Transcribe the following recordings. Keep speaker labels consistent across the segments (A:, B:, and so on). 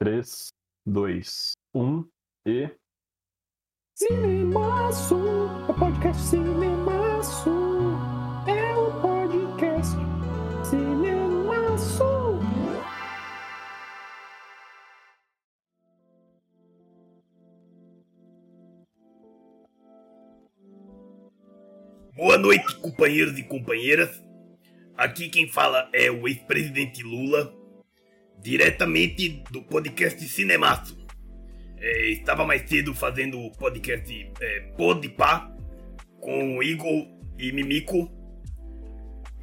A: 3, 2, 1 e.
B: Cinemaço, o podcast Cinemaço. É o podcast Cinemaço.
C: Boa noite, companheiros e companheiras. Aqui quem fala é o ex-presidente Lula, diretamente do podcast Cinemaço. É, estava mais cedo fazendo o podcast é, Podpah com o Igor e Mimico.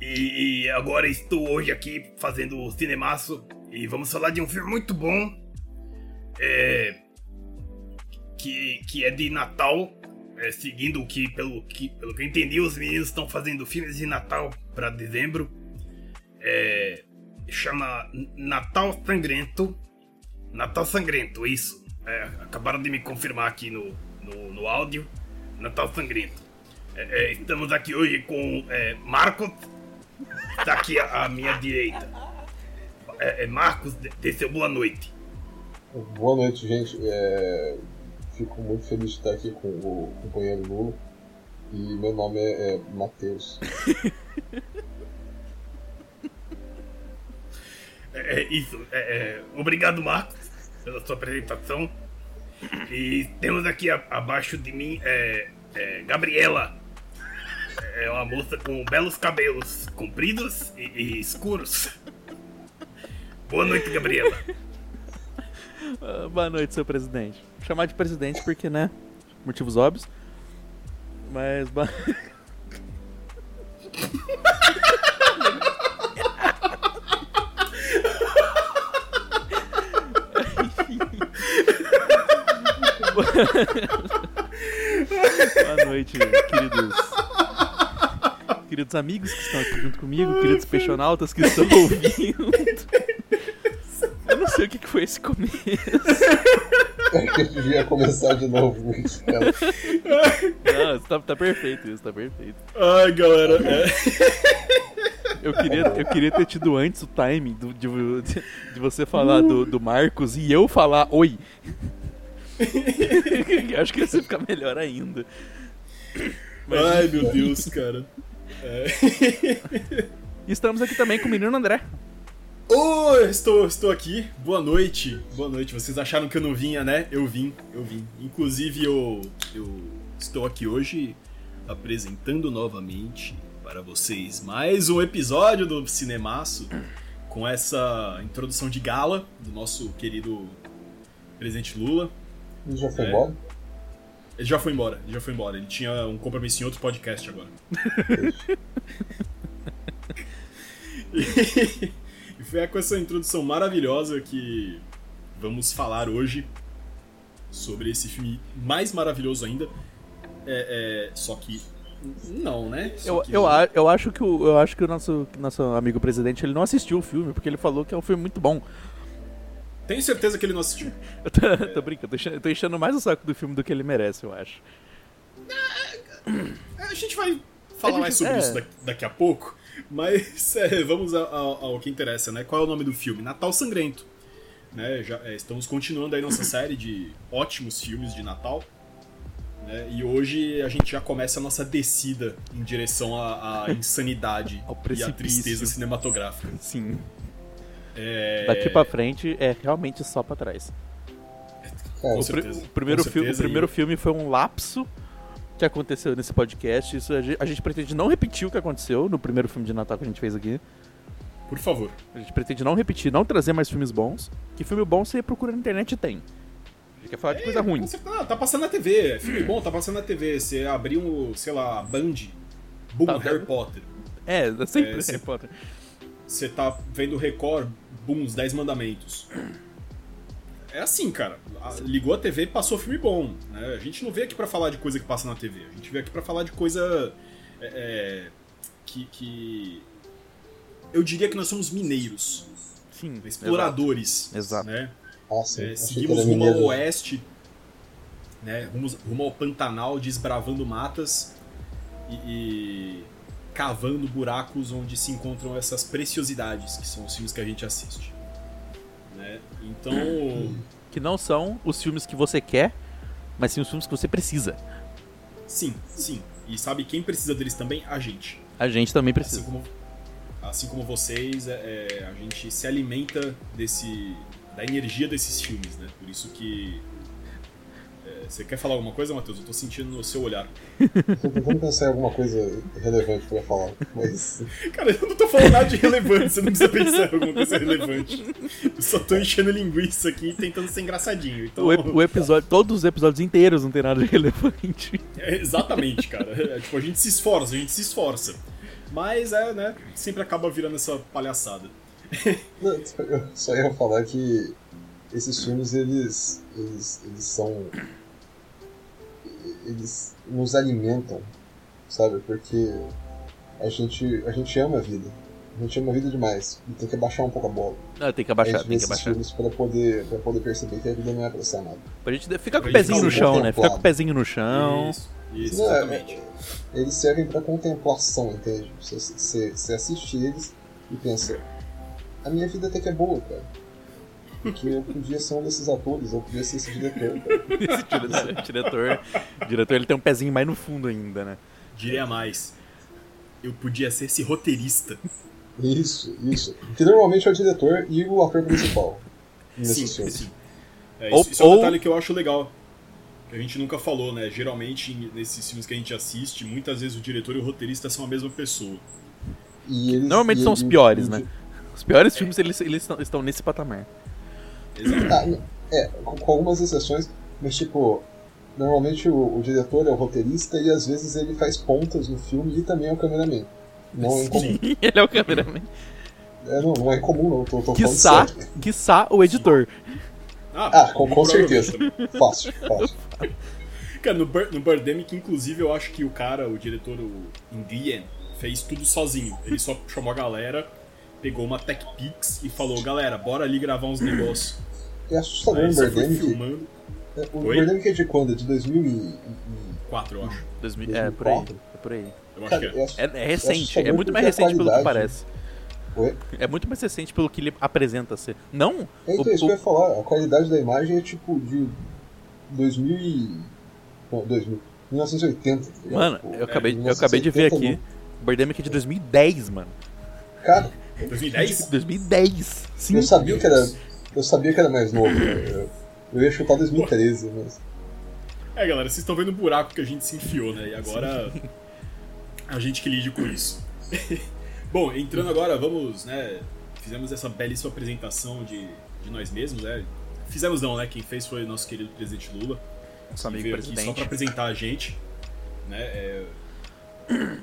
C: E, e agora estou hoje aqui fazendo o Cinemaço e vamos falar de um filme muito bom. É, que, que é de Natal, é, seguindo o que pelo, que, pelo que eu entendi, os meninos estão fazendo filmes de Natal para dezembro. É, chama Natal Sangrento. Natal Sangrento, isso. É, acabaram de me confirmar aqui no, no, no áudio. Natal Sangrento. É, é, estamos aqui hoje com é, Marcos. Está aqui à, à minha direita. É, é, Marcos, dê- seu boa noite.
D: Boa noite, gente. É, Fico muito feliz de estar aqui com o companheiro Lula. E meu nome é, é Matheus.
C: É, é, isso. É, é, obrigado, Marcos, pela sua apresentação. E temos aqui a- abaixo de mim é, é, Gabriela. É uma moça com belos cabelos compridos e, e escuros. Boa noite, Gabriela.
E: Ah, boa noite, seu presidente. Vou chamar de presidente porque, né? Motivos óbvios. Mas. Boa noite, queridos. Queridos amigos que estão aqui junto comigo, queridos peixonautas que estão ouvindo. Eu não sei o que foi esse começo.
D: É que eu devia começar de novo.
E: Não, tá, tá perfeito, isso tá perfeito.
C: Ai, galera. é.
E: Eu queria, eu queria ter tido antes o timing do- de- de você falar do, do Marcos e eu falar oi. Acho que ia ficar melhor ainda. Mas,
C: Ai, meu Deus, cara.
E: e estamos aqui também com o menino André.
F: Oi, estou, estou aqui. Boa noite. Boa noite. Vocês acharam que eu não vinha, né? Eu vim, eu vim. Inclusive, eu, eu estou aqui hoje apresentando novamente para vocês mais um episódio do Cinemaço com essa introdução de gala do nosso querido presidente Lula.
D: Ele já foi
F: É.
D: embora?
F: Ele já foi embora, ele já foi embora. Ele tinha um compromisso em outro podcast agora. e e foi com essa introdução maravilhosa que vamos falar hoje sobre esse filme mais maravilhoso ainda. É, é, só que. Não, né? Só
E: Eu,
F: que-
E: eu, a- eu acho que o, eu acho que o nosso, nosso amigo presidente ele não assistiu o filme, porque ele falou que é um filme muito bom.
F: Tenho certeza que ele não assistiu.
E: Eu tô, tô brincando, tô tô enchendo mais o saco do filme do que ele merece, eu acho.
F: A gente vai falar
E: gente-
F: mais sobre
E: é.
F: isso daqui, daqui a pouco, mas é, vamos ao, ao- ao que interessa, né? Qual é o nome do filme? Natal Sangrento. Né? Já, é, estamos continuando aí nossa série de ótimos filmes de Natal. né? E hoje a gente já começa a nossa descida em direção à, à insanidade e à tristeza cinematográfica.
E: Sim.
F: É,
E: Daqui pra frente é realmente só pra trás.
D: Cara,
F: Com
E: O,
F: certeza,
E: o primeiro,
F: com
E: filme, o primeiro
F: e-
E: filme foi um lapso que aconteceu nesse podcast. Isso a gente, a gente pretende não repetir o que aconteceu no primeiro filme de Natal que a gente fez aqui.
F: Por favor.
E: A gente pretende não repetir, não trazer mais filmes bons. Que filme bom você procura na internet e tem. A gente quer falar de coisa ruim.
F: Ah, tá passando na TV. é Filme bom, tá passando na TV. Você abriu, um, sei lá, Band, Boom,
E: Tá
F: Harry? Potter.
E: É, é sempre
F: É,
E: Harry. Potter.
F: Você tá vendo Record, Boom, os 10 Mandamentos. É assim, cara. Ligou a TV, passou filme bom. né? A gente não veio aqui pra falar de coisa que passa na TV. A gente veio aqui pra falar de coisa. é, é, que, que. Eu diria que nós somos mineiros,
E: Sim.
F: exploradores.
E: Exato.
F: Né?
D: Nossa,
F: É, seguimos rumo ao
D: mineiro.
F: oeste, né, rumo, rumo ao Pantanal, desbravando matas e, e cavando buracos onde se encontram essas preciosidades que são os filmes que a gente assiste. Né? Então,
E: Que não são os filmes que você quer, mas sim os filmes que você precisa.
F: sim, sim. E sabe quem precisa deles também? A gente.
E: A gente também
F: Assim
E: precisa.
F: como, assim como vocês, é, é, a gente se alimenta desse da energia desses filmes, né? Por isso que você quer falar alguma coisa, Matheus? Eu tô sentindo no seu olhar.
D: Tô tentando pensar em alguma coisa relevante pra falar, mas.
F: Cara, eu não tô falando nada de relevante, você não precisa pensar em alguma coisa relevante. Eu só tô enchendo linguiça aqui e tentando ser engraçadinho. Então,
E: O, ep- o episódio, todos os episódios inteiros não tem nada de relevante.
F: é, exatamente, cara. É, tipo, a gente se esforça, a gente se esforça. Mas é, né? Sempre acaba virando essa palhaçada.
D: Não, Eu só ia falar que esses filmes, eles. eles, eles são. Eles nos alimentam, sabe? Porque a gente, a gente ama a vida. A gente ama a vida demais. E tem que abaixar um pouco a bola.
E: Ah, tem que abaixar, tem que abaixar.
D: filmes pra poder, pra poder perceber que a vida não é pra ser amada.
E: Pra gente ficar com o pezinho no chão, né? Ficar com o pezinho no chão.
F: Isso, isso,
D: Não, é-
F: exatamente.
D: Eles servem pra contemplação, entende? Você, você, você assiste eles e pensa: a minha vida até que é boa, cara. Porque eu podia ser um desses atores, eu podia ser esse diretor, cara.
E: Esse diretor, diretor, diretor, ele tem um pezinho mais no fundo ainda, né?
F: Diria mais. Eu podia ser esse roteirista.
D: Isso, isso. Que normalmente é o diretor e o ator principal. Nesses
F: Sim,
D: filmes.
F: sim. É,
E: Ou-
F: isso, isso é um
E: ou-
F: detalhe que eu acho legal. Que a gente nunca falou, né? Geralmente, nesses filmes que a gente assiste, muitas vezes o diretor e o roteirista são a mesma pessoa.
D: E eles-
E: Normalmente
D: e-
E: são os
D: e-
E: piores,
D: e-
E: né? Os piores filmes, eles, eles estão, estão nesse patamar.
D: Ah, n- é, com, com algumas exceções, mas tipo, normalmente o, o diretor é o roteirista e às vezes ele faz pontas no filme e também é o cameraman. Não é incomum.
E: ele é o cameraman.
D: É, não, não é incomum, não. Tô, tô falando
E: Quiçá, quiçá o editor.
D: Ah, com, com
F: provavelmente
D: certeza. Fácil, fácil.
F: Cara, no, Bir- no Birdemic, inclusive, eu acho que o cara, o diretor, o Indian, fez tudo sozinho. Ele só chamou a galera, pegou uma Tech Pix e falou, galera, bora ali gravar uns negócios.
D: É assustador
F: Aí
D: o Birdemic.
F: filmando.
D: É, O
F: Oi?
D: Birdemic é de quando? É de 2000 e... e-
F: Quatro, eu acho.
E: 2000, é, por aí.
D: 2004?
E: É por aí.
F: Eu acho
D: Cara,
F: que é.
D: ass-
E: É, é recente, é muito mais recente pelo que parece.
D: Oi?
E: É muito mais recente pelo que ele apresenta ser. Não,
D: É
E: o-
D: então, isso
E: o-
D: que eu ia falar. A qualidade da imagem é tipo de 2000 e... Não, 2000. 1980. tá?
E: Mano, eu acabei, eu
D: 1980
E: acabei de ver aqui. Birdemic é de 2010, mano.
D: Cara,
F: 2010?
E: 2010. Sim.
D: eu sabia que era... Eu sabia que era mais novo. Eu, eu ia chutar 2013, mas...
F: É, galera, vocês estão vendo o buraco que a gente se enfiou, né? E agora a gente que lide com isso. Bom, entrando agora, vamos, né? Fizemos essa belíssima apresentação de, de nós mesmos, né? Fizemos não, né? Quem fez foi o nosso querido presidente Lula.
E: Nosso amigo
F: veio aqui só
E: presidente.
F: para apresentar a gente, né? É,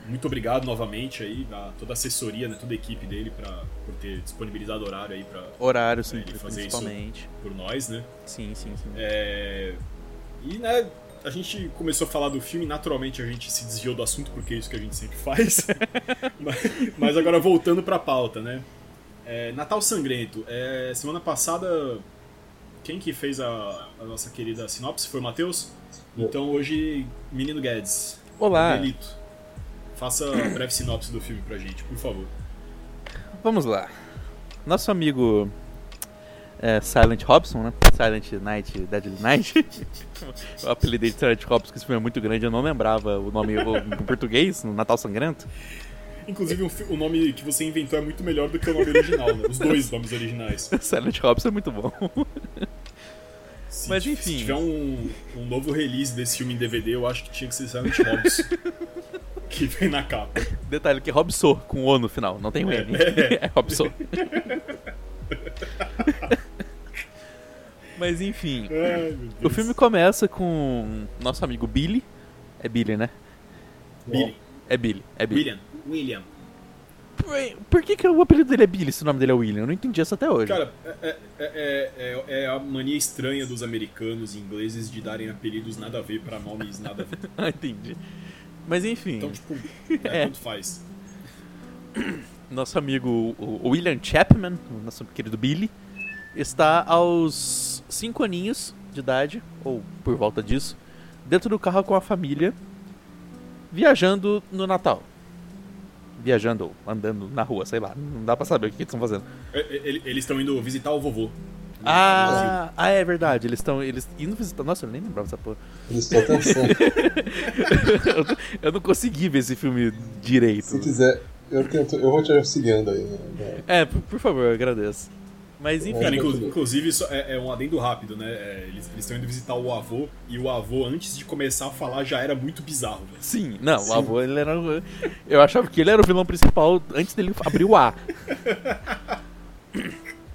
F: muito obrigado novamente aí a toda a assessoria, né? Toda a equipe dele pra, por ter disponibilizado horário aí pra,
E: Horário, sim,
F: Ele fazer isso.
E: principalmente.
F: por nós, né?
E: Sim, sim, sim.
F: É, E, né, a gente começou a falar do filme, naturalmente a gente se desviou do assunto, porque é isso que a gente sempre faz. mas, mas agora voltando pra pauta, né? É, Natal Sangrento. É, semana passada, quem que fez a, a nossa querida sinopse foi o Matheus? Então hoje, Menino Guedes.
E: Olá,
F: Delito. Faça a breve sinopse do filme pra gente, por favor.
E: vamos lá. Nosso amigo é, Silent Robson, né? Silent Night, Deadly Night. o apelido de Silent Robson, que esse filme é muito grande, eu não lembrava o nome em português, no Natal Sangrento.
F: Inclusive, o, nome que você inventou é muito melhor do que o nome original, né? Os dois nomes originais.
E: Silent Robson é muito bom.
F: Se
E: Mas enfim.
F: Se tiver um, um novo release desse filme em DVD, eu acho que tinha que ser Silent Hobbs. Que vem na capa.
E: Detalhe que é Robson com O no final, não tem o N. É, Robson. Mas enfim,
F: Ai,
E: o filme começa com nosso amigo Billy. É Billy, né?
F: Billy.
E: É Billy, é Billy.
F: William. William.
E: Por, por que, que o apelido dele é Billy se o nome dele é William? Eu não entendi isso até hoje.
F: Cara, é, é, é, é- é a mania estranha dos americanos e ingleses de darem apelidos nada a ver pra nomes nada a ver.
E: Ah, entendi. Mas enfim,
F: Então, tipo,
E: É.
F: é, tanto faz.
E: nosso amigo William Chapman, nosso querido Billy, está aos 5 aninhos de idade, ou por volta disso, dentro do carro com a família, viajando no Natal. Viajando ou andando na rua, sei lá, não dá pra saber o que, que eles estão fazendo.
F: É, é, ele- Eles estão indo visitar o vovô.
E: Ah, ah, é verdade. Eles estão eles indo visitar. Nossa, eu nem lembrava dessa porra.
D: Eles estão pensando.
E: eu, não- eu não consegui ver esse filme direito.
D: Se quiser, eu tento, eu vou te auxiliando aí. Né?
E: É, por, por favor, eu agradeço. Mas enfim.
F: Cara, inclusive, isso é, é um adendo rápido, né? É, eles estão indo visitar o avô, e o avô, antes de começar a falar, já era muito bizarro, velho.
E: Sim, não,
D: Sim.
E: o avô ele era. Eu achava que ele era o vilão principal antes dele abrir o A.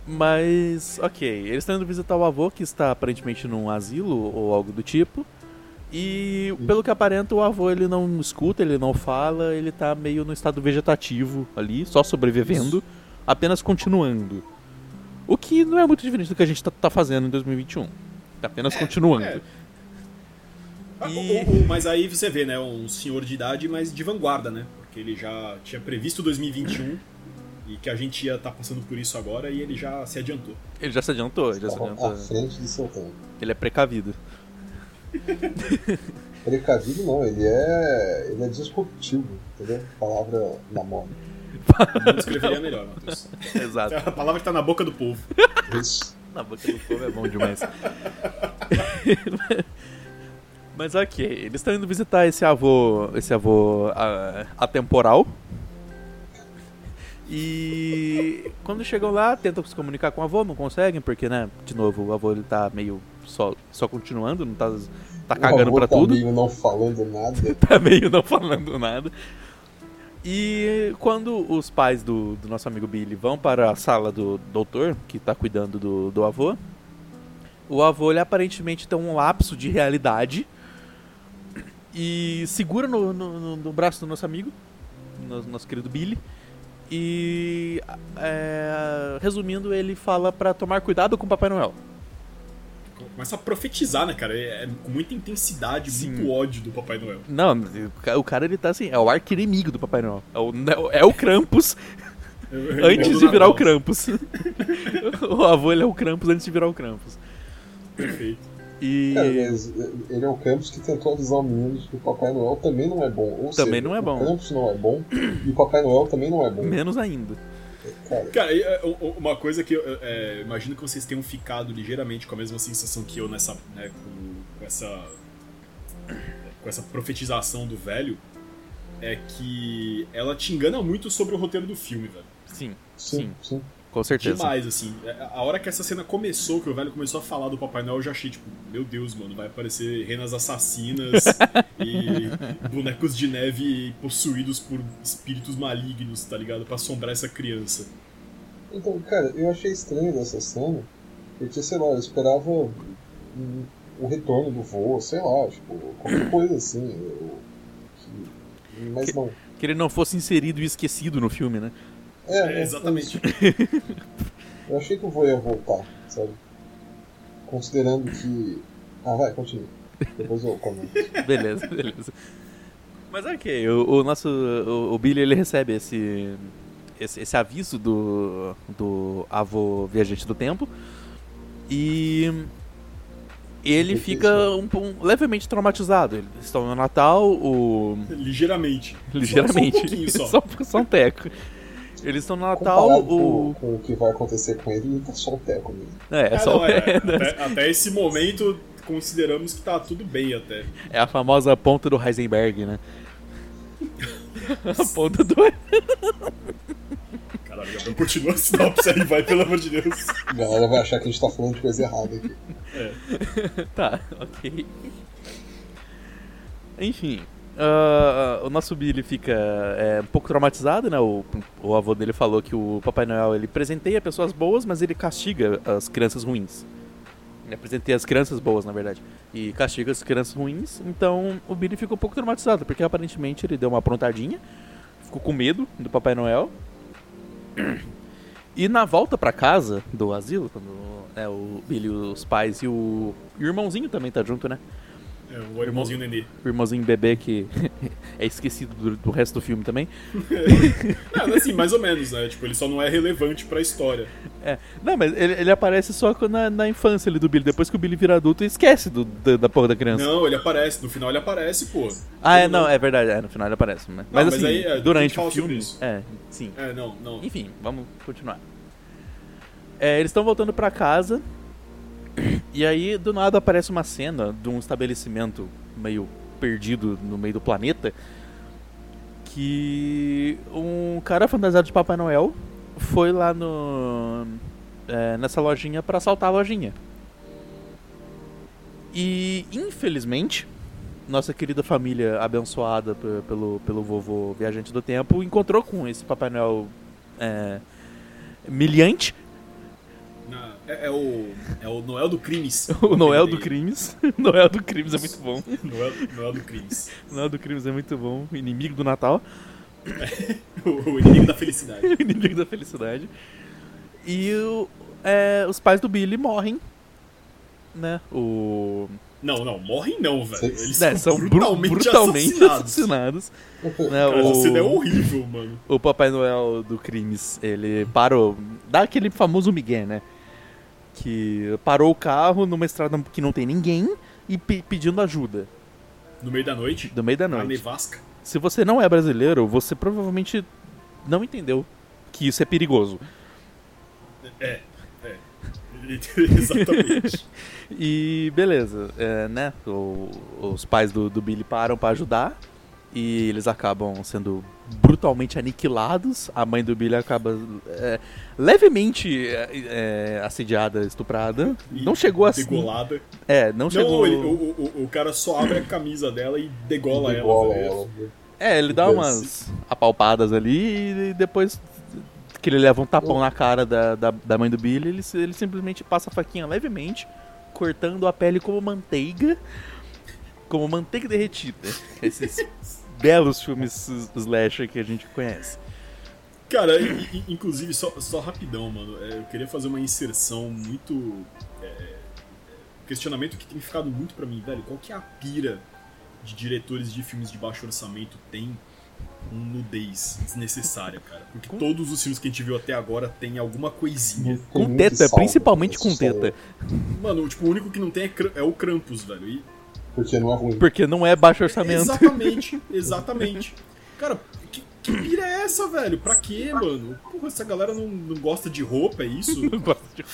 E: Mas, ok, eles estão indo visitar o avô, que está aparentemente num asilo ou algo do tipo. E pelo que aparenta, o avô ele não escuta, ele não fala, ele tá meio no estado vegetativo ali, só sobrevivendo, apenas continuando. O que não é muito diferente do que a gente tá, tá fazendo em 2021. Tá apenas continuando.
F: é. Ah,
E: E-
F: o- o- mas aí você vê, né? Um senhor de idade, mas de vanguarda, né? Porque ele já tinha previsto 2021 e que a gente ia estar passando por isso agora e ele já se adiantou.
E: Ele já se adiantou, ele já se adiantou.
D: à frente de seu tempo.
E: Ele é precavido.
D: Precavido não, ele é. ele é disruptivo, entendeu? Palavra na moda.
F: Não escreveria melhor, Matheus.
E: Exato.
F: A palavra que tá na boca do povo.
D: Isso.
E: Na boca do povo é bom demais. Mas ok, eles estão indo visitar esse avô, esse avô ah, atemporal. E quando chegam lá, tentam se comunicar com o avô, não conseguem, porque, né, de novo, o avô ele tá meio só, só continuando, não tá, tá cagando
D: o
E: pra
D: tá
E: tudo.
D: meio não falando nada.
E: tá meio não falando nada. E quando os pais do, do nosso amigo Billy vão para a sala do doutor, que tá cuidando do, do avô, o avô ele aparentemente tem um lapso de realidade e segura no, no, no- no braço do nosso amigo, nosso, nosso querido Billy. E é, resumindo, ele fala pra tomar cuidado com o Papai Noel.
F: Começa a profetizar, né, cara? É, é com muita intensidade,
E: Sim.
F: muito ódio do Papai Noel.
E: Não, o ca- o cara ele tá assim, é o arqui-inimigo do Papai Noel. É o, é o Krampus antes de virar o Krampus. o avô ele é o Krampus antes de virar o Krampus.
F: Perfeito.
E: E
D: Cara, mas ele é o Campos que tentou avisar o menino que o Papai Noel também não é bom. Ou
E: Também
D: seja,
E: não é bom.
D: O Campos não é bom e o Papai Noel também não é bom.
E: menos ainda.
D: Cara,
F: Cara, é, uma coisa que eu é, imagino que vocês tenham ficado ligeiramente com a mesma sensação que eu nessa, né, com, com essa com essa profetização do velho é que ela te engana muito sobre o roteiro do filme, velho.
E: Sim,
D: sim,
E: sim.
D: sim.
E: Com certeza.
F: Demais, assim. É, A hora que essa cena começou, que o velho começou a falar do Papai Noel, eu já achei, tipo, meu Deus, mano, vai aparecer renas assassinas e bonecos de neve possuídos por espíritos malignos, tá ligado? Pra assombrar essa criança.
D: Então, cara, eu achei estranho dessa cena, porque, sei lá, eu esperava um- o retorno do voo, sei lá, tipo, qualquer coisa assim. eu- que- mas não.
E: Que ele não fosse inserido e esquecido no filme, né?
D: É,
F: É,
D: é,
F: exatamente.
D: Eu achei que o voo ia voltar, sabe? Considerando que. Ah, vai, continua. Depois eu comento.
E: Beleza, beleza. Mas ok, o, o nosso. O, o Billy ele recebe esse, esse. esse aviso do. do avô viajante do tempo. E. Ele fica um, um- levemente traumatizado. Eles estão no Natal, o.
F: Ligeiramente.
E: Ligeiramente.
F: Só, só um pouquinho só.
E: só, só um teco. Eles estão no Natal,
D: Comparado
E: o.
D: com, com o que vai acontecer com ele, ele tá só o teco mesmo.
E: É, é
F: Ah,
E: só
F: não, é, até, até esse momento, consideramos que tá tudo bem até.
E: É a famosa ponta do Heisenberg, né? a ponta do.
F: Caralho, Gabriel, continua a sinopse aí, vai, pelo amor de Deus.
D: A galera vai achar que a gente tá falando de coisa errada aqui.
E: Tá, ok. Enfim. Ah, o nosso Billy fica é, um pouco traumatizado, né? O, o avô dele falou que o Papai Noel ele presenteia pessoas boas, mas ele castiga as crianças ruins. Ele presenteia as crianças boas, na verdade. E castiga as crianças ruins. Então o Billy fica um pouco traumatizado, porque aparentemente ele deu uma aprontadinha, ficou com medo do Papai Noel. E na volta pra casa do asilo, quando é, o Billy, os pais e o, e o irmãozinho também tá junto, né?
F: É, o irmãozinho Nenê.
E: O irmãozinho bebê que é esquecido do, do resto do filme também.
F: É, assim, mais ou menos, né? Tipo, ele só não é relevante pra história.
E: É. Não, mas ele, ele aparece só na, na infância ali do Billy. Depois que o Billy vira adulto, esquece do, da, da porra da criança.
F: Não, ele aparece, no final ele aparece, pô.
E: ah, é, não, é verdade. É, no final ele aparece. Mas, mas
F: mas
E: assim,
F: aí, é,
E: durante o filme.
F: isso.
E: É, sim.
F: É, não, não.
E: Enfim, vamos continuar. É, eles estão voltando pra casa E aí, do nada, aparece uma cena de um estabelecimento meio perdido no meio do planeta. Que um cara fantasiado de Papai Noel foi lá no. é, nessa lojinha pra assaltar a lojinha. E, infelizmente, nossa querida família abençoada pe- pelo, pelo vovô viajante do tempo encontrou com esse Papai Noel é,
F: é, é o, é o Noel do Crimes.
E: o Noel do Crimes. Noel do Crimes é muito bom.
F: Noel, Noel do Crimes.
E: Noel do Crimes é muito bom. Inimigo do Natal.
F: O, o inimigo da felicidade.
E: Inimigo da felicidade. E o- é, os pais do Billy morrem. Né? O.
F: Não, não, morrem não, velho. Eles
E: né,
F: são,
E: são bru-
F: brutalmente,
E: brutalmente
F: assassinados.
E: assassinados. né,
F: Cara, essa cena é
E: o,
F: horrível, mano.
E: o Papai Noel do Crimes, ele parou. Dá aquele famoso migué, né? Que parou o carro numa estrada que não tem ninguém e pe- pedindo ajuda.
F: No meio da noite,
E: No meio da
F: na
E: noite.
F: nevasca.
E: Se você não é brasileiro, você provavelmente não entendeu que isso é perigoso.
F: É, é. Exatamente.
E: E beleza, é, né? o- os pais do, do Billy param pra ajudar e eles acabam sendo brutalmente aniquilados. A mãe do Billy acaba é, levemente é, é, assediada, estuprada.
F: E
E: não chegou assim.
F: Degolada.
E: É, não
F: Não,
E: chegou.
F: ele- o, o, o cara só abre a camisa dela e degola,
D: Degola
F: ela.
D: ela.
F: velho.
E: É, ele dá umas apalpadas ali e depois que ele leva um tapão na cara da, da, da mãe do Billy, ele, ele simplesmente passa a faquinha levemente, cortando a pele como manteiga, como manteiga derretida. Esses belos filmes slasher que a gente conhece.
F: Cara, inclusive, só, só rapidão, mano. é, eu queria fazer uma inserção muito. É, é, questionamento que tem ficado muito pra mim, velho. Qual que é a pira de diretores de filmes de baixo orçamento tem com nudez desnecessária, cara? Porque todos os filmes que a gente viu até agora tem alguma coisinha.
E: Com teta, principalmente com teta.
F: Mano, tipo, o único que não tem é, é o Krampus, velho. E
D: Porque não é ruim.
E: Porque não é baixo orçamento.
F: Exatamente, exatamente. Cara, que, que pira é essa, velho? Pra quê, mano? Porra, essa galera não, não gosta de roupa, é isso?
E: Não gosto de-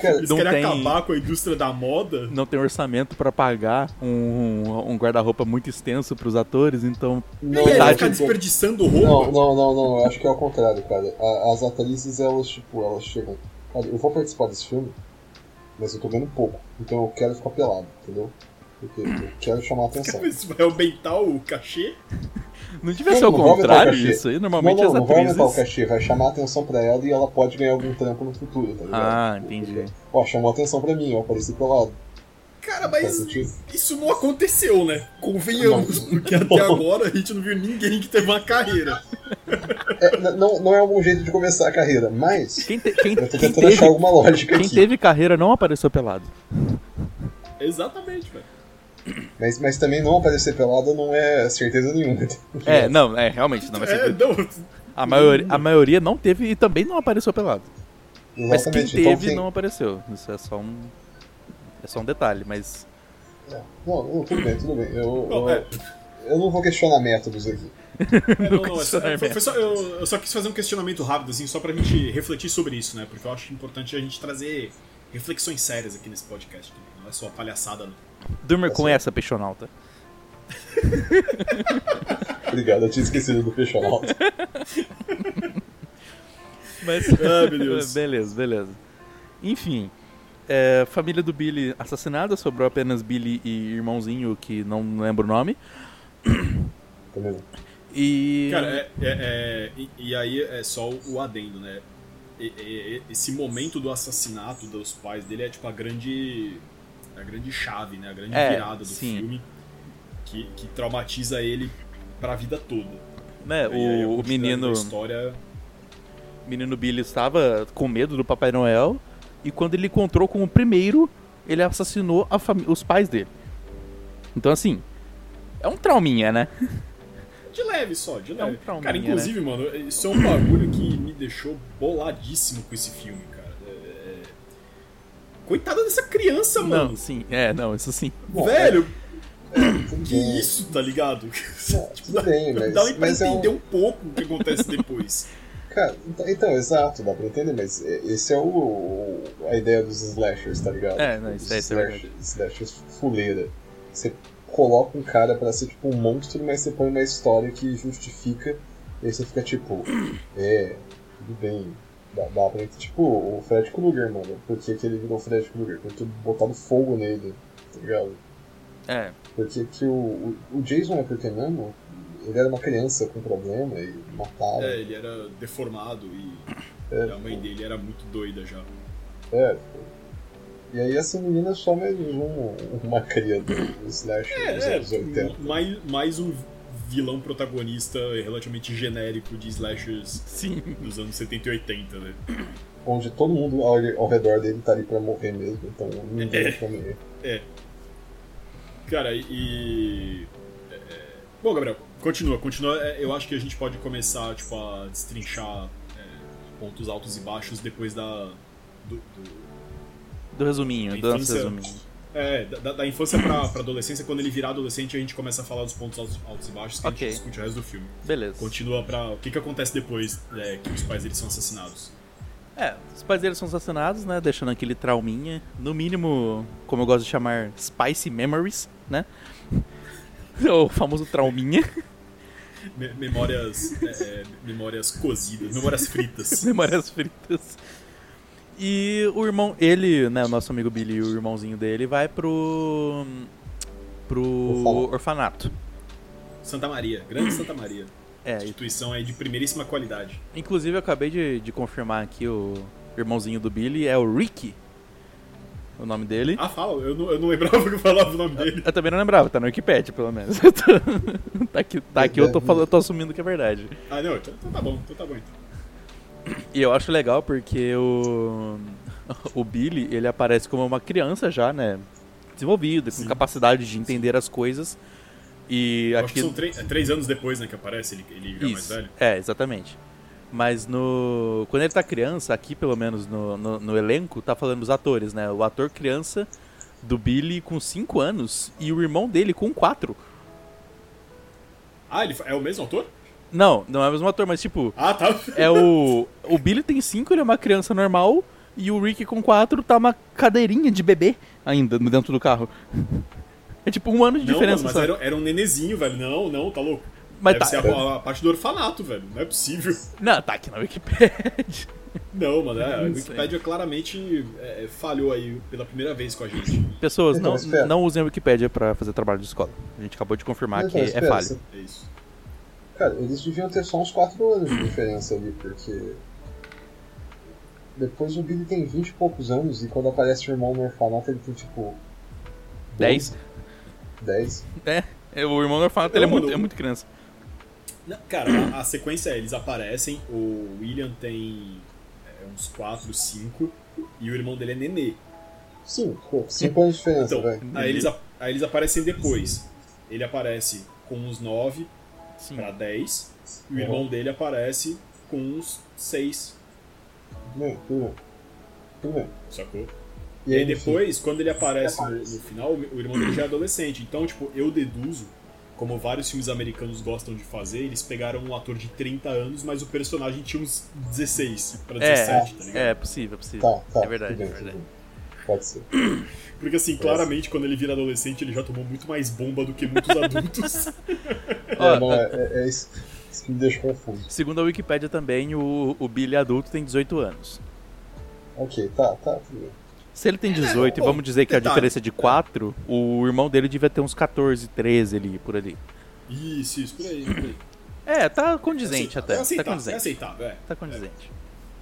D: Cara,
F: Eles
E: Não
F: querem
E: tem-
F: acabar com a indústria da moda?
E: não tem orçamento pra pagar um, um guarda-roupa muito extenso pros atores, então
D: não,
E: Verdade.
F: ficar desperdiçando
D: não,
F: roupa?
D: não, não, não, eu acho que é o contrário, cara. As atrizes, elas, tipo, elas chegam. Cara, eu vou participar desse filme, mas eu tô ganhando pouco. Então eu quero ficar pelado, entendeu? Porque eu quero chamar a atenção.
F: Isso vai aumentar o cachê?
E: não devia
D: Não,
E: ser o
D: não vai aumentar o
E: contrário isso aí.
D: Não,
E: Normalmente
D: não,
E: as
D: não vai aumentar o
E: atrizes.
D: cachê, vai chamar a atenção pra ela e ela pode ganhar algum trampo no futuro, tá ligado?
E: Ah, entendi.
D: Ó, chamou a atenção pra mim, eu apareci pelado.
F: Cara, mas isso não aconteceu, né? Convenhamos, porque até agora a gente não viu ninguém que teve uma carreira.
D: É, não, não é um bom jeito de começar a carreira, mas
E: Quem, te- quem-
D: eu tô
E: quem
D: tentando achar
E: teve,
D: alguma lógica
E: quem
D: aqui.
E: teve carreira não apareceu pelado.
F: Exatamente, velho.
D: Mas, mas também não aparecer pelado não é certeza nenhuma.
E: É, não, é, realmente, não vai ser.
F: É, não.
E: A maioria, a maioria não teve e também não apareceu pelado. Mas quem
D: Exatamente.
E: teve
D: então, quem-
E: não apareceu. Isso é só um. É só um detalhe, mas.
D: Não, não, tudo bem, tudo bem. Eu,
F: Bom,
D: eu,
F: é,
D: eu não vou questionar métodos aqui.
F: É, não, não, é só-
E: questionamento.
F: foi- foi só- eu, eu só quis fazer um questionamento rápido, assim, só pra gente refletir sobre isso, né? Porque eu acho importante a gente trazer reflexões sérias aqui nesse podcast. Não é só palhaçada, não.
E: Durma
D: Tá
E: com
D: certo.
E: essa, peixonauta.
D: Obrigado, eu tinha esquecido do peixonauta.
E: Mas.
F: Ah, meu Deus.
E: beleza, beleza. Enfim. é, família do Billy assassinada, sobrou apenas Billy e irmãozinho, que não lembro o nome.
D: Não.
E: E.
F: Cara, é, é- é- e, e aí é só o adendo, né? E- esse momento do assassinato dos pais dele é tipo a grande. A grande chave, né? A grande
E: É,
F: virada do
E: sim.
F: filme que, que traumatiza ele pra vida toda.
E: né,
F: aí
E: o, o menino.
F: história.
E: O menino Billy estava com medo do Papai Noel. E quando ele encontrou com o primeiro, ele assassinou os pais dele. Então, assim. É um trauminha, né?
F: De leve só, de
E: É um
F: leve.
E: trauminha,
F: cara, inclusive, mano, isso é um bagulho que me deixou boladíssimo com esse filme, Coitada dessa criança, mano.
E: Não, sim. É, não, isso sim.
D: Bom,
F: Velho,
D: Tudo
F: que
D: bem,
F: isso, tá ligado?
D: Não, tudo bem, mas,
F: Dá pra
D: mas é
F: entender
D: um,
F: um pouco o que acontece depois.
D: Cara, então, então, exato, dá pra entender, mas é- esse é o, o- a ideia dos slashers, tá ligado?
E: É, não, isso é- isso é
D: slashers, slashers fuleira. Você coloca um cara pra ser tipo um monstro, mas você põe uma história que justifica, e aí você fica tipo, é, tudo bem. Dá, dá pra. Tipo, o Fred Krueger, mano. Por que, que ele virou Fred Krueger? Porque botaram fogo nele, tá ligado?
E: É,
D: Porque que o, o, o Jason é porque mesmo, ele era uma criança com problema e mataram.
F: É, ele era deformado e
D: É,
F: a mãe dele era muito doida já.
D: É, tipo, e aí essa menina é só mais um, uma cria do Slash dos
F: É,
D: anos 80.
F: mais, mais um vilão protagonista relativamente genérico de slashers
E: sim.
F: dos anos 70 e 80, né?
D: Onde todo mundo ao, ao redor dele tá ali pra morrer mesmo, então ninguém
F: É.
D: pra morrer.
F: Cara, e. é, é, Bom, Gabriel, continua, continua. É, Eu acho que a gente pode começar, tipo, a destrinchar é, pontos altos e baixos depois da. do- do-
E: Do resuminho, do nosso resuminho.
F: É, da, da infância pra, pra adolescência, quando ele virar adolescente, a gente começa a falar dos pontos altos, altos e baixos que a
E: Ok.
F: gente discute o resto do filme.
E: Beleza.
F: Continua pra. O que, que acontece depois é, que os pais dele são assassinados?
E: É, os pais dele são assassinados, né? Deixando aquele trauminha. No mínimo, como eu gosto de chamar, Spicy Memories, né? O famoso trauminha.
F: Me- memórias. é, é, memórias cozidas, memórias fritas.
E: Memórias fritas. E o irmão, ele, né, o nosso amigo Billy e o irmãozinho dele vai pro. pro
D: Orfanato.
F: Santa Maria, grande Santa Maria.
E: É,
F: Instituição aí de primeiríssima qualidade.
E: inclusive eu acabei de, de confirmar aqui o irmãozinho do Billy é o Ricky. O nome dele.
F: Ah, fala, eu não, eu não lembrava que eu falava o nome dele.
E: Eu também não lembrava, tá no Wikipedia, pelo menos. tá aqui, tá aqui eu, tô falando, eu tô assumindo que é verdade.
F: Ah, não, então, então tá bom, então tá bom então.
E: E eu acho legal porque o. O Billy, ele aparece como uma criança já, né? Desenvolvido, com capacidade de entender as coisas. E
F: Eu acho que
E: aqui.
F: são três, é três anos depois, né, que aparece, ele, ele vira mais
E: Isso.
F: velho.
E: É, exatamente. Mas no. Quando ele tá criança, aqui pelo menos no, no, no elenco, tá falando os atores, né? O ator criança do Billy com 5 anos e o irmão dele com 4.
F: Ah, ele é o mesmo autor?
E: Não, não é o mesmo ator, mas tipo,
F: Ah, tá.
E: é o. O Billy tem 5, ele é uma criança normal, e o Rick com 4 tá uma cadeirinha de bebê ainda dentro do carro. É tipo um ano de
F: Não,
E: diferença
F: mano, mas era, era um nenezinho, velho. Não, não, tá louco.
E: Mas
F: Deve
E: tá.
F: ser a, a parte do orfanato, velho. Não é possível.
E: Não, tá aqui na Wikipedia.
F: Não, mano, é, a. Wikipedia claramente é, falhou aí pela primeira vez com a gente.
E: Pessoas,
D: Então,
E: não, não usem a Wikipedia pra fazer trabalho de escola. A gente acabou de confirmar
D: Então,
E: que é falho.
F: É isso.
D: Cara, eles deviam ter só uns 4 anos de diferença ali, porque. Depois o Billy tem 20 e poucos anos e quando aparece o irmão no orfanato ele tem tipo.
E: 10?
D: 10.
E: É, é, o irmão do orfanato ele é muito, é muito criança.
F: Não, Cara, a, a sequência é, eles aparecem, o William tem é, uns 4, 5, e o irmão dele é nenê.
D: 5. 5 anos de diferença,
F: Então,
D: velho.
F: aí eles, a- aí eles aparecem depois. Ele aparece com uns 9
E: Sim.
F: pra 10, e o
D: Uhum.
F: irmão dele aparece com uns 6,
D: Tudo bem, tudo bem. Tudo bem.
F: sacou?
D: E
F: aí depois, quando ele aparece no, no final, o irmão dele já é adolescente. Então, tipo, eu deduzo, como vários filmes americanos gostam de fazer, eles pegaram um ator de 30 anos, mas o personagem tinha uns 16 pra 17, tá ligado?
E: É, é possível, é possível.
D: Tá, tá.
E: é verdade, é verdade.
D: bem. Pode ser.
F: Porque assim, claramente, quando ele vira adolescente, ele já tomou muito mais bomba do que muitos adultos.
D: É, não, é, é, é isso, isso que me deixa confuso.
E: Segundo a Wikipedia também, o, o Billy adulto tem 18 anos.
D: Ok, tá, tá, bem.
E: Se ele tem 18 e
F: bom,
E: vamos dizer que a diferença é de 4, o irmão dele devia ter uns 14, 13 ali, por ali.
F: isso, isso, por aí, por aí.
E: É, tá condizente
F: É
E: até.
F: aceitável,
E: tá
F: é
E: condizente.
F: aceitável, é.
E: Tá condizente.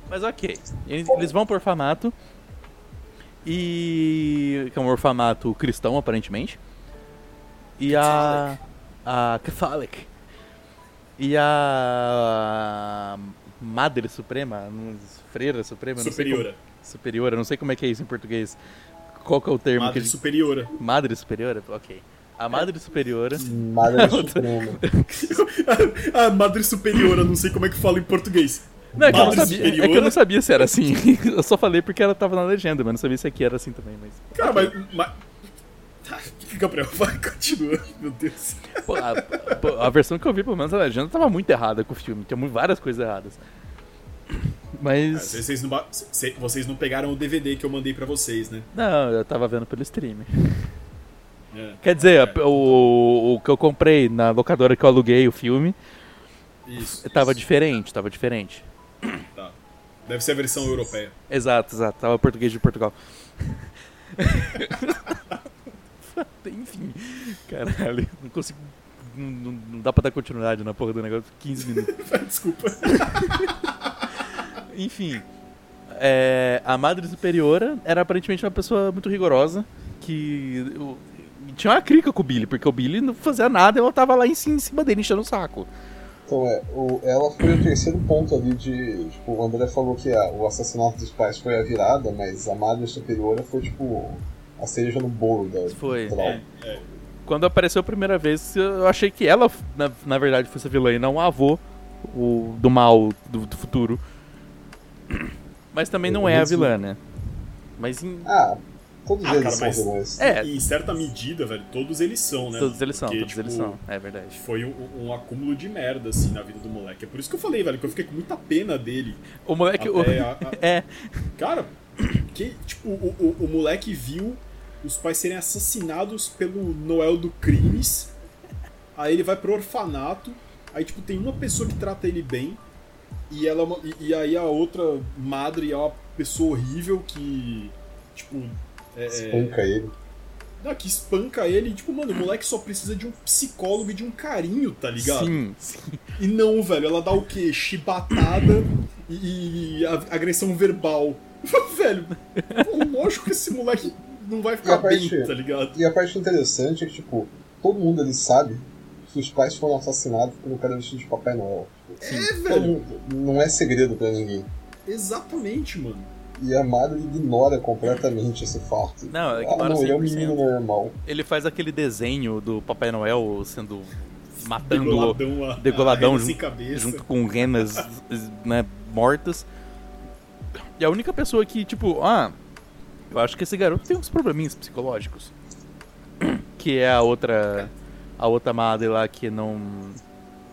E: Mas ok. Eles eles vão pro orfanato. E. que é um orfanato cristão, aparentemente. E a. A. Catholic. E a. Madre Suprema, não- Freira Suprema, não
F: Superiora.
E: como- superiora, não sei como é que é isso em português. Qual que é o termo
F: Madre
E: que ele...
F: superiora.
E: Madre Superiora? Ok. A Madre Superiora.
D: Madre Suprema.
F: a Madre superiora, não sei como é que fala em português.
E: Não, é que, eu não sabia, é que eu não sabia se era assim. Eu só falei porque ela tava na legenda, mas não sabia se aqui era assim também. Mas...
F: Cara, mas. mas... Tá, Gabriel, vai, continua. Meu Deus.
E: Pô, a, a versão que eu vi, pelo menos, a legenda tava muito errada com o filme. Tinha várias coisas erradas. Mas.
F: É, vocês, não, vocês não pegaram o DVD que eu mandei pra vocês, né?
E: Não, eu tava vendo pelo stream.
F: É,
E: Quer dizer,
F: É.
E: o, o que eu comprei na locadora que eu aluguei o filme
F: isso.
E: tava
F: isso.
E: diferente, tava diferente.
F: Tá. Deve ser a versão europeia.
E: Exato, exato. Tava português de Portugal. Enfim, caralho, não consigo. Não, não- não dá pra dar continuidade na porra do negócio. 15 minutos.
F: Desculpa.
E: Enfim, é, a Madre Superiora era aparentemente uma pessoa muito rigorosa que o- tinha uma crica com o Billy, porque o Billy não fazia nada e ela tava lá em cima, em cima dele enchendo o saco.
D: Então é, o, ela foi o terceiro ponto ali de. Tipo, o André falou que a- o assassinato dos pais foi a virada, mas a Madre Superiora foi tipo a cereja no bolo da
E: Foi.
F: É, é.
E: Quando apareceu a primeira vez, eu achei que ela, na, na verdade, fosse a vilã e não o avô o, do mal do, do futuro. Mas também não é a vilã, né? Mas em,
D: Ah, todos
F: Ah,
D: eles
F: cara,
D: são vilões.
E: É.
F: Em certa medida, velho, todos eles são, né?
E: todos eles são,
F: Porque,
E: todos eles
F: tipo,
E: são. É verdade.
F: Foi um, um acúmulo de merda, assim, na vida do moleque. É por isso que eu falei, velho, que eu fiquei com muita pena dele.
E: O moleque. o-
F: a- a-
E: é,
F: Cara, que, tipo, o, o, o moleque viu os pais serem assassinados pelo Noel do Crimes. Aí ele vai pro orfanato. Aí, tipo, tem uma pessoa que trata ele bem. E, ela, é e, e aí a outra madre é uma pessoa horrível que. Tipo. É, é,
D: Espanca ele.
F: não, que espanca ele. E, tipo, mano, o moleque só precisa de um psicólogo e de um carinho, tá ligado?
E: sim, sim.
F: E não, velho, ela dá o quê? Chibatada e, e agressão verbal. velho, pô, lógico que esse moleque não vai ficar
D: parte-
F: bem, tá ligado?
D: E a parte interessante é que, tipo, todo mundo ali sabe que os pais foram assassinados por um cara vestido de Papai Noel.
F: É,
D: Todo
F: velho,
D: mundo- não é segredo pra ninguém.
F: exatamente, mano.
D: E a madre ignora completamente esse fato.
E: Não,
D: ah,
E: ignora
D: não, ele é um
E: 100%.
D: menino normal.
E: Ele faz aquele desenho do Papai Noel sendo. matando
F: Degoladão, a,
E: degoladão
F: a
E: junto- junto com renas né, mortas. E a única pessoa que, tipo, ah, eu acho que esse garoto tem uns probleminhas psicológicos. Que é a outra. A outra madre lá que não.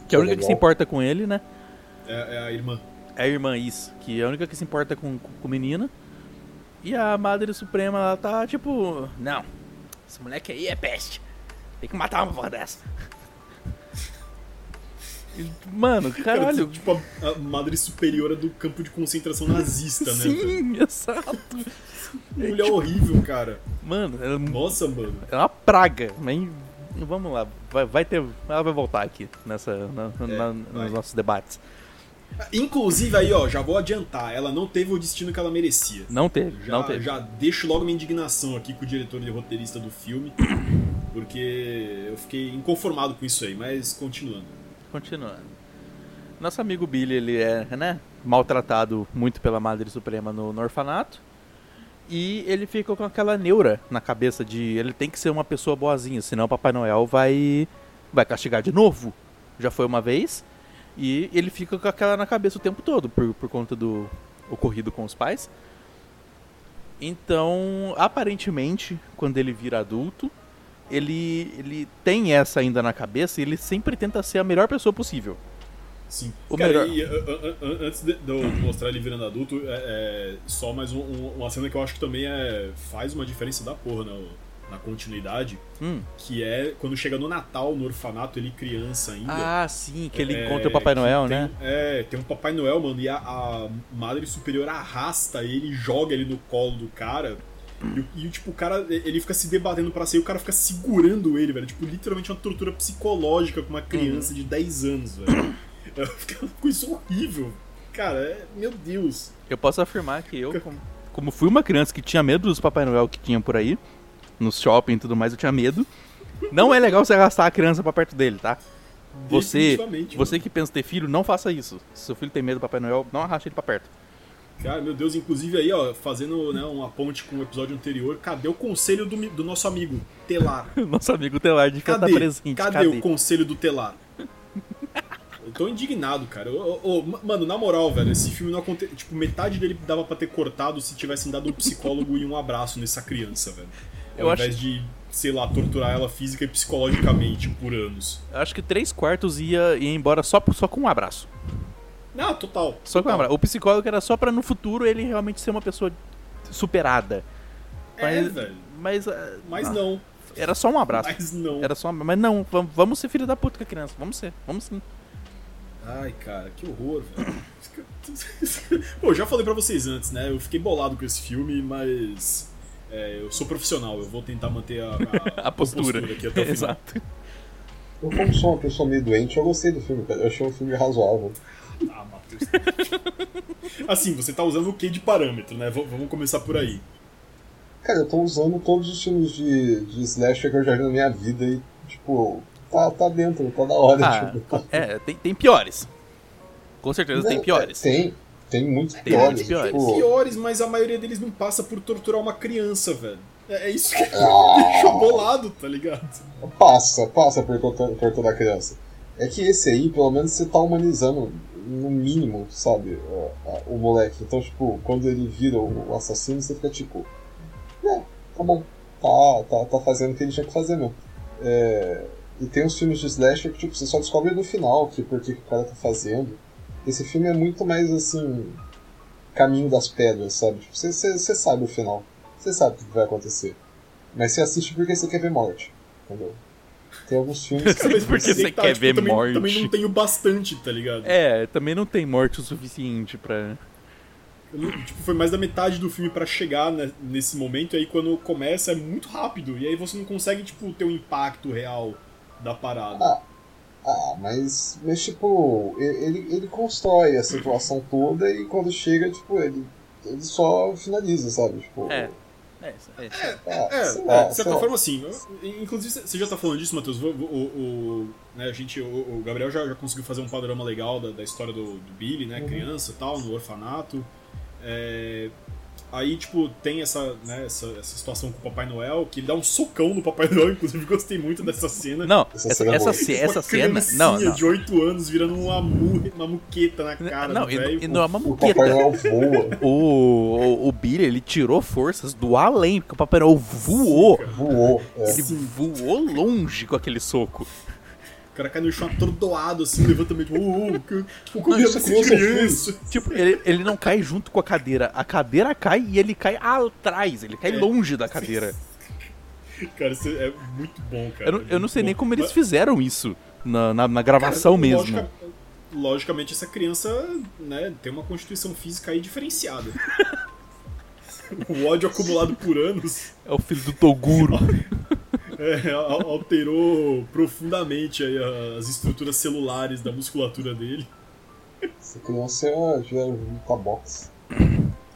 E: Que é a única que se importa com ele, né?
F: É, é a irmã.
E: É a irmã, isso. Que é a única que se importa com, com, com menina. E a Madre Suprema, ela tá tipo. Não, esse moleque aí é peste. Tem que matar uma porra dessa. Mano,
F: Cara,
E: caralho.
F: tipo a, a madre superiora do campo de concentração nazista, né?
E: Sim, exato.
F: Mulher horrível, cara.
E: Mano, ela
F: Nossa, mano.
E: é uma praga. Mas vamos lá, vai, vai ter. Ela vai voltar aqui nessa, na- na-
F: vai.
E: nos nossos debates.
F: Inclusive, aí, ó, já vou adiantar. Ela não teve o destino que ela merecia.
E: Não teve,
F: Já,
E: não teve.
F: já deixo logo minha indignação aqui com o diretor e roteirista do filme, porque eu fiquei inconformado com isso aí, mas continuando.
E: Continuando. Nosso amigo Billy, ele é, né, maltratado muito pela Madre Suprema no, no orfanato. E ele fica com aquela neura na cabeça de ele tem que ser uma pessoa boazinha, senão o Papai Noel vai vai castigar de novo. Já foi uma vez. E ele fica com aquela na cabeça o tempo todo por, por conta do ocorrido com os pais. Então, aparentemente, quando ele vira adulto, ele, ele tem essa ainda na cabeça e ele sempre tenta ser a melhor pessoa possível.
F: Sim.
E: O
F: Cara,
E: melhor-
F: e, a- a- a- antes de, de eu mostrar ele virando adulto, é, é só mais um- um- uma cena que eu acho que também é, faz uma diferença da porra na, na continuidade,
E: Hum.
F: que é quando chega no Natal, no orfanato, ele criança ainda.
E: Ah, sim, que ele
F: É,
E: encontra o Papai Noel,
F: tem-
E: né?
F: É, tem um Papai Noel, mano, e a, a Madre Superior arrasta ele, joga ele no colo do cara. E, o- e, tipo, o cara, ele fica se debatendo pra sair, o cara fica segurando ele, velho. Tipo, literalmente uma tortura psicológica com uma criança de 10 anos, velho. Fica com isso horrível. Cara, é, meu Deus.
E: Eu posso afirmar que eu, como, como fui uma criança que tinha medo dos Papai Noel que tinha por aí, no shopping e tudo mais, eu tinha medo. Não é legal você arrastar a criança pra perto dele, tá? Você, você que pensa ter filho, não faça isso. Se seu filho tem medo do Papai Noel, não arraste ele pra perto.
F: Cara, meu Deus, inclusive aí, ó, fazendo né, uma ponte com o episódio anterior, cadê o conselho do, do nosso amigo, Telar?
E: Nosso amigo Telar de estar
F: Cadê?
E: presente.
F: Cadê,
E: Cadê?
F: o conselho do Telar? Eu tô indignado, cara. Ô, ô, ma- mano, na moral, velho, esse filme não aconteceu. Tipo, metade dele dava pra ter cortado se tivessem dado um psicólogo e um abraço nessa criança, velho. Ao
E: Eu acho-
F: invés de, sei lá, torturar ela física e psicologicamente por anos.
E: Eu acho que três quartos ia, ia embora só, só com um abraço.
F: Não, total.
E: Só que lembra, o psicólogo era só pra no futuro ele realmente ser uma pessoa superada.
F: É,
E: Mas,
F: velho.
E: mas, ah,
F: Mas
E: ah,
F: não.
E: Era só um abraço.
F: Mas não.
E: Era só, mas não, vamos, vamos ser filho da puta com a criança. Vamos ser, vamos sim.
F: Ai, cara, que horror, velho. Pô, já falei pra vocês antes, né? Eu fiquei bolado com esse filme, mas. É, eu sou profissional, eu vou tentar manter a, a,
E: A postura.
F: aqui até o final.
E: Exato.
D: Eu, como sou uma pessoa meio doente, eu gostei do filme, cara. Eu achei um filme razoável.
F: Ah, Matheus. assim, você tá usando o que de parâmetro, né? V- vamos começar por aí.
D: Cara, eu tô usando todos os filmes de, de slasher que eu já vi na minha vida e, tipo, tá, tá dentro, tá da hora.
E: Ah,
D: tipo.
E: é, tem, tem piores. Com certeza tem
D: Não,
E: piores.
D: Tem, tem muitos
E: Tem
D: piores.
E: muitos piores.
D: Tipo,
F: Piores, mas a maioria deles não passa por torturar uma criança, velho. É, é isso que me
D: Ah.
F: deixou bolado, tá ligado?
D: Passa, passa por, to- por toda a criança. É que esse aí, pelo menos, você tá humanizando, no mínimo, sabe, o, a- o moleque. Então, tipo, quando ele vira o, o assassino, você fica tipo, é, tá bom, tá, tá, tá fazendo o que ele tinha que fazer mesmo. É, e tem uns filmes de slasher que, tipo, você só descobre no final que por que que o cara tá fazendo. Esse filme é muito mais, assim, caminho das pedras, sabe? Tipo, você, você, você sabe o final. Você sabe o que vai acontecer. Mas você assiste porque você quer ver morte. Entendeu? Tem alguns filmes que.
F: Mas
E: porque
F: você
E: você
F: tá,
E: quer
F: tipo,
E: ver
F: também,
E: morte.
F: Também não tenho bastante, tá ligado?
E: É, também não tem morte o suficiente pra.
F: Não- tipo, foi mais da metade do filme pra chegar ne- nesse momento, e aí quando começa é muito rápido, e aí você não consegue, tipo, ter o impacto real da parada.
D: Ah, Ah, mas, mas tipo, ele, ele constrói a situação toda e quando chega, tipo, ele, ele só finaliza, sabe? Tipo,
E: É. É, é,
D: ah,
F: É,
D: sei
F: é,
D: lá,
F: de certa forma assim. Inclusive, você já tá falando disso, Matheus. O, o, o- né, a gente, o, o Gabriel já, já conseguiu fazer um panorama legal da, da história do, do Billy, né?
D: Uhum.
F: Criança e tal, no orfanato. É, aí, tipo, tem essa, né, essa, essa situação com o Papai Noel, que ele dá um socão no Papai Noel, inclusive gostei muito dessa cena.
E: Não,
D: Essa
E: essa,
D: cena é
E: essa,
F: Tipo,
E: essa cena. Não, não.
F: de 8 anos virando uma, mu, uma muqueta na cara
E: Não,
F: do
E: e, e não é uma
D: O Papai
E: muqueta.
D: Noel voa,
E: O, o, o Billy, ele tirou forças do além, porque o Papai Noel voou.
D: voou. É.
E: Ele voou longe com aquele soco.
F: O cara cai no chão atordoado, assim, levanta meio tipo, oh, oh, que- tipo, como
D: Não, criança
F: criança.
E: Tipo, ele, ele não cai junto com a cadeira. A cadeira cai e ele cai atrás. Ele cai
F: É.
E: longe da cadeira.
F: Cara, isso é muito bom, cara.
E: Eu, não- eu não sei nem
F: Bom,
E: como eles fizeram isso na, na, na gravação
F: Cara,
E: mesmo.
F: logica- logicamente, essa criança né, tem uma constituição física aí diferenciada. o ódio acumulado por anos
E: É o filho do Toguro.
F: é, al- alterou profundamente aí as estruturas celulares da musculatura dele.
D: Essa criança é- já luta boxe.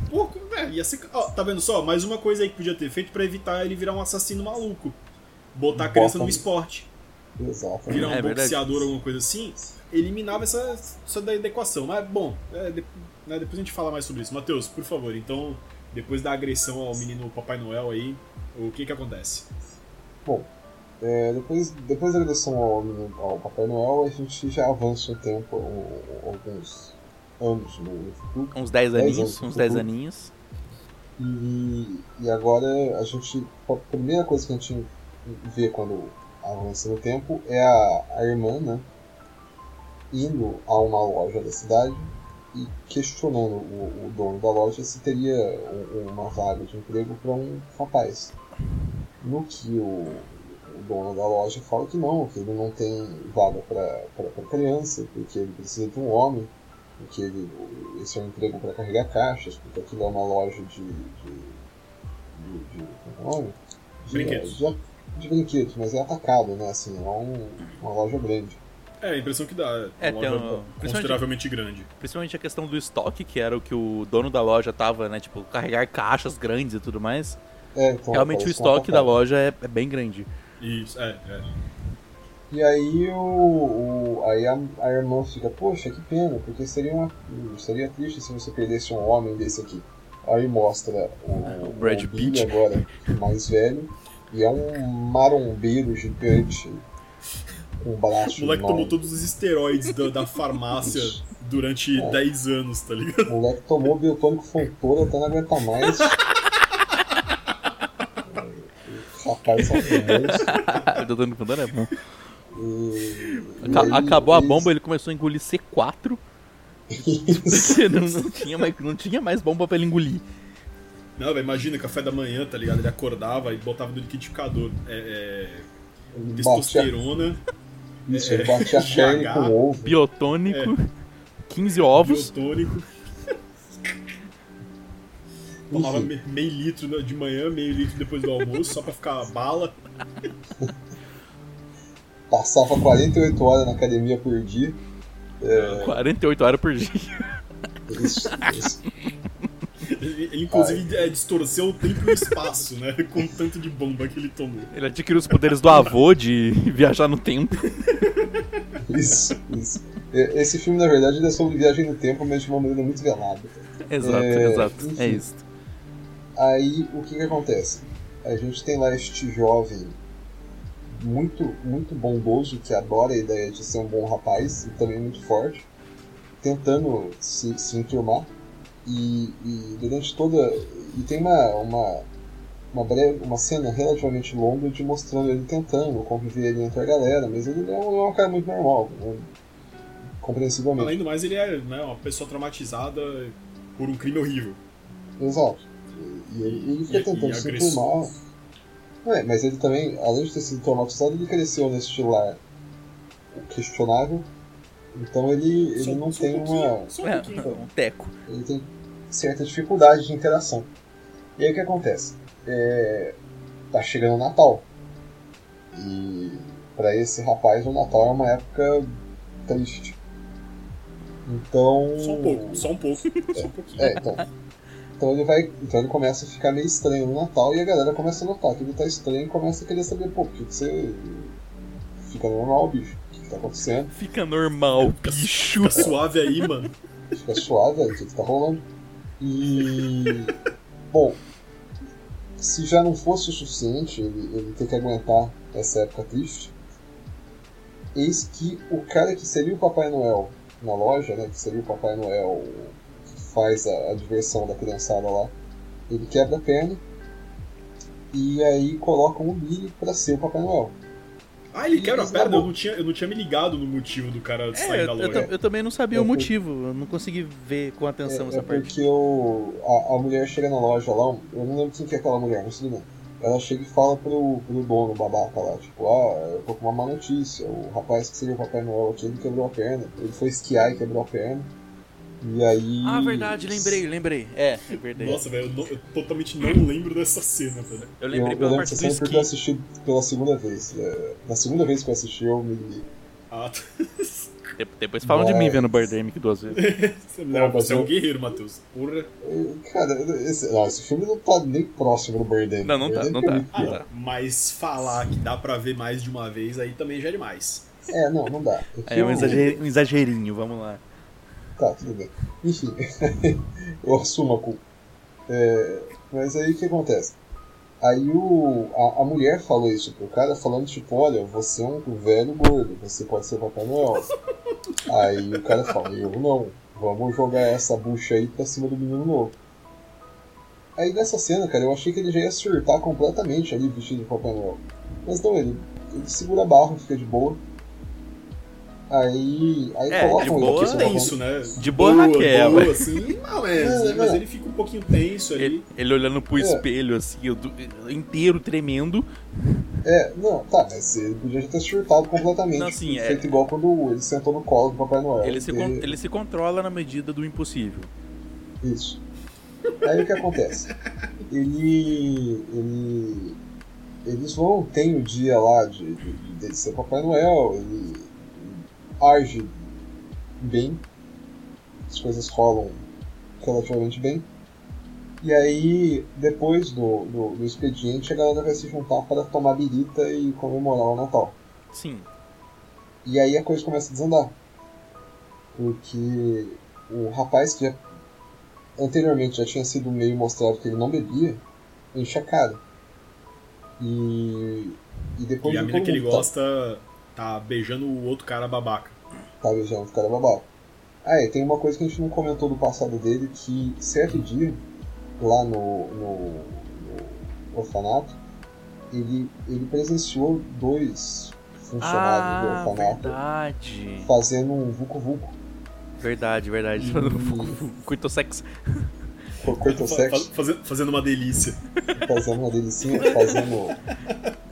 F: Pô, é, ia ser. ó, tá vendo só? Mais uma coisa aí que podia ter feito pra evitar ele virar um assassino maluco. Botar a criança
D: Bota-
F: no esporte.
D: Exato.
F: virar um
E: É verdade.
F: boxeador, alguma coisa assim, eliminava essa, essa da, da equação. Mas, bom, é, de- né, depois a gente fala mais sobre isso. Matheus, por favor, então, depois da agressão ao menino Papai Noel aí, o que que acontece?
D: É, depois, depois da agressão ao, ao Papai Noel, a gente já avança um tempo, um- alguns anos no, futuro.
E: Uns 10
D: Dez
E: aninhos,
D: anos,
E: uns 10
D: uhum.
E: aninhos.
D: E, e agora a gente. A primeira coisa que a gente vê quando avança no tempo é a, a irmã, né? Indo a uma loja da cidade e questionando o, o dono da loja se teria um- uma vaga de emprego para um rapaz. No que o, o dono da loja fala que não, que ele não tem vaga para criança, porque ele precisa de um homem porque ele, esse é um emprego para carregar caixas, porque aquilo é uma loja de. de. de. de é o nome? De-
F: Brinquedos.
D: De, de brinquedos, mas é atacado, né? Assim, é um- uma loja grande.
F: É, a impressão que dá.
E: É,
F: É, uma
E: tem
F: loja
E: um-
F: consideravelmente grande.
E: Principalmente a questão do estoque, que era o que o dono da loja tava, né? Tipo, carregar caixas grandes e tudo mais.
D: É, então,
E: Realmente o estoque da loja é, é bem grande.
F: Isso, é, é.
D: E aí o, o aí a, a irmã fica, poxa, que pena, porque seria uma seria triste se você perdesse um homem desse aqui. Aí mostra o,
E: o Brad Pitt.
D: agora mais velho e é um marombeiro gigante com um braço
F: O moleque tomou todos os esteroides da, da farmácia durante
D: É.
F: 10 anos, tá ligado?
D: O moleque tomou biotônico fontora até não aguenta mais.
E: Dando contando, é bom.
D: E, e aí
E: acabou a bomba, ele começou a engolir C4.
D: Isso.
E: Porque não, não tinha mais, não tinha mais bomba pra ele engolir.
F: Não, imagina, café da manhã, tá ligado? Ele acordava e botava no liquidificador é, é, testosterona,
D: isso, ele batia
F: GH,
D: com ovo.
E: Biotônico, 15 ovos.
F: biotônico. Tomava me- meio litro de manhã, meio litro depois do almoço, só pra ficar bala.
D: Passava 48 horas na academia por dia.
E: 48 horas por dia.
D: Isso, isso.
F: Ele, ele, inclusive, é, distorceu o tempo e o espaço, né? Com o tanto de bomba que ele tomou.
E: Ele adquiriu os poderes do avô de viajar no tempo.
D: Isso, isso. Esse filme, na verdade, ele é sobre viagem no tempo, mas de uma maneira muito velada.
E: Exato,
D: É,
E: exato.
D: enfim.
E: É isso.
D: Aí, o que que acontece? A gente tem lá este jovem muito, muito bondoso, que adora a ideia de ser um bom rapaz, e também muito forte, tentando se, se enturmar. E, e durante toda... E tem uma, uma, uma, breve, uma cena relativamente longa de mostrando ele tentando conviver ali entre a galera, mas ele não é um, é um cara muito normal, né? compreensivelmente.
F: Além do mais, ele é né, uma pessoa traumatizada por um crime horrível.
D: Exato. E ele, ele fica
F: E-
D: tentando
F: e
D: se. Não é, mas ele também, além de ter sido traumatizado, ele cresceu nesse lar questionável. Então ele, ele
F: Só-
D: não
F: só um
D: tem
F: pouquinho,
D: uma.
F: Só um
E: É, um teco.
D: Ele tem certa dificuldade de interação. E aí o que acontece? É, tá chegando o Natal. E para esse rapaz o Natal é uma época triste. Então.
F: Só um pouco, só um pouco, só um pouquinho.
D: É, então. Então ele vai. Então ele começa a ficar meio estranho no Natal e a galera começa a notar que ele tá estranho e começa a querer saber, pô, por que, que você fica normal, bicho? O que, que tá acontecendo?
E: Fica normal, bicho.
F: Fica suave aí, mano.
D: Fica suave, velho, o que, que tá rolando? E. Bom, se já não fosse o suficiente ele, ele ter que aguentar essa época triste, eis que o cara que seria o Papai Noel na loja, né, que seria o Papai Noel faz a, a diversão da criançada lá, ele quebra a perna e aí colocam o Billy pra ser o Papai Noel.
F: Ah, ele quebra a perna? Eu não, tinha, eu não tinha me ligado no motivo do cara sair
E: É,
F: da
E: eu, eu
F: loja.
E: tam- eu também não sabia
D: É,
E: o
D: por-
E: motivo. Eu não consegui ver com atenção
D: É,
E: essa
D: é
E: parte.
D: porque o, a, a mulher chega na loja lá, eu não lembro quem que é aquela mulher, mas tudo bem. Ela chega e fala pro, pro dono babaca lá, tipo, ah, eu tô com uma má notícia, o rapaz que seria o Papai Noel aqui, ele quebrou a perna, ele foi esquiar e quebrou a perna. E aí.
E: Ah, verdade, lembrei, lembrei. É, é verdade.
F: Nossa, velho, eu, eu totalmente não lembro dessa cena, velho.
E: eu
D: Eu,
E: lembrei
D: eu
E: pela parte do
D: porque eu assisti pela segunda vez. É, Na segunda vez que eu assisti, eu me.
F: Ah, tá.
E: De- Depois falam de mim
D: Mas-
E: vendo Birdemic duas vezes.
F: Você,
D: Não,
F: não,
D: mas
F: você é um guerreiro, Matheus. Porra.
D: Cara, esse, não, esse filme não tá nem próximo do Birdemic.
E: Não, não tá, não
D: é
E: tá.
F: Ah,
E: tá.
F: mas falar que dá pra ver mais de uma vez aí também já é demais.
D: É, não, não dá. que
E: É um, exager- um exagerinho, vamos lá.
D: Tá, tudo bem. Enfim, eu assumo a culpa. É, mas aí o que acontece? Aí o, a, a mulher falou isso pro cara, falando tipo, olha, você é um velho gordo, você pode ser Papai Noel. aí o cara fala, eu não, vamos jogar essa bucha aí pra cima do menino novo. Aí nessa cena, cara, eu achei que ele já ia surtar completamente ali vestido de Papai Noel. Mas não, ele, ele segura a barra, fica de boa. Aí, aí
E: É, de
D: ele
E: boa,
D: aqui a
F: Tenso, né?
E: De boa naquela.
F: Boa, assim, não é,
D: É,
F: mas
D: é.
F: ele fica um pouquinho tenso ali.
E: Ele, ele olhando pro
D: É.
E: espelho, assim, eu inteiro tremendo.
D: É, não, tá, mas ele podia já ter surtado completamente.
E: Não, sim, é.
D: Feito igual quando ele sentou no colo do Papai Noel.
E: Ele se,
D: E-
E: con- ele se controla na medida do impossível.
D: Isso. Aí o que acontece? Ele. ele eles vão, tem o dia lá de, de, dele ser Papai Noel, ele, ele age bem, as coisas rolam relativamente bem. E aí, depois do, do, do expediente, a galera vai se juntar para tomar birita e comemorar o Natal.
E: Sim.
D: E aí a coisa começa a desandar. Porque o rapaz que já, anteriormente já tinha sido meio mostrado que ele não bebia, enche a cara. E, e depois
F: E a mina que ele
D: tá-
F: gosta tá beijando o outro cara babaca.
D: Tá beijando o cara babaca. Ah, é, tem uma coisa que a gente não comentou do passado dele, que certo dia, lá no, no, no orfanato, ele, ele presenciou dois funcionários do
E: Ah,
D: orfanato
E: verdade.
D: fazendo um vucu-vucu.
E: Verdade, verdade. Curtou sexo.
D: Co- Coito
F: Fa-
D: sexo,
F: fa- faze- fazendo uma delícia.
D: fazendo uma delicinha, fazendo.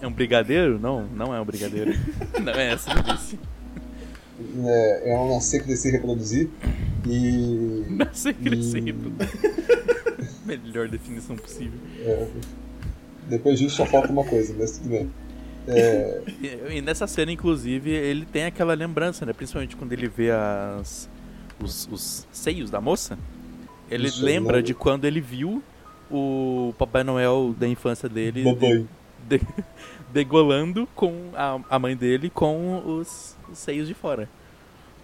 E: É um brigadeiro? Não, não é um brigadeiro. Não é essa disse.
D: É, é um nascer, crescer e reproduzir. E.
E: Nascer, crescer e reproduzir. Melhor definição possível.
D: é, depois disso só falta uma coisa, mas tudo bem. É,
E: E, e nessa cena, inclusive, ele tem aquela lembrança, né? Principalmente quando ele vê as, os, os seios da moça. Ele
D: Isso,
E: lembra
D: lembra.
E: de quando ele viu o Papai Noel da infância dele
D: Babai.
E: de- degolando com a, a mãe dele com os, os seios de fora.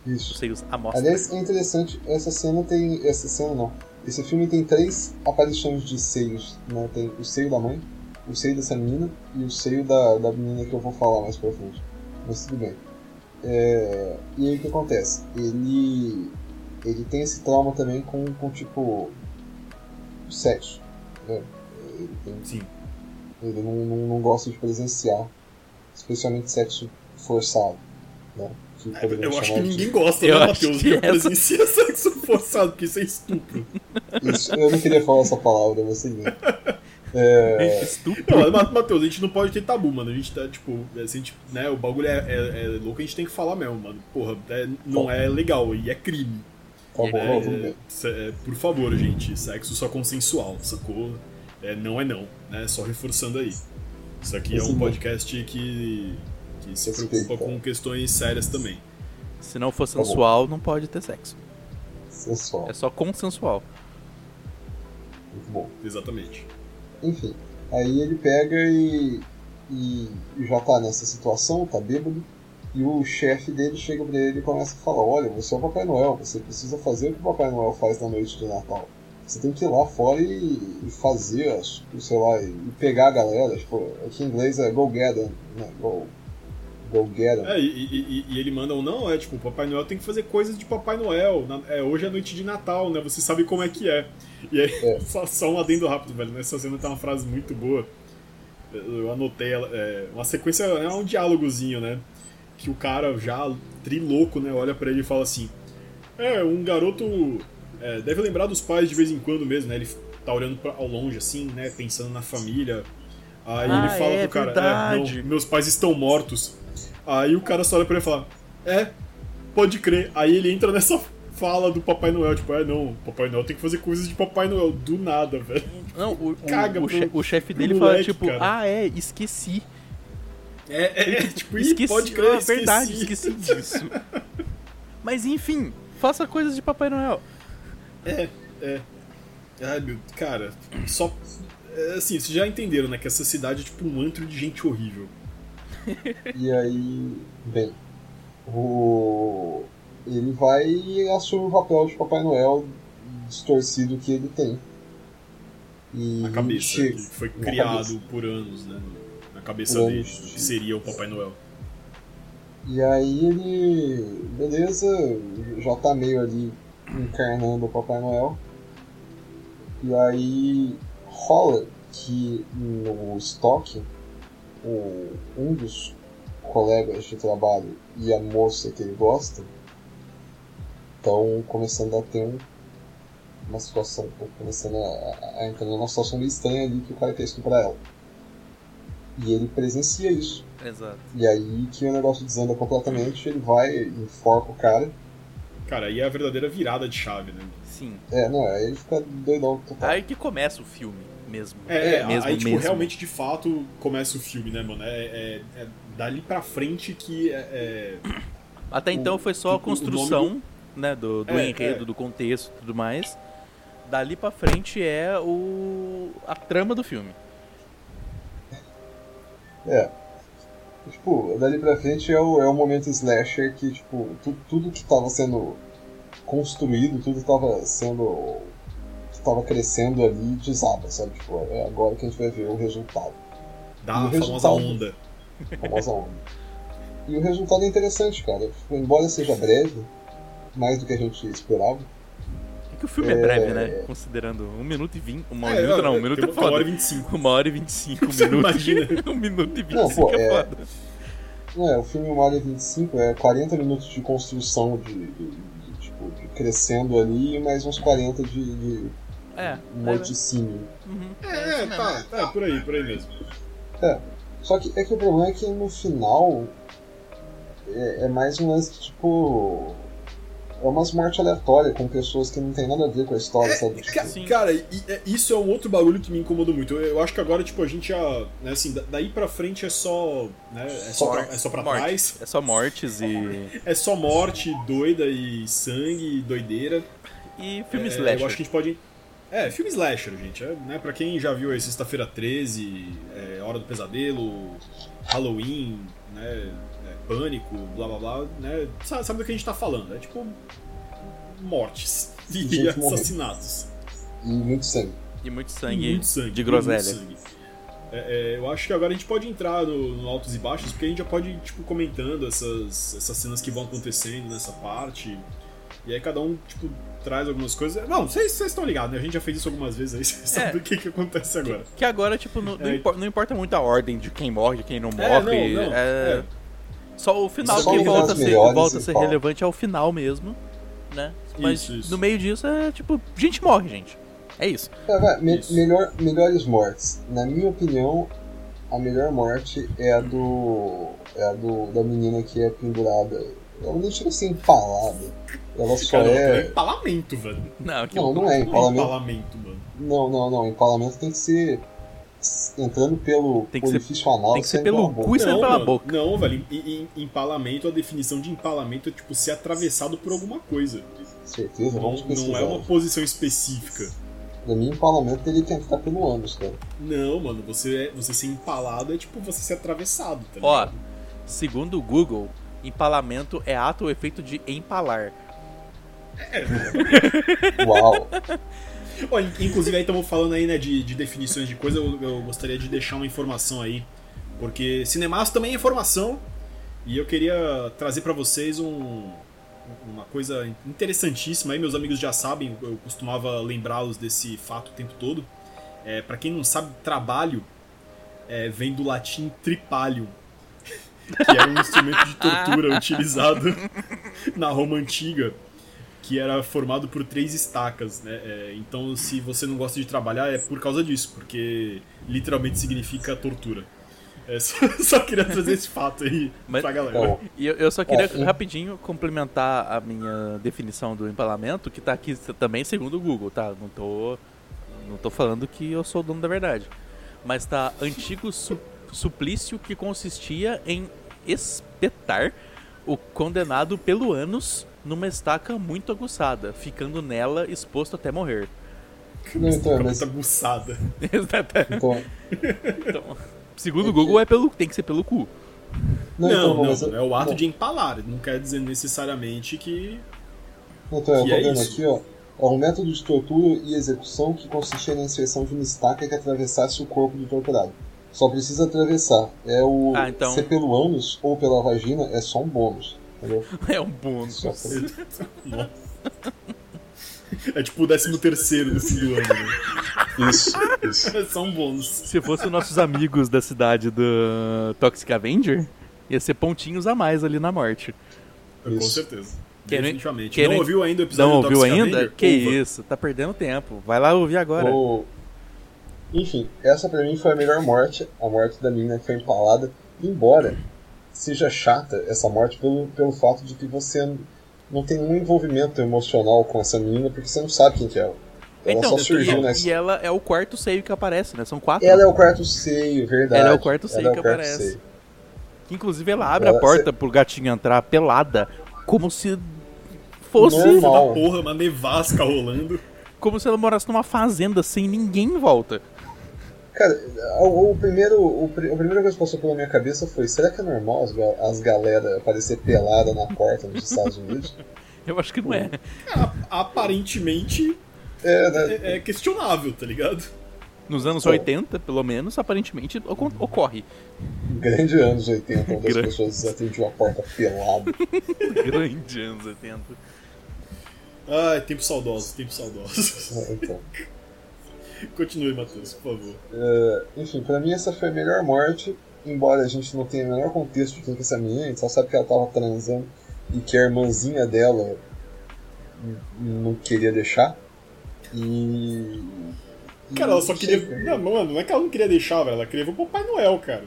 E: Os
D: Isso.
E: seios à mostra.
D: Aliás, é interessante, essa cena tem. Essa cena não. Esse filme tem três aparições de seios. Né? Tem o seio da mãe, o seio dessa menina e o seio da, da menina que eu vou falar mais pra frente. Mas tudo bem. É, e aí o que acontece? Ele. Ele tem esse trauma também com, com tipo. sexo. Né? Ele, tem,
F: Sim.
D: ele não, não, não gosta de presenciar, especialmente sexo forçado. Né? Que poderíamos
F: Eu acho que
D: de-
F: ninguém gosta,
E: Eu
F: né, Matheus?
E: que
F: De
E: essa-
F: presenciar sexo forçado, porque isso é estupro.
D: Isso, eu não queria falar essa palavra, mas tudo bem. É,
E: Estupro.
F: Não, mas, Matheus, a gente não pode ter tabu, mano. A gente tá, tipo, é, a gente, né, o bagulho é, é- é louco, a gente tem que falar mesmo, mano. Porra, é- não é legal e é crime. É, é, por favor, gente, sexo só consensual, sacou? É, não é não, né? Só reforçando aí. Isso aqui é um podcast que, que se preocupa com questões sérias também.
E: Se não for sensual, não pode ter sexo.
D: Sensual,
E: É só consensual.
D: muito bom.
F: Exatamente.
D: Enfim, aí ele pega e, e já tá nessa situação, tá bêbado, e o chefe dele chega pra ele e começa a falar: Olha, você é o Papai Noel, você precisa fazer o que o Papai Noel faz na noite de Natal. Você tem que ir lá fora e, e fazer, as- sei lá, e pegar a galera. Tipo, aqui em inglês é go get them, né? Go, go get them.
F: É, e, e- e- ele manda um não, é tipo, o Papai Noel tem que fazer coisas de Papai Noel. na- é, hoje é noite de Natal, né? Você sabe como é que é. E aí,
D: É.
F: só, só um adendo rápido, velho. Nessa cena tem uma frase muito boa. Eu eu anotei ela. É, uma sequência, é um diálogozinho, né? Que o cara já trilouco, né? Olha pra ele e fala assim: É, um garoto é, deve lembrar dos pais de vez em quando mesmo, né? Ele tá olhando pra, ao longe, assim, né? Pensando na família. Aí
E: Ah,
F: ele fala
E: é
F: pro cara:
E: verdade.
F: É, não, meus pais estão mortos. Aí o cara só olha pra ele e fala: É, pode crer. Aí ele entra nessa fala do Papai Noel, tipo, é não, Papai Noel tem que fazer coisas de Papai Noel, do nada, velho.
E: Não, o, o,
F: Caga
E: o,
F: pro-
E: che- o chefe dele fala
F: moleque,
E: tipo,
F: cara.
E: ah é, esqueci.
F: É, é, é, tipo,
E: Esqueci,
F: pode crer,
E: ah, verdade,
F: esqueci.
E: esqueci disso. Mas enfim, faça coisas de Papai Noel.
F: Ai, meu, cara, só. é, Assim, vocês já entenderam, né? Que essa cidade é tipo um antro de gente horrível.
D: E aí, bem, o... ele vai e assume o papel de Papai Noel distorcido que ele tem. E
F: Na cabeça,
D: chega-
F: que foi criado
D: cabeça.
F: por anos, né? Cabeça dele, que seria o Papai Noel.
D: E aí ele, beleza, já tá meio ali encarnando o Papai Noel. E aí rola que no estoque, o, um dos colegas de trabalho e a moça que ele gosta estão começando a ter um- uma situação, começando a, a entrar numa situação meio estranha ali que o cara quer estuprar ela. E ele presencia isso.
E: Exato.
D: E aí que o negócio desanda completamente, ele vai, enforca o cara.
F: Cara, aí é a verdadeira virada de chave, né?
E: Sim.
D: É, não, aí ele fica doidão total.
E: Aí que começa o filme mesmo.
F: É, é,
E: mesmo,
F: aí, tipo,
E: mesmo.
F: realmente, de fato, começa o filme, né, mano? É, é- é dali pra frente que é, é-
E: Até então
F: o-
E: foi só a construção,
F: nome
E: né, do, do
F: É,
E: enredo,
F: é.
E: do contexto e tudo mais. Dali pra frente é o a trama do filme.
D: É. Tipo, dali pra frente é o, é o momento slasher que, tipo, tu- tudo que tava sendo construído, tudo que tava sendo. que tava crescendo ali desaba, sabe? Tipo, é agora que a gente vai ver o resultado.
F: da
D: E o
F: famosa onda.
D: a famosa onda. E o resultado é interessante, cara. Tipo, embora seja breve, mais do que a gente esperava.
E: É que o filme é, breve, né? Considerando 1 minuto e 20. Uma
F: É,
E: minuto
F: é,
E: não, um
F: é,
E: minuto é
F: uma- tem uma hora
E: foda.
F: e 25.
E: Uma hora e 25
F: Você
E: minutos.
F: imagina?
E: 1 minuto e 25
D: Não, pô,
E: é
D: é-
E: foda.
D: Não é, o filme 1 hora e 25 é 40 minutos de construção de, de- de, tipo, tipo, crescendo ali e mais uns 40 de, de
E: É.
D: morticínio.
E: Uhum.
F: É,
E: isso mesmo.
F: tá, tá, por aí, por aí mesmo.
D: Só que é que o problema é que no final é, é mais um lance que, tipo. É umas mortes aleatórias com pessoas que não tem nada a ver com a história, sabe? Tipo,
F: Ca-
E: Sim.
F: Cara, e- é- isso é um outro bagulho que me incomodou muito. Eu, eu acho que agora, tipo, a gente já. Né, assim, da- daí pra frente é só. Né, é, só pra, é só pra
E: Morte.
F: trás.
E: É só mortes e.
F: É só morte, doida e sangue, e doideira.
E: E filme
F: É,
E: slasher.
F: Eu acho que a gente pode. É, filme slasher, gente. É, né, pra quem já viu aí Sexta-feira 13, é, Hora do Pesadelo, Halloween, né, é, Pânico, blá blá blá, né, sabe, sabe do que a gente tá falando. É tipo. mortes e
D: Gente morrendo.
F: assassinatos.
D: E muito sangue.
E: E muito
F: E
E: sangue,
F: muito sangue.
E: de
F: e
E: groselha.
F: sangue. É, é, eu acho que agora a gente pode entrar no, no altos e baixos, porque a gente já pode ir tipo, comentando essas, essas cenas que vão acontecendo nessa parte. E aí cada um, tipo, traz algumas coisas. Não, vocês vocês estão ligados, né? A gente já fez isso algumas vezes aí, vocês
E: É.
F: sabem o que, que acontece agora.
E: Que agora, tipo, não, não
F: É.
E: impor- não importa muito a ordem de quem morre, de quem não
F: É,
E: morre.
F: não, não,
E: é-
F: é.
E: Só o final
D: Só
E: que volta a ser, volta a ser relevante é o final mesmo, né? Mas
F: Isso, isso.
E: no meio disso é tipo, gente morre, gente. É isso.
D: É, vai, me-
F: Isso.
D: melhor, melhores mortes. Na minha opinião, a melhor morte é a do. É a do da menina que é pendurada. Ela não chega a ser empalada. Ela só
F: Cara, é
D: é.
F: empalamento, velho.
E: Não, que
D: Não, não é
F: Não é
D: empalamento.
F: empalamento, mano.
D: Não, não, não. Empalamento tem que ser entrando pelo
E: Tem que ser-
D: orifício anal.
E: tem que ser
D: saindo
E: pelo cu e saindo
F: Não,
E: pela
F: mano,
E: boca.
F: Não, velho. Em, em- empalamento, a definição de empalamento é tipo ser atravessado por alguma coisa.
D: Certeza,
F: Não,
D: vamos
F: não
D: pesquisar.
F: é uma posição específica.
D: Pra mim, empalamento teria que entrar pelo ânus, cara.
F: Não, mano, você, é, você ser empalado é tipo você ser atravessado, tá
E: Ó,
F: ligado?
E: segundo o Google, empalamento é ato ou efeito de empalar.
D: Uau.
F: Inclusive aí estamos falando aí, né, de, de definições de coisa, eu, eu gostaria de deixar uma informação aí, porque Cinemaço também é informação, e eu queria trazer pra vocês um, uma coisa interessantíssima aí, meus amigos já sabem, eu costumava lembrá-los desse fato o tempo todo. É, para quem não sabe, trabalho é, vem do latim tripalium, que era um instrumento de tortura utilizado na Roma Antiga, que era formado por três estacas, né? É, então, se você não gosta de trabalhar, é por causa disso, porque literalmente significa tortura. É, só, só queria trazer esse fato aí
E: Mas-
F: pra galera.
E: E eu, eu só queria
D: Ó,
E: rapidinho complementar a minha definição do empalamento, que tá aqui também segundo o Google, tá? Não tô, não tô falando que eu sou o dono da verdade. Mas tá antigo su- suplício que consistia em espetar o condenado pelo ânus numa estaca muito aguçada, ficando nela exposto até morrer.
D: não, então, mas.
F: muito aguçada.
D: Então,
E: então, segundo o Google, é pelo, tem que ser pelo cu.
D: não,
F: Não,
D: então,
F: não,
D: mas-
F: é o ato
D: não.
F: de empalar. Não quer dizer necessariamente que.
D: Então, eu
F: Que
D: tô
F: é
D: vendo
F: isso.
D: aqui, ó. É um método de tortura e execução que consistia na inserção de uma estaca que atravessasse o corpo do torturado. Só precisa atravessar. É o.
E: Ah, então-
D: Se é pelo ânus ou pela vagina, é só um bônus.
E: É um bônus.
F: Nossa. É tipo o 13 terceiro do fim do ano, né?
D: Isso, isso.
F: É só um bônus.
E: Se fossem nossos amigos da cidade do Toxic Avenger, ia ser pontinhos a mais ali na morte.
F: Com
D: Isso.
F: certeza.
E: Quem não-
F: Definitivamente. não ouviu ainda o episódio
E: Não
F: do
E: ouviu
F: Toxic
E: ainda?
F: Avenger?
E: Que
F: Ouva.
E: isso, tá perdendo tempo. Vai lá ouvir agora.
D: O- Enfim, essa pra mim foi a melhor morte, a morte da menina que foi empalada, embora seja chata essa morte pelo, pelo fato de que você não tem nenhum envolvimento emocional com essa menina, porque você não sabe quem que é ela. Ela
E: Então,
D: só surgiu
E: e,
D: nessa.
E: e ela é o quarto seio que aparece, né? São quatro.
D: Ela é o quarto seio, verdade.
E: Ela é o quarto seio
D: Ela é
E: que
D: o quarto
E: aparece.
D: seio.
E: Que, inclusive ela abre
D: Ela-
E: a porta pro gatinho entrar pelada, como se fosse.
D: Normal.
F: Da porra, uma nevasca rolando.
E: Como se ela morasse numa fazenda sem ninguém em volta.
D: Cara, o, o primeiro, o, a primeira coisa que passou pela minha cabeça foi: será que é normal as, as galera aparecer pelada na porta nos Estados Unidos?
E: Eu acho que não é.
F: A- Aparentemente
D: É, né?
F: é, é questionável, tá ligado?
E: Nos anos
D: Pô.
E: 80, pelo menos, aparentemente ocon- ocorre.
D: Grande anos 80, onde as
E: Grande.
D: pessoas atendiam a porta pelada.
E: Grande anos 80.
F: Ai, tempos saudosos, tempos saudosos.
D: É, Então.
F: Continue, Matheus, por favor.
D: É, enfim, pra mim essa foi a melhor morte, embora a gente não tenha o menor contexto de quem que é essa menina, a gente só sabe que ela tava transando e que a irmãzinha dela não queria deixar. E.
F: Cara, ela só queria. Não, mano, não é que ela não queria deixar, velho. Ela queria ver o Papai Noel, cara.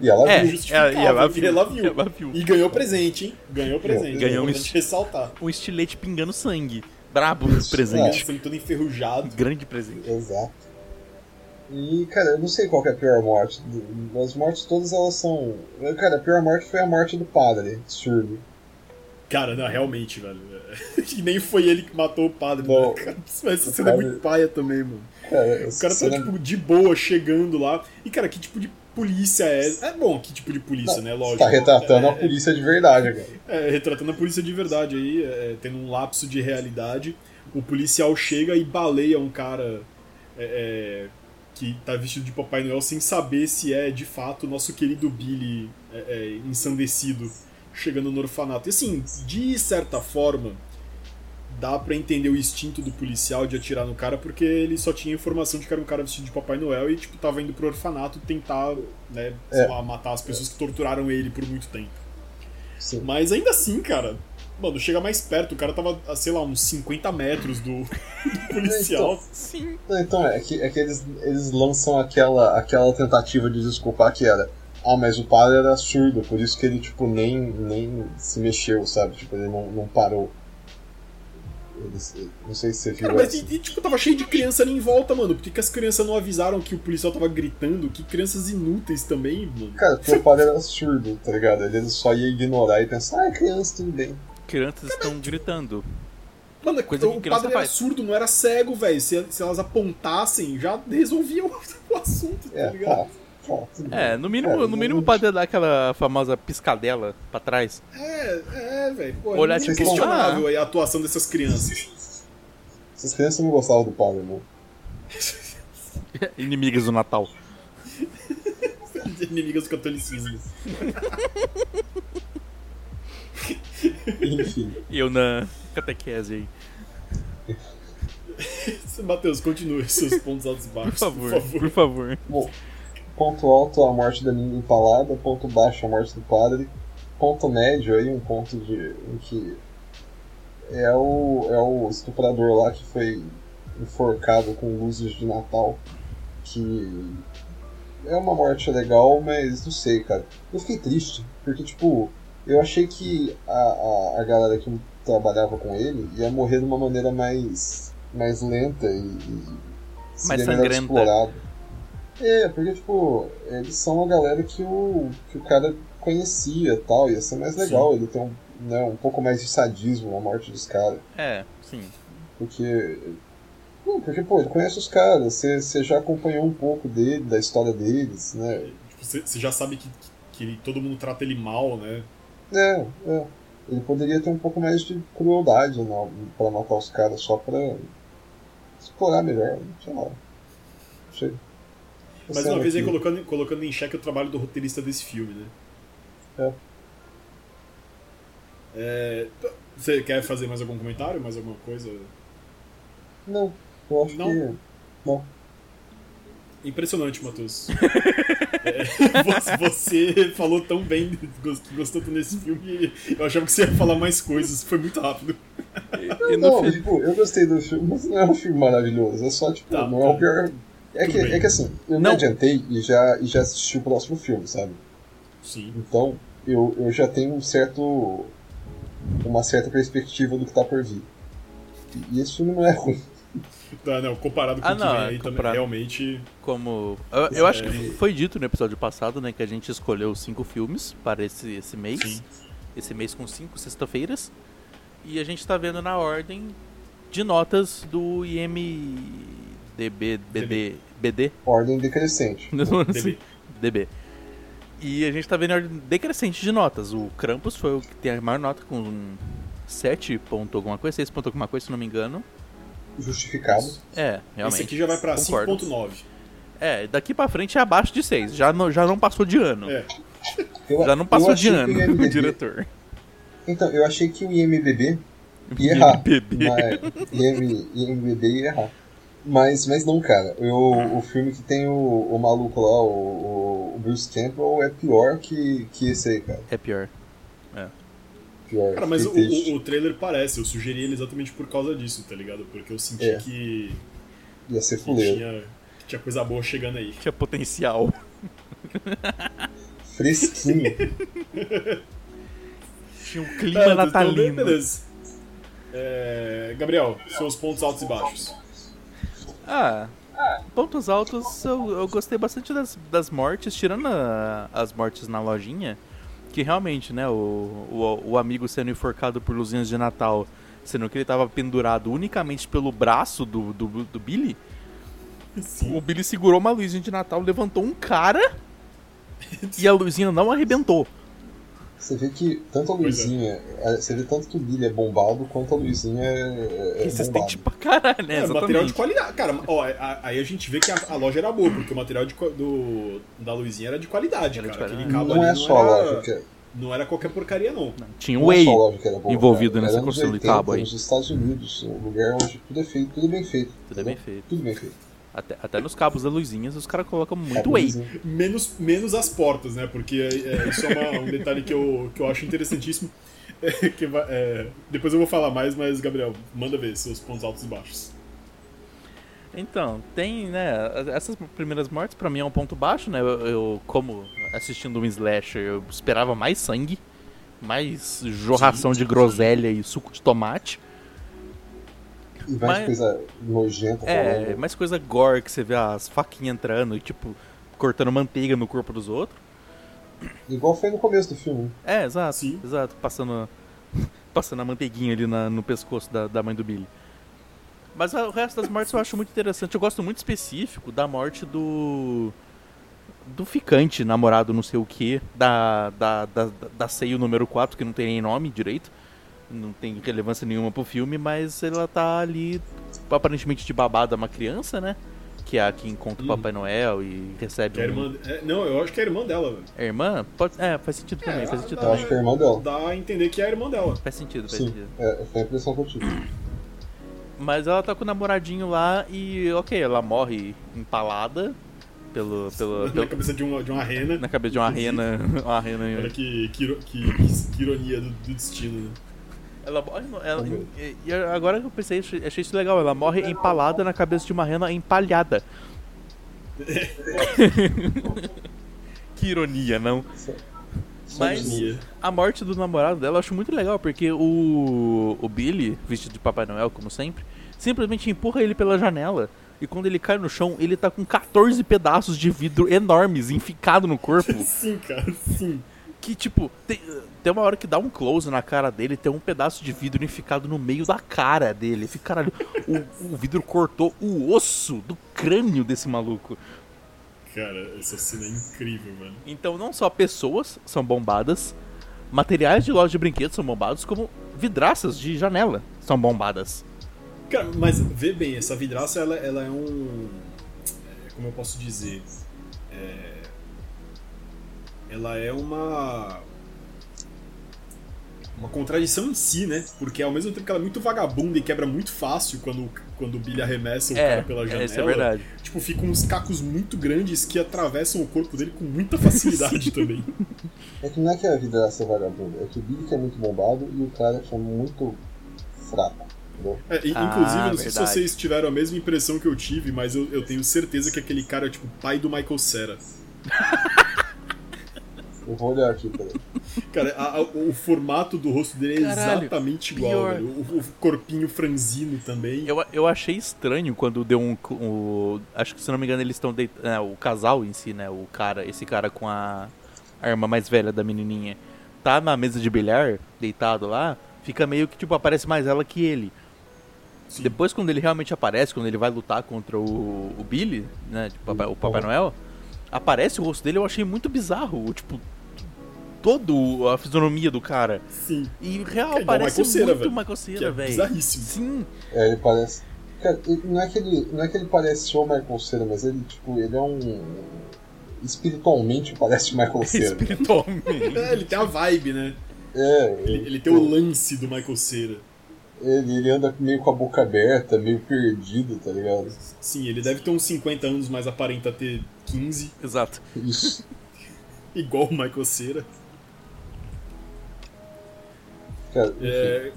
D: E ela
E: É,
D: viu.
F: justificável,
E: e ela viu.
F: ela viu.
E: Ela viu.
F: E ganhou presente, hein? Ganhou presente.
E: Ganhou um est-
F: ressaltar.
E: Um estilete pingando sangue. Brabo
D: Isso,
E: presente.
F: Sangue todo enferrujado.
E: Grande presente.
D: Exato. E, cara, eu não sei qual que é a pior morte. As mortes todas elas são. Cara, a pior morte foi a morte do padre, surdo.
F: Cara, não, realmente, velho. E nem foi ele que matou o padre,
D: Bom,
F: né? Cara, Essa cena é muito paia também, mano.
D: Cara,
F: O cara tá,
D: cena-
F: tipo, de boa chegando lá. E, cara, que tipo de polícia é? É bom, que tipo de polícia, né? Lógico.
D: Tá retratando
F: é,
D: a polícia de verdade, cara.
F: É, retratando a polícia de verdade aí, é, tendo um lapso de realidade. O policial chega e baleia um cara é, é, que tá vestido de Papai Noel sem saber se é de fato o nosso querido Billy é, é, ensandecido chegando no orfanato. E assim, de certa forma, dá pra entender o instinto do policial de atirar no cara porque ele só tinha informação de que era um cara vestido de Papai Noel e tipo tava indo pro orfanato tentar, né, sei
D: É.
F: lá, matar as pessoas que torturaram ele por muito tempo.
D: Sim.
F: Mas ainda assim, cara, mano, chega mais perto, o cara tava, a, sei lá, uns 50 metros do, do policial.
E: Sim.
D: Então, é que, é que eles, eles lançam aquela, aquela tentativa de desculpar que era. Ah, mas o padre era surdo, por isso que ele, tipo, nem, nem se mexeu, sabe? Tipo, ele não, não parou. Eles- não sei se você viu
F: Cara, mas
D: essa.
F: e, e, tipo, tava cheio de criança ali em volta, mano. Por que, que as crianças não avisaram que o policial tava gritando? Que crianças inúteis também, mano.
D: Cara, o padre era surdo, tá ligado? Ele só ia ignorar e pensar, ah, é criança, tudo bem.
E: Crianças estão gritando.
F: Mano,
E: Coisa que
F: o padre era
E: faz.
F: surdo, não era cego, velho. Se, se elas apontassem, já resolviam o assunto, tá
D: É,
F: ligado?
D: tá.
E: É, no mínimo,
D: É,
E: no mínimo pode dar aquela famosa piscadela pra trás.
F: É, é, velho.
E: Olhar,
F: é
D: tipo,
F: questionável aí a atuação dessas crianças.
D: Essas crianças não gostavam do padre, não.
E: Inimigas do Natal.
F: Inimigas do catolicismo.
D: Enfim.
E: Eu na catequese aí.
F: Matheus, continue seus pontos altos e
E: Por
F: baixos.
E: favor,
F: Por favor.
E: por favor.
D: Bom, ponto alto a morte da menina empalada, ponto baixo a morte do padre, ponto médio aí, um ponto de em que é o, é o estuprador lá que foi enforcado com luzes de Natal, que é uma morte legal, mas não sei, cara. Eu fiquei triste, porque tipo, eu achei que a, a, a galera que trabalhava com ele ia morrer de uma maneira mais, mais lenta e, e
E: Mais sangrenta.
D: explorado. É, porque, tipo, eles são a galera que o, que o cara conhecia e tal, ia ser mais legal ele ter um, né, um pouco mais de sadismo na morte dos caras.
E: É, sim.
D: Porque. Não, porque, pô, ele conhece os caras, você, você já acompanhou um pouco dele, da história deles, né?
F: Tipo, Você você já sabe que, que ele- todo mundo trata ele mal, né?
D: É, é. Ele poderia ter um pouco mais de crueldade na, pra matar os caras só pra explorar melhor, sei lá. Achei.
F: Mais uma vez aí colocando, colocando em xeque o trabalho do roteirista desse filme, né?
D: É.
F: É, t- Você quer fazer mais algum comentário? Mais alguma coisa?
D: Não, eu acho
F: Não?
D: que. Não.
F: Impressionante, Matheus. É, você- falou tão bem gostou tanto desse filme eu achava que você ia falar mais coisas. Foi muito rápido.
E: E no
D: Não,
E: fi-
D: tipo, eu gostei do filme, mas não é um filme maravilhoso, é só, tipo,
F: Tá,
D: não é o
F: tá.
D: pior. É que, é que assim, eu
E: Não.
D: me adiantei e já, e já assisti o próximo filme, sabe?
F: Sim.
D: Então, eu, eu já tenho um certo. uma certa perspectiva do que tá por vir. E, esse filme não é ruim.
F: Tá, não, comparado com
E: Ah,
F: o que
E: não,
F: vem
E: é
F: aí, também,
E: comparado.
F: realmente.
E: como. Eu, eu acho que
F: É.
E: foi dito no episódio passado, né, que a gente escolheu cinco filmes para esse, esse mês.
F: Sim.
E: Esse mês com cinco sexta-feiras. E a gente tá vendo na ordem de notas do IMDB. BD, BD?
D: Ordem decrescente.
F: DB.
E: DB. E a gente tá vendo a ordem decrescente de notas. O Krampus foi o que tem a maior nota com 7 ponto alguma coisa, 6 ponto alguma coisa, se não me engano.
D: Justificado.
E: É, realmente.
F: Esse aqui já vai pra
E: Concordo.
F: 5.9.
E: É, daqui pra frente é abaixo de 6. Já não, já não passou de ano.
F: É.
D: Eu-
E: Já não passou de ano
D: o IMDb
E: diretor.
D: Então, eu achei que o IMDB ia errar.
E: IMDb.
D: Mas, IM, IMDB ia errar. Mas, mas não, cara. Eu, o filme que tem o, o maluco lá, o, o Bruce Campbell, é pior que, que esse aí, cara.
E: É pior.
D: pior.
F: Cara, mas o, o, o trailer parece, eu sugeri ele exatamente por causa disso, tá ligado? Porque eu senti
D: É.
F: que,
D: Ia ser
F: que
D: fuleiro.
F: tinha, que tinha coisa boa chegando aí.
E: Tinha potencial.
D: Fresquinho.
E: Tinha um clima
F: Ah, então,
E: natalino.
F: beleza. É, Gabriel, seus pontos altos e baixos.
E: Ah, pontos altos, eu, eu gostei bastante das, das mortes, tirando a- as mortes na lojinha, que realmente, né, o, o, o amigo sendo enforcado por luzinhas de Natal, sendo que ele tava pendurado unicamente pelo braço do, do, do Billy, o Billy segurou uma luzinha de Natal, levantou um cara e a luzinha não arrebentou.
D: Você vê que tanto a
F: é.
D: Luizinha. é, Você vê tanto que o Billy é bombado quanto a Luizinha é, é bombado.
E: pra caralho, né?
F: É, material de
E: Exatamente.
F: qualidade. Cara, ó, a- aí a gente vê que a, a loja era boa, porque o material de, do, da Luizinha era de qualidade,
E: Era de
F: cara.
E: qualidade.
F: Aquele cabo
D: Não
F: ali
D: é só a
F: era,
D: loja que é.
F: não era qualquer porcaria, não.
E: Tinha um
D: Não é
E: Whey
D: só a loja que era boa,
E: envolvido
D: cara.
E: nessa construção de
D: 80,
E: cabo aí.
D: Nos Estados Unidos, um lugar onde tudo é feito, tudo é bem feito.
E: Tudo é bem feito.
D: Tudo bem feito.
E: Até, até nos cabos da luzinhas os caras colocam muito
D: Cabo
E: Whey.
F: Menos, menos as portas, né? Porque é, é, isso é uma- um detalhe que eu, que eu acho interessantíssimo. É, que é, depois eu vou falar mais, mas, Gabriel, manda ver seus pontos altos e baixos.
E: Então, tem, né, essas primeiras mortes pra mim é um ponto baixo, né, eu, eu, como assistindo um slasher, eu esperava mais sangue, mais jorração de groselha e suco de tomate,
D: E vai
E: Mas-
D: de coisa nojenta
E: é,
D: falando.
E: mais coisa gore, que você vê as faquinhas entrando e, tipo, cortando manteiga no corpo dos outros.
D: Igual foi no começo do filme.
E: É, exato,
F: Sim.
E: exato, passando, passando a manteiguinha ali na- no pescoço da, da mãe do Billy. Mas a- o resto das mortes eu acho muito interessante. Eu gosto muito específico da morte do. Do ficante, namorado, não sei o que, da, da, da, da Seio número 4, que não tem nem nome direito. Não tem relevância nenhuma pro filme, mas ela tá ali aparentemente de babada uma criança, né? Que é a que encontra o. Papai Noel e recebe
F: Que é a
E: um...
F: irmã, é, não, eu acho que é a irmã dela, velho.
E: A irmã? Pode... É, faz sentido também, faz sentido
F: dá-
D: Eu
E: também.
D: acho que é a irmã dela.
F: Dá a entender que é a irmã dela.
E: Faz sentido, faz
D: Sim,
E: sentido.
D: é, foi a impressão que eu tive.
E: Mas ela tá com o namoradinho lá e, ok, ela morre empalada pelo, pelo,
F: Na
E: pelo-
F: cabeça de uma, de uma rena.
E: na cabeça de uma rena. Uma rena
F: Olha que, que- que- que ironia do, do destino, né?
E: Ela morre. no- Ela, e, e agora que eu pensei, achei, isso legal. Ela morre empalada na cabeça de uma rena empalhada. que ironia, não? Mas a morte do namorado dela eu acho muito legal, porque o, o Billy, vestido de Papai Noel, como sempre, simplesmente empurra ele pela janela. E quando ele cai no chão, ele tá com 14 pedaços de vidro enormes enficado no corpo.
F: Sim, cara, sim.
E: que, tipo, tem, tem uma hora que dá um close na cara dele, tem um pedaço de vidro enficado no meio da cara dele. Fica, caralho, o, o vidro cortou o osso do crânio desse maluco.
F: Cara, essa cena é incrível, mano.
E: Então, não só pessoas são bombadas, materiais de loja de brinquedos são bombados, como vidraças de janela são bombadas.
F: Cara, mas vê bem, essa vidraça ela, ela é um. é, como eu posso dizer? É, ela é uma. Uma contradição em si, né? Porque ao mesmo tempo que ela é muito vagabunda e quebra muito fácil quando, quando o Billy arremessa o cara pela janela.
E: isso é verdade.
F: Tipo, ficam uns cacos muito grandes que atravessam o corpo dele com muita facilidade também.
D: É que não é que a vida ser vagabunda, é que o Billy que é muito bombado e o cara que é muito fraco.
F: É, e-
E: Ah,
F: inclusive, não sei se
E: verdade.
F: vocês tiveram a mesma impressão que eu tive, mas eu, eu tenho certeza que aquele cara é tipo o pai do Michael Cera.
D: Eu vou olhar aqui, peraí.
F: Cara, a- a- o formato do rosto dele é
E: Caralho,
F: exatamente igual, velho. O, o corpinho franzino também.
E: Eu, eu achei estranho quando deu um. o- acho que se não me engano eles estão deitando. É, o casal em si, né? O cara, esse cara com a, a irmã mais velha da menininha. Tá na mesa de bilhar, deitado lá. Fica meio que tipo, aparece mais ela que ele.
F: Sim.
E: Depois, quando ele realmente aparece, quando ele vai lutar contra o, o Billy, né? tipo, papai- o Papai. Noel, aparece o rosto dele, eu achei muito bizarro. o, Tipo, todo a fisionomia do cara.
F: Sim.
E: E real,
F: É
E: parece
F: Michael Cera,
E: muito
F: velho.
E: Michael Cera,
F: é
E: velho.
F: bizarríssimo.
E: Sim,
D: É, ele parece. Cara, ele- não é que ele, não é que ele parece o Michael Cera, mas ele, tipo, ele é um. Espiritualmente parece o Michael Cera.
E: espiritualmente.
F: É, ele tem a vibe, né?
D: É,
F: Ele, ele tem o lance do Michael Cera.
D: ele, ele anda meio com a boca aberta, meio perdido, tá ligado?
F: Sim, ele deve ter uns 50 anos, mas aparenta ter 15,
E: Exato.
D: Isso.
F: igual o Michael Cera.
D: Cara, enfim,
F: É,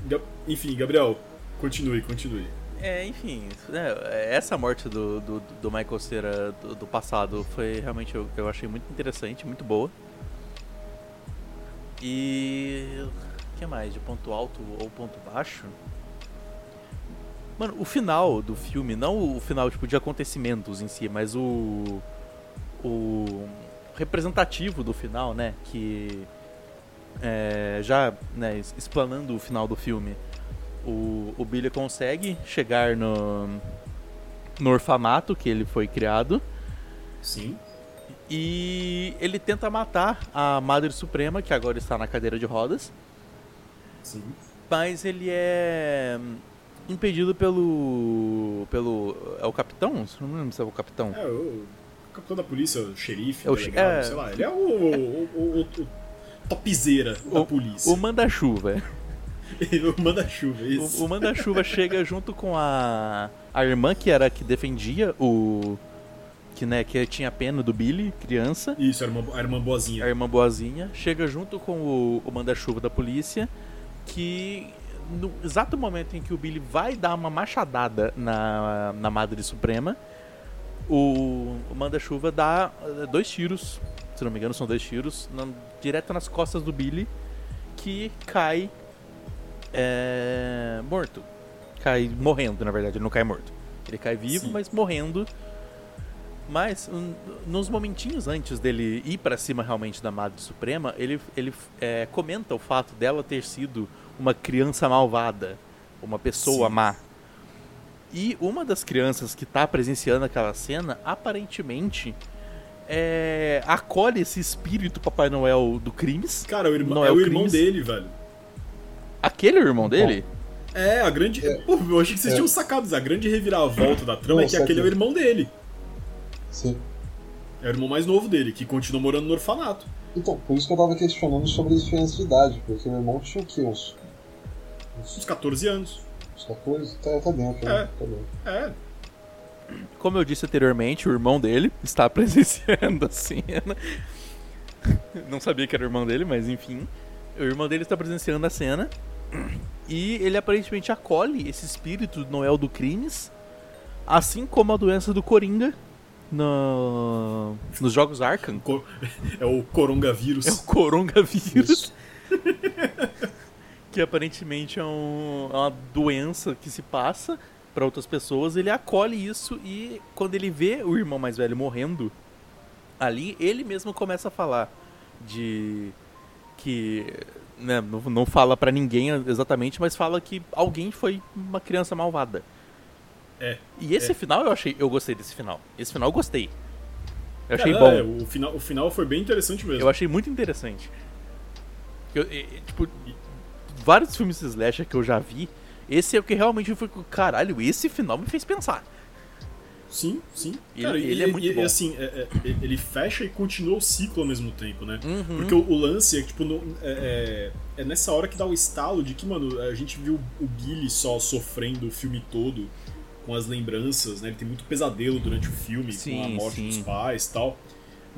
F: enfim, Gabriel, continue, continue.
E: É, enfim, é, essa morte do, do, do Michael Cera do, do passado foi realmente, eu, eu achei muito interessante, muito boa. E. O que mais? De ponto alto ou ponto baixo? Mano, o final do filme, não o final tipo, de acontecimentos em si, mas o. O representativo do final, né? Que. é, já né, explanando o final do filme o, o Billy consegue chegar no, no orfanato que ele foi criado
F: Sim.
E: e ele tenta matar a Madre Suprema, que agora está na cadeira de rodas,
F: Sim.
E: mas ele é hum, impedido pelo. pelo. É o capitão? Não lembro se é o capitão.
F: É, o capitão da polícia, o xerife,
E: É o
F: delegado,
E: é.
F: sei lá. Ele é o, o, o, o, topzera da polícia.
E: O manda-chuva.
F: o manda-chuva, isso.
E: O, o manda-chuva chega junto com a, a irmã, que era que defendia o. Que, né, que tinha pena do Billy, criança.
F: Isso, a irmã, a irmã boazinha.
E: a irmã boazinha, chega junto com o, o manda-chuva da polícia, que no exato momento em que o Billy vai dar uma machadada na, na Madre Suprema, o, o manda-chuva dá eh, dois tiros, se não me engano são dois tiros, na- direto nas costas do Billy, que cai é, morto. Cai morrendo, na verdade, ele não cai morto. Ele cai vivo,
F: Sim.
E: mas morrendo. Mas hum, nos momentinhos antes dele ir pra cima realmente da Madre Suprema, ele, ele é, comenta o fato dela ter sido uma criança malvada, uma pessoa
F: Sim.
E: má. E uma das crianças que tá presenciando aquela cena, aparentemente, é, acolhe esse espírito Papai Noel do crimes.
F: Cara, o irmão,
E: Não
F: é, o irmão
E: Crimes?
F: dele, velho.
E: Aquele é o irmão dele?
F: É, a grande.
D: É.
F: Pô, eu achei que vocês
D: É.
F: tinham sacado. A grande reviravolta da trama
D: Não,
F: é que aquele é o irmão dele.
D: sim.
F: É o irmão mais novo dele, que continua morando no orfanato.
D: Então, por isso que eu tava questionando sobre a diferença de idade, porque meu irmão tinha o quê? Uns,
F: Uns
D: uns,
F: 14 anos.
D: Uns 14? Tá, tá dentro, né?
F: É.
D: Tá dentro.
F: É.
E: Como eu disse anteriormente, o irmão dele está presenciando a cena. Não sabia que era o irmão dele, mas enfim. O irmão dele está presenciando a cena. E ele aparentemente acolhe esse espírito do Noel do Crimes. Assim como a doença do Coringa no... nos jogos Arkham.
F: É o coronavírus.
E: É o coronavírus. que aparentemente é, um- é uma doença que se passa para outras pessoas. Ele acolhe isso e quando ele vê o irmão mais velho morrendo ali, ele mesmo começa a falar de que né, não, não fala pra ninguém exatamente, mas fala que alguém foi uma criança malvada.
F: É,
E: E esse
F: é.
E: final eu achei, eu gostei desse final. Esse final eu gostei. Eu achei
F: Cara,
E: bom.
F: é, o, final, o final foi bem interessante mesmo.
E: Eu achei muito interessante. Eu, e- e, tipo, vários filmes de slasher que eu já vi, esse é o que realmente foi. Caralho, esse final me fez pensar.
F: Sim, sim.
E: Ele-
F: Cara,
E: ele
F: e,
E: é muito
F: e,
E: bom.
F: assim, é- é- ele fecha e continua o ciclo ao mesmo tempo, né?
E: Uhum.
F: Porque o, o lance é que, tipo, no- é, é- é nessa hora que dá o estalo de que, mano, a gente viu o Billy só sofrendo o filme todo com as lembranças, né? Ele tem muito pesadelo durante o filme, com a
E: Sim,
F: morte
E: sim.
F: dos pais e tal.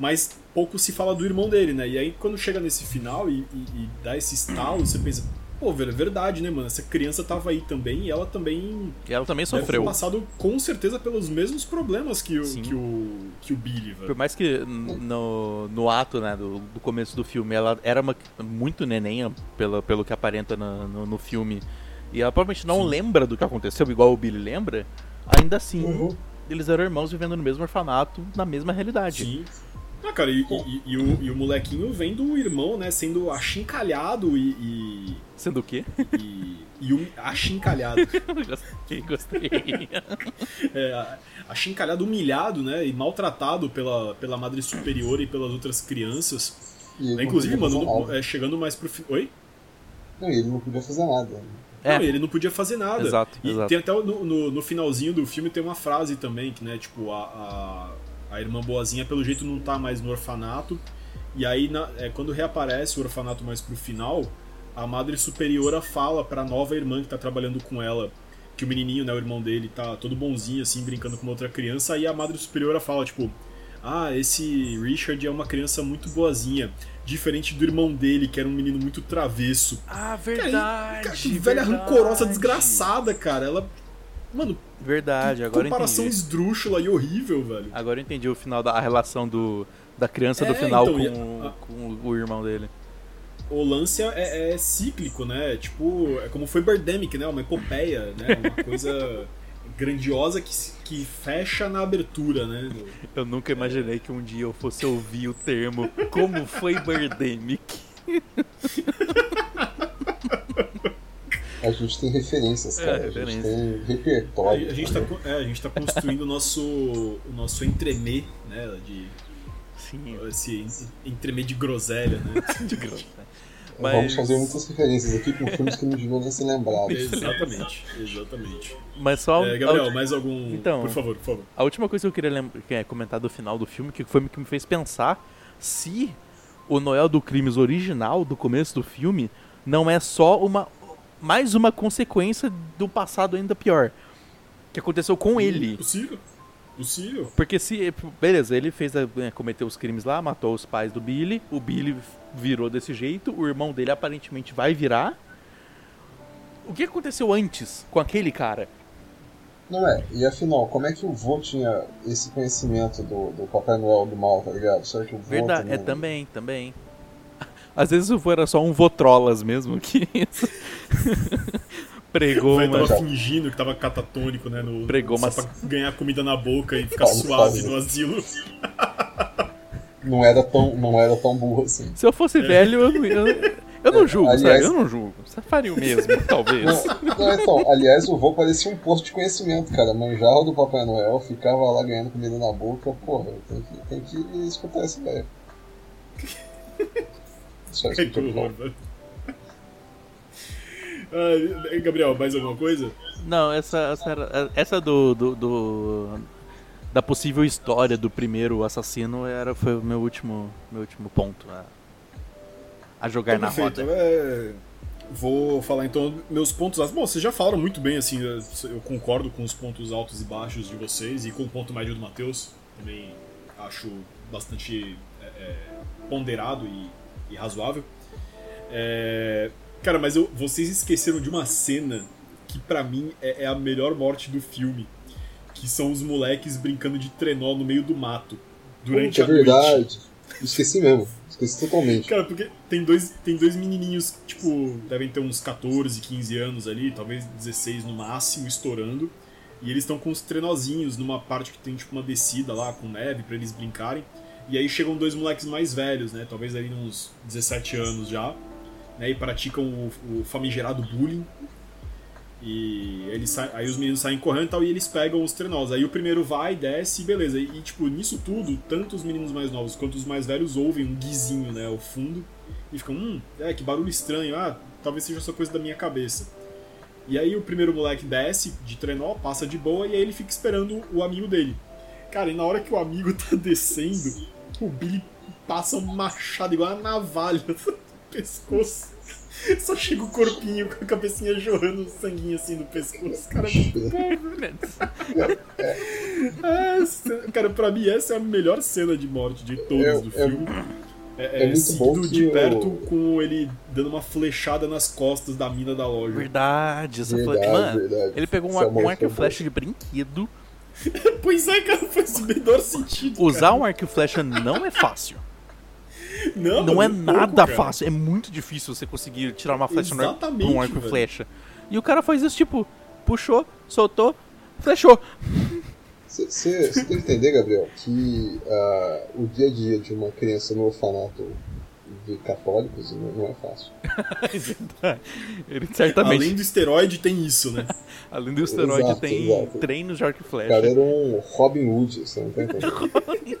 F: Mas pouco se fala do irmão dele, né? E aí quando chega nesse final e, e- e dá esse estalo, você pensa, pô, velho, é verdade, né, mano? Essa criança tava aí também e ela também
E: E ela também sofreu.
F: passado com certeza pelos mesmos problemas que o,
E: Sim.
F: que o, que o Billy, velho.
E: Por mais que no, no ato, né, do, do começo do filme, ela era uma, muito neném, pelo, pelo que aparenta no, no, no filme, e ela provavelmente não
F: Sim.
E: lembra do que aconteceu, igual o Billy lembra, ainda assim,
D: Uhum.
E: eles eram irmãos vivendo no mesmo orfanato, na mesma realidade.
F: Sim. Ah, cara, e, e- e o, e o molequinho vendo o irmão, né, sendo achincalhado e. e,
E: Sendo o quê?
F: e, e hum- achincalhado.
E: gostei, gostei.
F: é, achincalhado, humilhado, né, e maltratado pela, pela madre superior e pelas outras crianças.
D: E
F: Inclusive, mano, é, chegando mais pro fim. Oi?
D: Não, ele não podia fazer nada.
E: É.
F: Não, ele não podia fazer nada.
E: Exato,
F: e
E: exato.
F: tem até no, no, no finalzinho do filme tem uma frase também, que, né, tipo, a, a, a irmã boazinha, pelo jeito, não tá mais no orfanato. E aí, na- é, quando reaparece o orfanato mais pro final, a madre superiora fala pra nova irmã que tá trabalhando com ela, que o menininho, né, o irmão dele, tá todo bonzinho, assim, brincando com uma outra criança. Aí a madre superiora fala, tipo, Ah, esse Richard é uma criança muito boazinha. Diferente do irmão dele, que era um menino muito travesso.
E: Ah,
F: Cara,
E: verdade.
F: cara, que velha
E: verdade.
F: rancorosa, desgraçada, cara. Ela. Mano,
E: Verdade,
F: que
E: agora
F: comparação
E: entendi.
F: esdrúxula e horrível, velho.
E: Agora eu entendi o final da a relação do, da criança do
F: É,
E: final
F: então,
E: com,
F: a-
E: com o irmão dele.
F: O lance é, é cíclico, né? Tipo, é como foi Birdemic, né? Uma epopeia, né? Uma coisa grandiosa que, que fecha na abertura, né? do-
E: Eu nunca imaginei que um dia eu fosse ouvir o termo como foi Birdemic.
D: A gente tem referências,
E: É,
D: cara. a
E: referência.
D: gente tem
F: A,
D: repertório.
F: a gente tá, é, a gente tá construindo o nosso, o nosso entremê, né? De,
E: Sim,
F: esse entremê de groselha, né?
E: de grosso.
D: Vamos fazer muitas referências aqui com filmes que não deviam nem ser lembrados.
F: exatamente, exatamente.
E: Mas só
F: É,
E: a,
F: Gabriel,
E: ulti-
F: mais algum.
E: Então.
F: por favor, por favor.
E: a última coisa que eu queria lembra- que é comentar do final do filme, que foi o que me fez pensar se o Noel do Crimes original, do começo do filme, não é só uma mais uma consequência do passado ainda pior. Que aconteceu com ele.
F: Possível. Possível.
E: Porque se. Beleza, ele fez a- né, cometeu os crimes lá, matou os pais do Billy. O Billy virou desse jeito. O irmão dele aparentemente vai virar. O que aconteceu antes com aquele cara?
D: Não é? E afinal, como é que o vô tinha esse conhecimento do, do Papai Noel do mal, tá ligado? Será que o vô
E: Verdade, é
D: também...
E: também, também. Às vezes o vô era só um votrolas mesmo que pregou uma.
F: tava fingindo que tava catatônico, né? No,
E: Pregou
F: só
E: umas-
F: pra ganhar comida na boca e ficar
D: Fala,
F: suave no asilo.
D: Não era tão, não era tão burro assim.
E: Se eu fosse velho, eu não, eu, eu não julgo,
D: Aliás-
E: sabe? Eu não julgo. Você faria o mesmo, talvez.
D: Não, não, então, aliás, o vô parecia um posto de conhecimento, cara. Manjava do Papai Noel, ficava lá ganhando comida na boca. Porra, tem que, tem que escutar essa ideia. Só isso que
F: horror. Ah, Gabriel, mais alguma coisa?
E: Não, essa, essa, essa do, do, do- da possível história do primeiro assassino era, foi o meu último, meu último ponto a, a jogar
F: Então,
E: na
F: perfeito.
E: roda.
F: É, Vou falar então meus pontos altos. Bom, vocês já falaram muito bem, assim, eu eu concordo com os pontos altos e baixos de vocês e com o ponto médio do Matheus. Também acho bastante é, é, ponderado e, e razoável. É, cara, mas eu- vocês esqueceram de uma cena que pra mim é, é a melhor morte do filme. Que são os moleques brincando de trenó no meio do mato. Durante
D: Puta, é
F: a noite.
D: verdade. Esqueci mesmo. Esqueci totalmente.
F: Cara, porque tem dois, tem dois menininhos, tipo, devem ter uns 14, 15 anos ali, talvez 16 no máximo, estourando. E eles estão com os trenozinhos numa parte que tem, tipo, uma descida lá com neve pra eles brincarem. E aí chegam dois moleques mais velhos, né? Talvez ali uns 17 anos já. Né, e praticam o, o famigerado bullying. E eles aí os meninos saem correndo e tal, e eles pegam os trenós. Aí o primeiro vai, desce beleza. E, tipo, nisso tudo, tanto os meninos mais novos quanto os mais velhos ouvem um guizinho, né, ao fundo. E ficam, hum, é, que barulho estranho. Ah, talvez seja só coisa da minha cabeça. E aí o primeiro moleque desce de trenó, passa de boa, e aí ele fica esperando o amigo dele. Cara, e na hora que o amigo tá descendo, o Billy passa um machado igual uma navalha no pescoço. Só chega o corpinho com a cabecinha jorrando sanguinho assim no pescoço. Cara, é cara, pra mim essa é a melhor cena de morte de todas
D: É-
F: do
D: é-
F: filme. É,
D: é muito bom
F: seguido
D: que
F: de perto com ele dando uma flechada nas costas da mina da loja.
E: Verdade, essa
D: Verdade,
E: foi. Mano,
D: verdade.
E: ele pegou um, ar- um arco e flecha de brinquedo.
F: Pois é, cara, faz o menor sentido.
E: Usar
F: cara.
E: um arco e flecha não é fácil.
F: Não,
E: Não é
F: pouco,
E: nada
F: cara.
E: fácil. É muito difícil você conseguir tirar uma flecha no ar-
F: Exatamente,
E: com um arco e flecha. E o cara faz isso, tipo, puxou, soltou, flechou.
D: Você tem que entender, Gabriel, que ah, o dia a dia de uma criança no orfanato de católicos não, é fácil.
E: Ele certamente,
F: Além do esteroide, tem isso, né?
E: além do esteroide,
D: Exato,
E: tem
D: exato.
E: treinos de arco e
D: O
E: flecha.
D: cara era um Robin Hood, você não tá entendendo?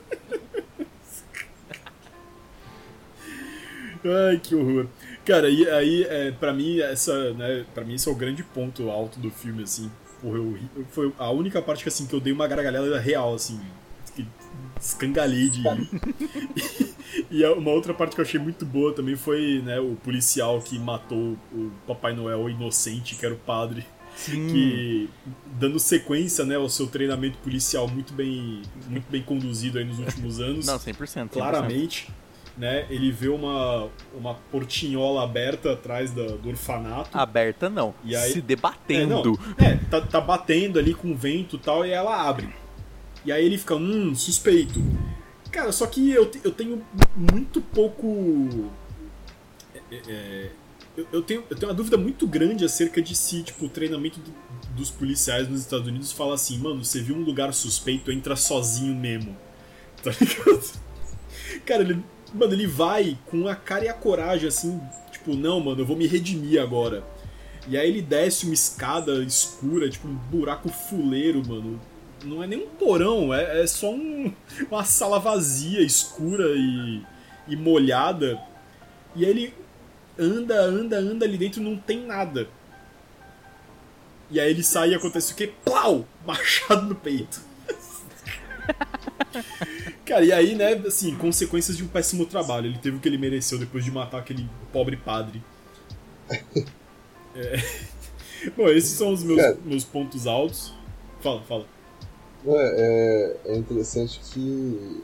F: Ai, que horror. Cara, e aí, é, pra mim, essa, né, pra mim esse é o grande ponto alto do filme, assim. Porra, eu, foi a única parte que, assim, que eu dei uma gargalhada real, assim. Que escangalhei de rir. E a- uma outra parte que eu achei muito boa também foi, né, o policial que matou o Papai Noel inocente, que era o padre.
E: Sim.
F: que dando sequência, né, ao seu treinamento policial muito bem, muito bem conduzido aí nos últimos anos.
E: Não, 100%. 100%.
F: claramente, né? Ele vê uma, uma portinhola aberta atrás da- do orfanato.
E: Aberta não.
F: E aí-
E: Se
F: É,
E: debatendo.
F: não, é, tá, tá batendo ali com vento e tal, e ela abre. E aí ele fica, hum, suspeito. Cara, só que eu, eu tenho muito pouco. é, é, eu, eu tenho, eu tenho uma dúvida muito grande acerca de se, tipo, o treinamento do- dos policiais nos Estados Unidos fala assim, mano, você viu um lugar suspeito, entra sozinho mesmo. Tá ligado? Cara, ele. Mano, ele vai com a cara e a coragem, assim, tipo, não, mano, eu vou me redimir agora. E aí ele desce uma escada escura, tipo um buraco fuleiro, mano. Não é nem um porão, é, é só um- uma sala vazia, escura e, e molhada. E aí ele anda, anda, anda ali dentro não tem nada. E aí ele sai e acontece o quê? Plau! Machado no peito. Cara, e aí, né, assim, consequências de um péssimo trabalho. Ele teve o que ele mereceu depois de matar aquele pobre padre. É. Bom, esses são os meus, meus pontos altos. Fala, fala.
D: É, é, é interessante que.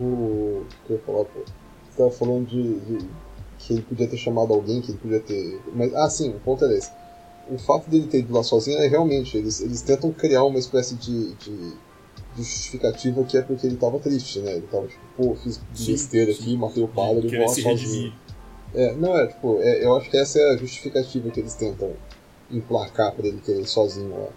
D: O. Que eu ia falar, pô? Você tava falando de, de- que ele podia ter chamado alguém, que ele podia ter. Mas, ah, sim, o ponto é esse. O fato dele ter ido lá sozinho é realmente, eles, eles tentam criar uma espécie de, de, de justificativa que é porque ele tava triste, né? Ele tava tipo, pô, fiz
F: Sim,
D: besteira
F: sim.
D: aqui, matei o padre, vou lá sozinho.
F: redimir.
D: É, não é, tipo, é, eu acho que essa é a justificativa que eles tentam emplacar pra ele querer ir sozinho lá.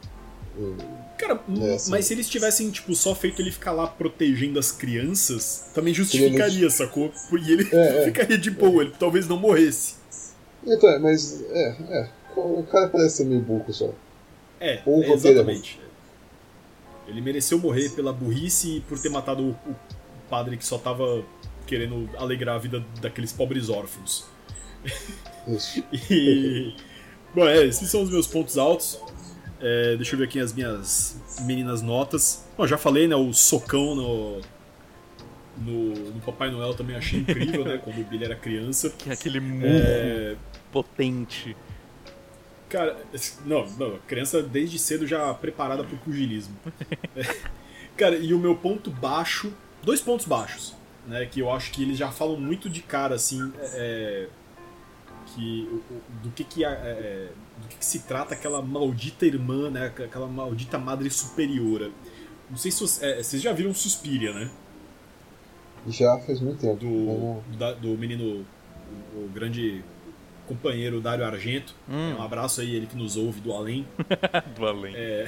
F: Cara,
D: É,
F: mas se eles tivessem, tipo, só feito ele ficar lá protegendo as crianças, também justificaria, sacou? E ele
D: É, é.
F: ficaria de boa, ele talvez não morresse.
D: Então, é, mas, é, é, o cara parece ser meio burro só.
F: É,
D: Ou
F: é exatamente. Ele mereceu morrer pela burrice e por ter matado o, o padre que só tava querendo alegrar a vida daqueles pobres órfãos.
D: Isso.
F: E. Bom, é, esses são os meus pontos altos. É, deixa eu ver aqui as minhas meninas notas. Bom, já falei, né? O socão no. No, no Papai Noel também achei incrível, né? Quando o Billy era criança.
E: Que é aquele murro
F: É,
E: potente.
F: Cara, não, não, criança desde cedo já preparada pro pugilismo. É, cara, e o meu ponto baixo, dois pontos baixos, né, que eu acho que eles já falam muito de cara, assim, é, que o- o- do que que, a- é, do que se trata aquela maldita irmã, né, aquela maldita madre superiora. Não sei se vocês, é, vocês já viram Suspiria, né,
D: Já faz muito tempo.
F: do,
D: Não-
F: da- do menino, o, o grande companheiro Dário Argento.
E: Hum.
F: Um abraço aí, ele que nos ouve do além.
E: Do além.
F: É,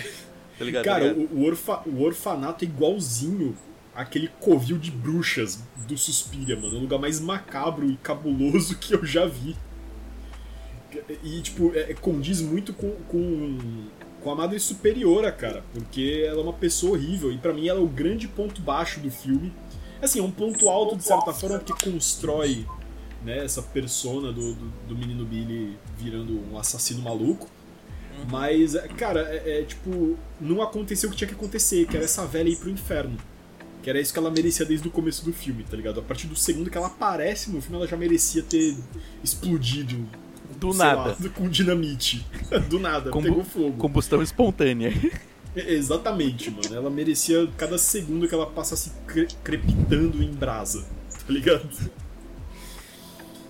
E: Tá ligado?
F: Cara,
E: tá
F: o, o, orfa- o orfanato é igualzinho àquele covil de bruxas do Suspiria, mano. É o lugar mais macabro e cabuloso que eu já vi. E, tipo, é, condiz muito com, com, com a Madre Superiora, cara. Porque ela é uma pessoa horrível. E pra mim ela é o grande ponto baixo do filme. Assim, é um ponto alto, de certa forma, porque constrói né, essa persona do, do, do menino Billy virando um assassino maluco. Mas, é, cara, é, é, tipo, não aconteceu o que tinha que acontecer, que era essa velha ir pro inferno. Que era isso que ela merecia desde o começo do filme, tá ligado? A partir do segundo que ela aparece no filme, ela já merecia ter explodido.
E: Do
F: sei
E: nada.
F: lá, com dinamite. do nada,
E: Combu-
F: pegou fogo.
E: Combustão espontânea.
F: É, Exatamente, mano. Ela merecia cada segundo que ela passasse cre- crepitando em brasa, tá ligado?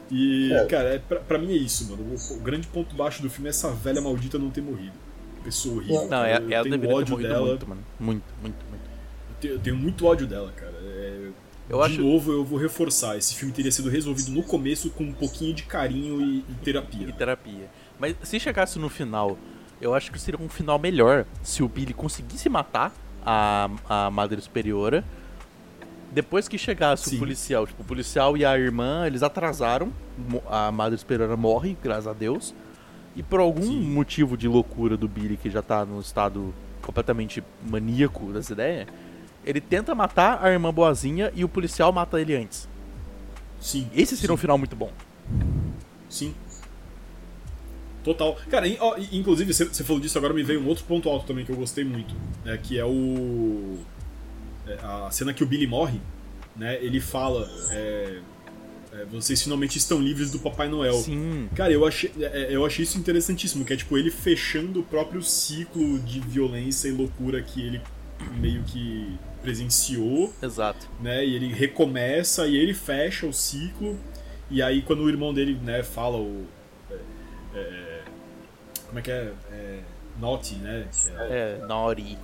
F: E,
D: É.
F: cara, é, pra, pra mim é isso, mano. O, o grande ponto baixo do filme é essa velha maldita não ter morrido. Pessoa horrível.
E: Não, é,
F: eu
E: ela
F: tenho
E: deveria ter
F: ódio dela.
E: muito, mano. Muito, muito, muito.
F: Eu tenho, eu tenho muito ódio dela, cara.
E: Eu
F: de
E: acho.
F: novo, eu vou reforçar. Esse filme teria sido resolvido no começo com um pouquinho de carinho e, e terapia.
E: E terapia. Mas se chegasse no final, eu acho que seria um final melhor se o Billy conseguisse matar a, a Madre Superiora. Depois que chegasse
F: Sim.
E: o policial, tipo, o policial e a irmã, eles atrasaram. A Madre Superiora morre, graças a Deus. E por algum
F: Sim.
E: motivo de loucura do Billy, que já tá num estado completamente maníaco das ideias, ele tenta matar a irmã boazinha e o policial mata ele antes.
F: Sim.
E: Esse seria um
F: sim,
E: final muito bom.
F: Sim. Total. Cara, inclusive, você falou disso, agora me veio um outro ponto alto também que eu gostei muito. Né, que é o. é, a cena que o Billy morre, né? Ele fala. é, é, vocês finalmente estão livres do Papai Noel.
E: Sim.
F: Cara, eu achei, é, eu achei isso interessantíssimo, que é tipo ele fechando o próprio ciclo de violência e loucura que ele meio que presenciou,
E: Exato.
F: né? E ele recomeça e ele fecha o ciclo. E aí quando o irmão dele, né, fala o. é, é, como é que é? é naughty, né? Que é-
E: É, Nori.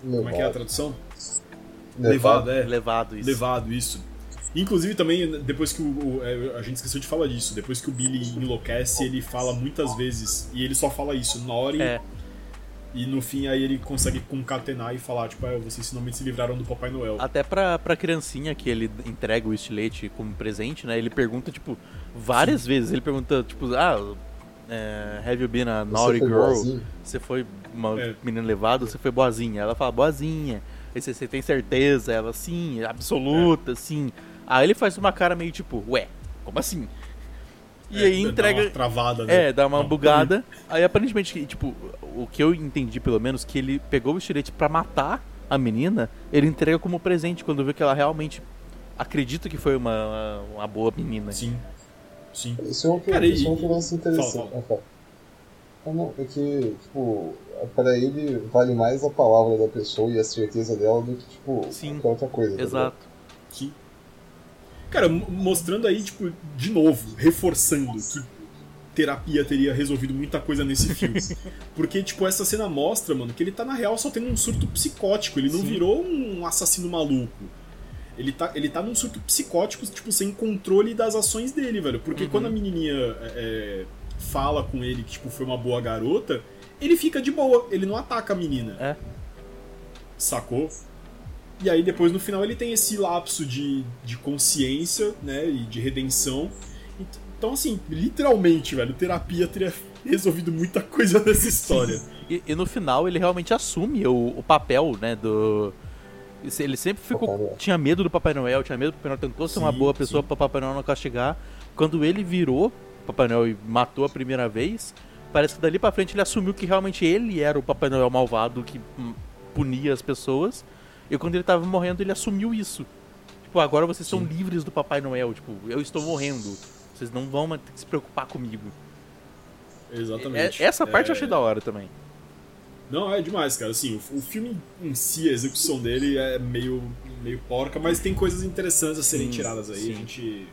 F: como é que é a tradução?
D: Levado.
F: Levado, é.
E: Levado isso.
F: Levado, isso. Inclusive também, depois que o, o- é, A gente esqueceu de falar disso. Depois que o Billy enlouquece, ele fala muitas vezes. E ele só fala isso, Nori.
E: É.
F: E no fim aí ele consegue concatenar e falar, tipo, é, vocês finalmente se livraram do Papai Noel.
E: Até pra, pra criancinha que ele entrega o estilete como presente, né? Ele pergunta, tipo, várias vezes. Ele pergunta, tipo, ah, é, have you been a naughty girl?
D: boazinha?
E: Você foi uma
F: É.
E: menina levada, você foi boazinha. Ela fala, boazinha. Aí você, você tem certeza? Ela, sim, absoluta, sim. Aí ele faz uma cara meio tipo, ué, como assim? E
F: É,
E: aí
F: dá
E: entrega.
F: uma travada, né?
E: É, dá uma bugada. Aí aparentemente, tipo, o que eu entendi pelo menos, que ele pegou o estilete pra matar a menina, ele entrega como presente quando vê que ela realmente acredita que foi uma, uma, boa menina.
F: Sim. Sim.
D: Isso é um,
F: Cara,
D: isso é um lance interessante.
F: Fala, fala.
D: Ah, tá. Não, é que, tipo, para ele vale mais a palavra da pessoa e a certeza dela do que, tipo,
E: Sim.
D: qualquer outra coisa. tá
E: Exato.
F: Cara, mo- mostrando aí, tipo, de novo, reforçando que terapia teria resolvido muita coisa nesse filme. Porque, tipo, essa cena mostra, mano, que ele tá na real só tendo um surto psicótico. Ele não
E: Sim.
F: virou um assassino maluco. Ele tá, ele tá num surto psicótico, tipo, sem controle das ações dele, velho. Porque
E: Uhum.
F: quando a menininha é, é, fala com ele que, tipo, foi uma boa garota, ele fica de boa. Ele não ataca a menina.
E: É.
F: Sacou? E aí depois no final ele tem esse lapso de, de consciência, né, e de redenção. Ent- Então assim, literalmente, velho, terapia teria resolvido muita coisa nessa história.
E: E, e no final ele realmente assume o, o papel, né, do... Ele sempre ficou... Tinha medo do Papai Noel, tinha medo do Papai Noel, tentou ser uma
F: Sim,
E: boa pessoa
F: sim.
E: pra Papai Noel não castigar. Quando ele virou Papai Noel e matou a primeira vez, parece que dali pra frente ele assumiu que realmente ele era o Papai Noel malvado que hum, punia as pessoas. E quando ele tava morrendo, ele assumiu isso. Tipo, agora vocês são
F: Sim.
E: livres do Papai Noel. Tipo, eu estou morrendo. Vocês não vão ter que se preocupar comigo.
F: Exatamente.
E: É- essa parte eu
F: É-
E: achei da hora também.
F: Não, é demais, cara. Assim, o, o filme em si, a execução dele é meio, meio porca, mas tem coisas interessantes a serem
E: Sim,
F: tiradas aí.
E: sim.
F: A gente.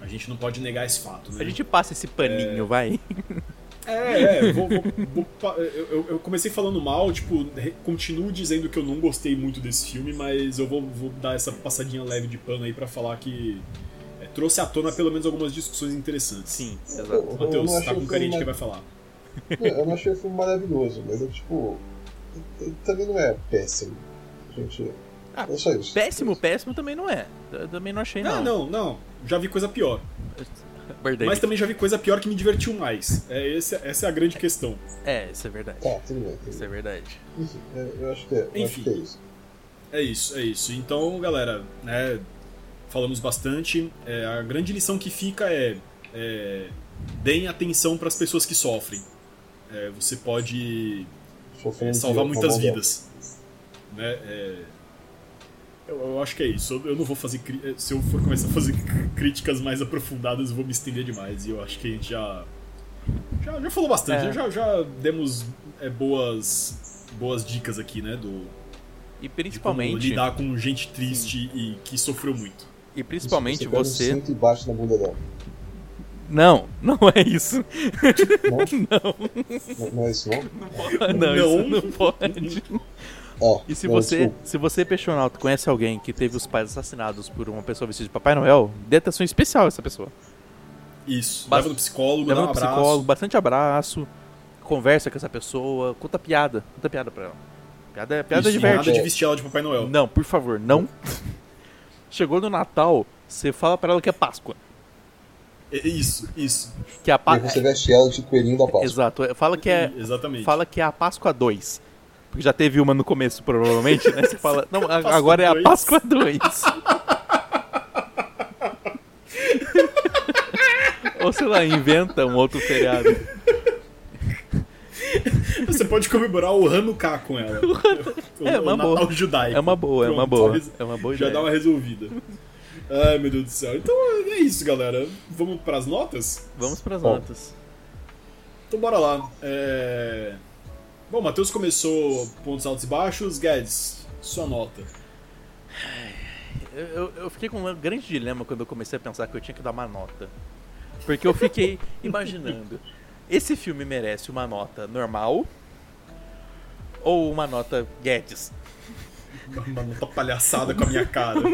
F: A gente não pode negar esse fato, né?
E: A gente passa esse paninho, vai.
F: É, é, vou, vou- eu, eu- eu comecei falando mal, tipo, continuo dizendo que eu não gostei muito desse filme, mas eu vou, vou dar essa passadinha leve de pano aí pra falar que é, trouxe à tona pelo menos algumas discussões interessantes.
E: Sim,
D: Eu-
E: exato.
D: eu
F: Matheus, tá com
D: o
F: carinha de que vai falar.
D: Não, Eu não achei o filme maravilhoso, mas é tipo. ele Também não é péssimo. Gente.
E: Ah,
D: é só isso.
E: Péssimo, péssimo também não é. Eu também não achei,
F: Não,
E: não.
F: não, não. Já vi coisa pior. Mas também já vi coisa pior que me divertiu mais. É, esse- essa é a grande questão.
E: É, isso é verdade.
D: Tá, tudo bem. Tudo
E: Isso
D: bem.
E: é verdade.
D: Enfim, é, eu acho que é,
F: Enfim.
D: que é isso.
F: É isso, é isso. Então, galera, né, falamos bastante. É, a grande lição que fica é, é deem atenção para as pessoas que sofrem. É, você pode é, salvar muitas vidas. Né? Eu, eu acho que é isso. Eu, não vou fazer. cri- Se eu for começar a fazer críticas mais aprofundadas, eu vou me estender demais. E eu acho que a gente já. Já, já falou bastante,
E: É.
F: já, já demos é, boas, boas dicas aqui, né? Do,
E: E
F: de como
E: principalmente,
F: lidar com gente triste e que sofreu muito.
E: e principalmente
D: um
E: você.
D: e bate na bunda dela.
E: Não, não é isso.
D: Não? não. Não é isso, não?
E: Não,
F: Não.
E: isso não pode.
D: Ó,
E: E se
D: não,
E: você,
D: desculpa.
E: se você, peixonauta, conhece alguém que teve os pais assassinados por uma pessoa vestida de Papai Noel, dê atenção especial a essa pessoa.
F: Isso.
E: Bas-
F: Leva no psicólogo,
E: Leva
F: dá um
E: no
F: abraço.
E: psicólogo, bastante abraço, conversa com essa pessoa, conta piada, conta piada pra ela. Piada, é- piada
F: Isso,
E: diverte.
F: nada de vestir ela de Papai Noel.
E: Não, por favor, não. Chegou no Natal, você fala pra ela que é Páscoa.
F: É Isso, isso.
E: Que é a
D: E
E: Páscoa.
D: você veste ela de coelhinho da Páscoa.
E: Exato, fala que é.
F: Exatamente.
E: Fala que é a Páscoa 2. Porque já teve uma no começo, provavelmente, né? Você fala. Não, a- agora é a
F: 2.
E: Páscoa 2. Ou sei lá, inventa um outro feriado.
F: Você pode comemorar o Hanukkah com ela. O,
E: É uma
F: o Natal
E: boa.
F: judaico.
E: É uma boa, é uma
F: Pronto,
E: boa. É uma boa
F: Já
E: ideia.
F: dá uma resolvida. Ai, meu Deus do céu. Então é isso, galera. Vamos pras notas?
E: Vamos pras
D: Bom.
E: notas.
F: Então bora lá. É... Bom, Matheus começou pontos altos e baixos. Guedes, sua nota.
E: Eu, eu- fiquei com um grande dilema quando eu comecei a pensar que eu tinha que dar uma nota. Porque eu fiquei imaginando: esse filme merece uma nota normal ou uma nota Guedes?
F: Uma nota palhaçada com a minha cara.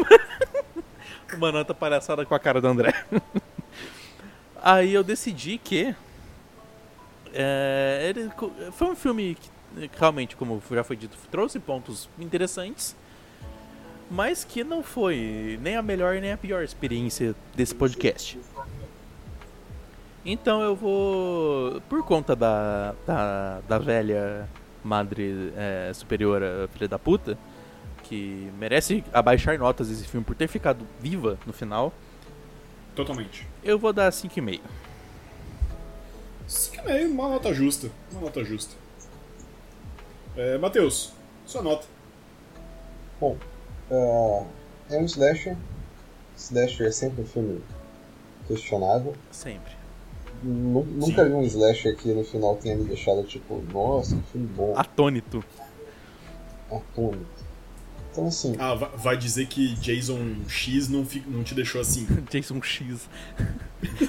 E: Uma nota palhaçada com a cara do André. Aí eu decidi que. É, ele foi um filme que, realmente, como já foi dito, trouxe pontos interessantes. Mas que não foi nem a melhor nem a pior experiência desse podcast. Então eu vou. Por conta da, da, da velha madre é, superiora filha da puta, que merece abaixar notas esse filme por ter ficado viva no final,
F: Totalmente.
E: eu vou dar 5,5.
F: 5,5, uma nota justa. Uma nota justa. É, Matheus, sua nota.
D: Bom, é, é um slasher. Slasher é sempre um filme questionável.
E: Sempre.
D: Nu- Nunca vi um slasher que no final tenha me deixado tipo, nossa, que filme bom,
E: Atônito.
D: atônito. Então assim,
F: Ah, va- vai dizer que Jason X não, fi- não te deixou assim.
E: Jason X.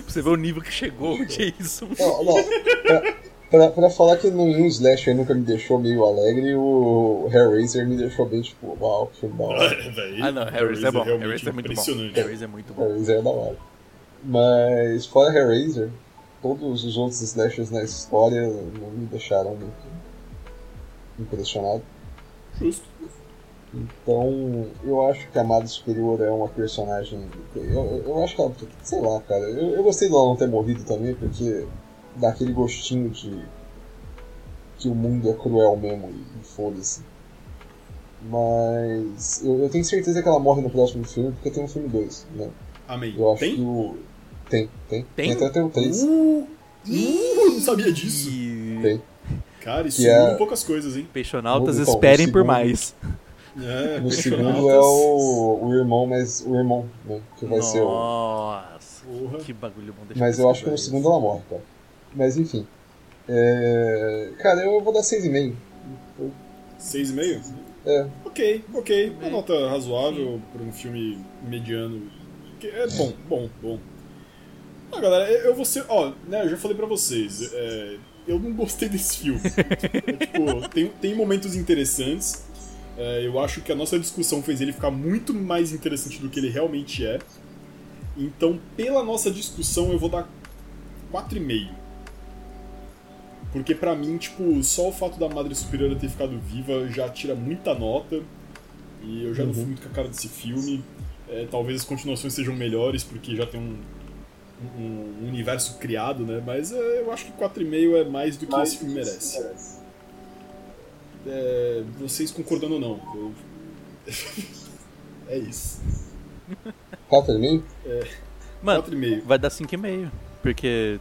E: você ver o nível que chegou o Jason.
D: Não, não. Pra, pra, pra falar que nenhum slasher nunca me deixou meio alegre, o Hellraiser me deixou bem tipo, uau, que da hora.
F: Véi,
E: Ah não, Harris é bom. Harris é muito bom. Harris é muito bom.
D: Hellraiser é da hora. Mas fora Hellraiser, todos os outros slashers na história não me deixaram muito impressionado.
F: Justo.
D: Então, eu acho que a Amada Superior é uma personagem. Eu, eu- eu acho que ela. Sei lá, cara. Eu, eu gostei dela não ter morrido também, porque dá aquele gostinho de. que o mundo é cruel mesmo e, e foda-se. Mas. Eu, eu tenho certeza que ela morre no próximo filme, porque tem um filme 2, né?
F: Amém.
D: Eu acho
F: Tem?
D: que o. Tem, tem.
E: Tem?
D: até tem o 3.
F: Uh, uh, não sabia disso.
D: Tem.
F: Cara, isso
D: é-
F: muda poucas coisas, hein?
E: peixonautas
D: Então,
E: esperem
D: no
E: por
D: segundo-
E: mais.
F: É,
D: No segundo é o, o irmão, mas o irmão, né? Que vai ser o.
E: Nossa, que bagulho bom. Deixa
D: Mas eu acho que no
E: pesquisar
D: segundo ela morre, cara. Mas enfim. É... Cara, eu vou dar 6,5.
F: 6,5?
D: É.
F: Ok, ok. Uma nota razoável para um filme mediano. É bom, bom, bom. Ah, galera, eu eu vou ser. Ó, né, eu já falei pra vocês. é, eu não gostei desse filme. É, tipo, tem, tem momentos interessantes. É, eu acho que a nossa discussão fez ele ficar muito mais interessante do que ele realmente é. Então, pela nossa discussão, eu vou dar 4,5. Porque pra mim, tipo, só o fato da Madre Superiora ter ficado viva já tira muita nota. E eu já não fui muito com a cara desse filme. É, talvez as continuações sejam melhores, porque já tem um, um- um universo criado, né? Mas é, eu acho que 4,5 é mais do que esse filme merece. É, vocês concordando ou não? Eu- é isso.
D: 4,5?
E: Mano,
F: 4,5.
E: vai dar 5,5. Porque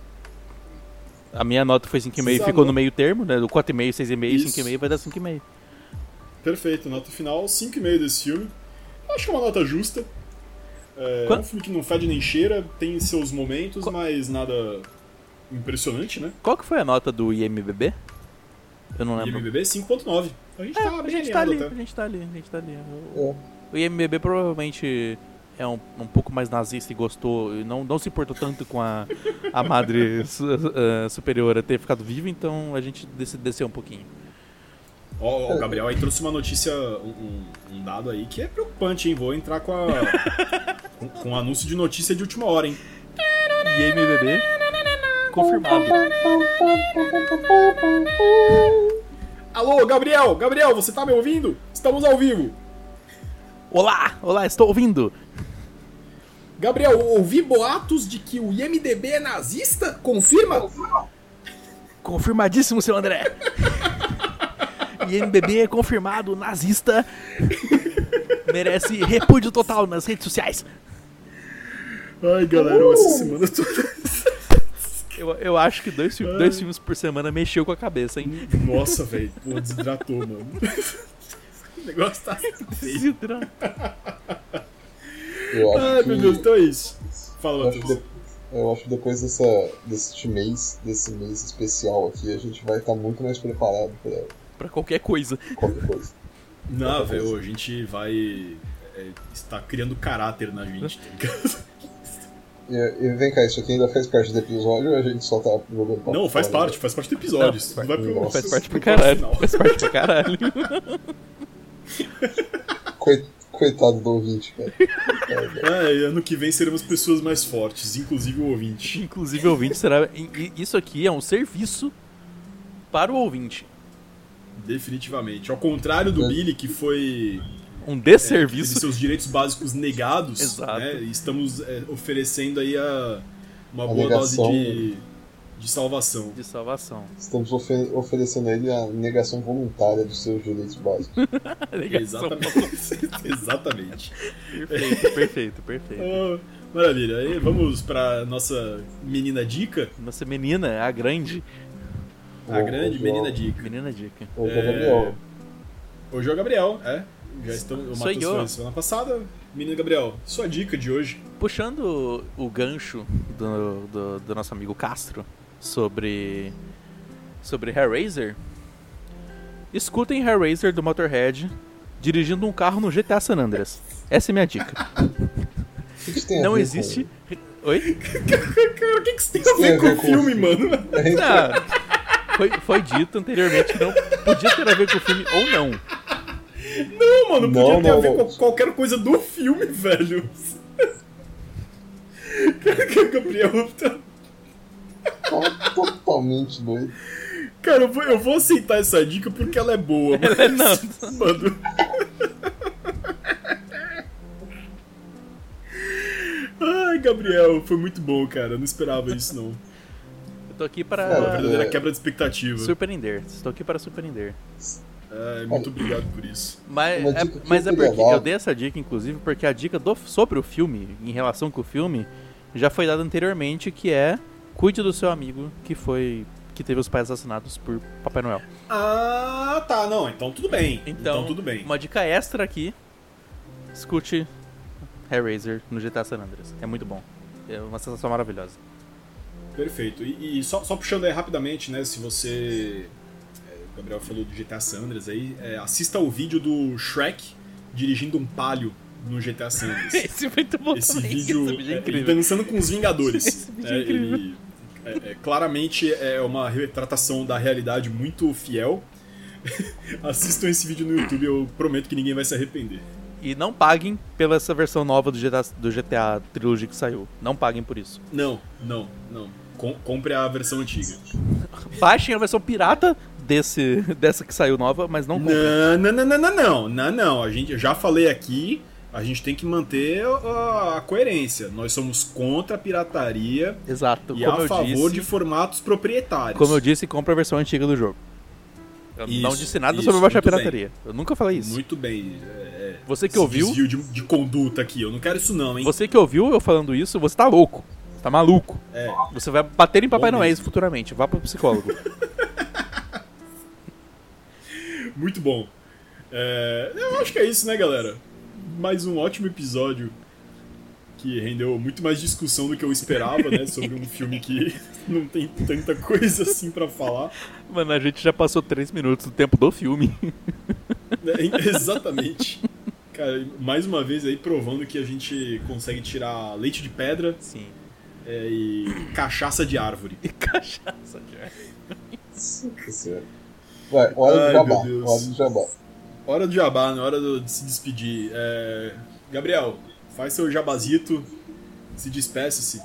E: a minha nota foi 5,5 e ficou no meio termo, né? Do 4,5, 6,5,
F: Isso.
E: 5,5 vai dar 5,5.
F: Perfeito, nota final, 5,5 desse filme. Acho que é uma nota justa. É,
E: Qua-
F: um filme que não fede nem cheira, tem seus momentos,
E: Qua-
F: mas nada impressionante, né?
E: Qual que foi a nota do IMBB? Eu não lembro.
F: IMDb 5.9. A gente
E: É,
F: tá
E: a gente tá ali,
F: até.
E: a gente tá ali, a gente tá ali. O,
D: É.
E: o IMBB provavelmente é um, um pouco mais nazista e gostou, e não, não se importou tanto com a, a madre su- eh, superiora ter ficado viva, então a gente descer um pouquinho.
F: Ó, ó, o Gabriel aí trouxe uma notícia, um, um- um dado aí que é preocupante, hein? Vou entrar com a. com, com um anúncio de notícia de última hora, hein?
E: IMBB confirmado.
F: Alô, Gabriel! Gabriel, você tá me ouvindo? Estamos ao vivo!
E: Olá, olá, estou ouvindo.
F: Gabriel, ouvi boatos de que o IMDB é nazista? Confirma?
E: Confirmadíssimo, seu André. IMBB é confirmado, nazista. Merece repúdio total nas redes sociais.
F: Ai, galera, essa semana toda.
E: Eu, eu acho que dois, fi- dois filmes por semana mexeu com a cabeça, hein?
F: Nossa, velho, pô, desidratou, mano. o negócio tá feio.
E: Desidra-
D: Eu acho
F: Ai,
D: que,
F: meu Deus, então é isso.
D: eu
F: Fala,
D: acho que,
F: Matheus.
D: de- eu acho que depois dessa, desse mês, desse mês especial aqui, a gente vai estar muito mais preparado pra
E: Pra qualquer coisa.
D: qualquer coisa.
F: Não, velho, a gente vai é, estar criando caráter na gente, tá ligado?
D: E, e vem cá, isso aqui ainda faz parte do episódio ou a gente só tá jogando papo
F: Não, faz
D: fora,
F: parte, faz parte do episódio.
E: Não,
F: Isso vai pro,
D: Nossa,
E: Faz parte pra caralho.
F: final.
E: Faz parte pra caralho.
D: Coi- Coitado do ouvinte, cara.
F: É, e ano que vem seremos pessoas mais fortes, inclusive o ouvinte.
E: Inclusive, o ouvinte será. Isso aqui é um serviço para o ouvinte.
F: Definitivamente. Ao contrário do
D: É.
F: Billy, que foi
E: Um
F: é,
E: desserviço.
F: seus direitos básicos negados,
E: Exato.
F: né? Estamos é, oferecendo aí a, uma
D: A
F: boa dose
D: negação.
F: de, de salvação.
E: De salvação.
D: Estamos ofe- oferecendo a ele a negação voluntária dos seus direitos básicos.
F: Exatamente. Exatamente.
E: Perfeito, perfeito, perfeito.
F: Oh, maravilha. Aí vamos pra nossa menina dica.
E: Nossa menina, a grande.
F: A grande menina
D: João.
F: dica.
E: Menina dica.
D: Ô,
F: É,
D: Gabriel,
F: Hoje é o Gabriel, é. Já estamos. O
E: Sou
F: Matheus
E: eu.
F: foi semana passada. Menino Gabriel, sua dica de hoje.
E: Puxando o gancho do, do, do nosso amigo Castro sobre. sobre Hellraiser. Escutem Hellraiser do Motorhead dirigindo um carro no GTA San Andreas. Essa é minha dica.
D: o que isso tem a
E: Não existe. Oi?
F: Cara, o que, que isso tem a ver com o filme, mano?
E: Ah, foi, foi dito anteriormente que não podia ter a ver com o filme ou não.
F: Não, mano, podia
D: Não,
F: ter a
D: não,
F: ver
D: não.
F: com qualquer coisa do filme, velho. Cara, que o Gabriel tá...
D: Totalmente doido.
F: Cara, eu vou, eu vou aceitar essa dica porque ela é boa, mas...
E: Não.
F: Mano... Ai, Gabriel, foi muito bom, cara. Eu não esperava isso, não.
E: Eu tô aqui
F: Uma
D: Cara,
E: para
F: verdadeira
D: é-
F: quebra de expectativa.
E: surpreender. Estou aqui para surpreender.
F: Ai, muito obrigado por isso.
E: Mas é, mas é porque eu dei essa dica, inclusive, porque a dica do, sobre o filme, em relação com o filme, já foi dada anteriormente, que é cuide do seu amigo que foi. que teve os pais assassinados por Papai Noel.
F: Ah, tá, não. Então tudo bem.
E: Então,
F: Então, tudo bem.
E: Uma dica extra aqui. Escute Hellraiser no GTA San Andreas. É muito bom. É uma sensação maravilhosa.
F: Perfeito. E, e só, só puxando aí rapidamente, né? Se você. O Gabriel falou do GTA San Andreas aí, é, assista o vídeo do Shrek dirigindo um palio no GTA San Andreas.
E: Esse é muito bom
F: Esse
E: também.
F: vídeo,
E: Esse vídeo é
F: é, ele
E: incrível.
F: dançando com os Vingadores.
E: Esse vídeo é
F: É,
E: incrível.
F: ele- é, é, claramente é uma retratação da realidade muito fiel. Assistam esse vídeo no YouTube, eu prometo que ninguém vai se arrepender.
E: E não paguem pela essa versão nova do GTA, do GTA Trilogy que saiu. Não paguem por isso.
F: Não, não, não. Com- compre a versão antiga.
E: Baixem a versão pirata desse, dessa que saiu nova, mas não comprem.
F: Não, não, não, não, não, não, não, não. A gente, eu já falei aqui, a gente tem que manter a, a coerência. Nós somos contra a pirataria
E: Exato.
F: e a favor
E: disse,
F: de formatos proprietários.
E: Como eu disse, compra a versão antiga do jogo. Eu não
F: Isso,
E: disse nada
F: isso,
E: sobre baixar pirataria. Eu nunca falei isso.
F: Muito bem. É,
E: Você que ouviu,
F: desvio de, de conduta aqui, eu não quero isso não, hein?
E: você que ouviu eu falando isso, você tá louco. Você tá maluco.
F: É,
E: Você vai bater em Papai Noel futuramente. Vá pro psicólogo.
F: muito bom. É, eu acho que é isso, né, galera? Mais um ótimo episódio que rendeu muito mais discussão do que eu esperava, né? Sobre um filme que não tem tanta coisa assim pra falar.
E: Mano, a gente já passou três minutos do tempo do filme.
F: É, exatamente. Cara, mais uma vez aí provando que a gente consegue tirar leite de pedra
E: Sim.
F: é, e cachaça de árvore.
E: E cachaça, já.
D: Nossa senhora. Vai, hora
F: Ai,
D: do jabá. Hora do jabá.
F: Hora do jabá, na hora do- de se despedir. É, Gabriel, faz seu jabazito, se despeça-se.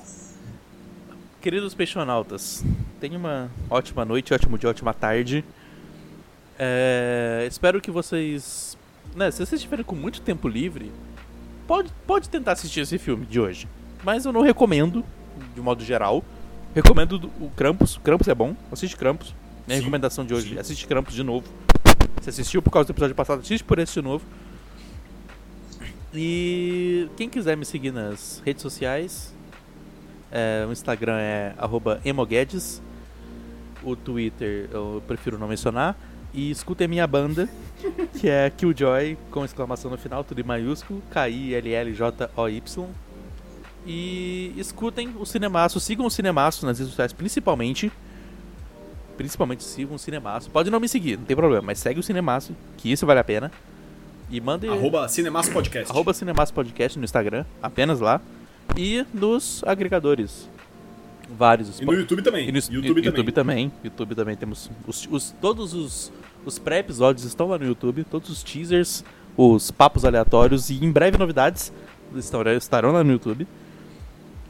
E: Queridos peixonautas, tenha uma ótima noite, ótimo dia, ótima tarde. É, espero que vocês. Né, se vocês estiverem com muito tempo livre, pode, pode tentar assistir esse filme de hoje. Mas eu não recomendo, de modo geral. Recomendo do- o Krampus. Krampus é bom, assiste Krampus. Minha
F: Sim,
E: recomendação de hoje,
F: sim.
E: assiste Krampus de novo. Você assistiu por causa do episódio passado, assiste por esse de novo. E quem quiser me seguir nas redes sociais, é, o Instagram é emoguedes. O Twitter eu prefiro não mencionar. E escutem a minha banda, que é Killjoy, com exclamação no final, tudo em maiúsculo, K-I-L-L-J-O-Y. E escutem o Cinemaço, sigam o Cinemaço nas redes sociais, principalmente. Principalmente sigam o Cinemaço. Pode não me seguir, não tem problema, mas segue o Cinemaço, que isso vale a pena. E mande.
F: Arroba Cinemaço Podcast.
E: Arroba Cinemaço Podcast no Instagram, apenas lá. E nos agregadores. Vários.
F: E no YouTube também.
E: E no
F: YouTube,
E: YouTube,
F: também.
E: também. YouTube também temos os, os- todos os, os pré-episódios estão lá no YouTube, todos os teasers, os papos aleatórios e em breve novidades estarão, estarão lá no YouTube.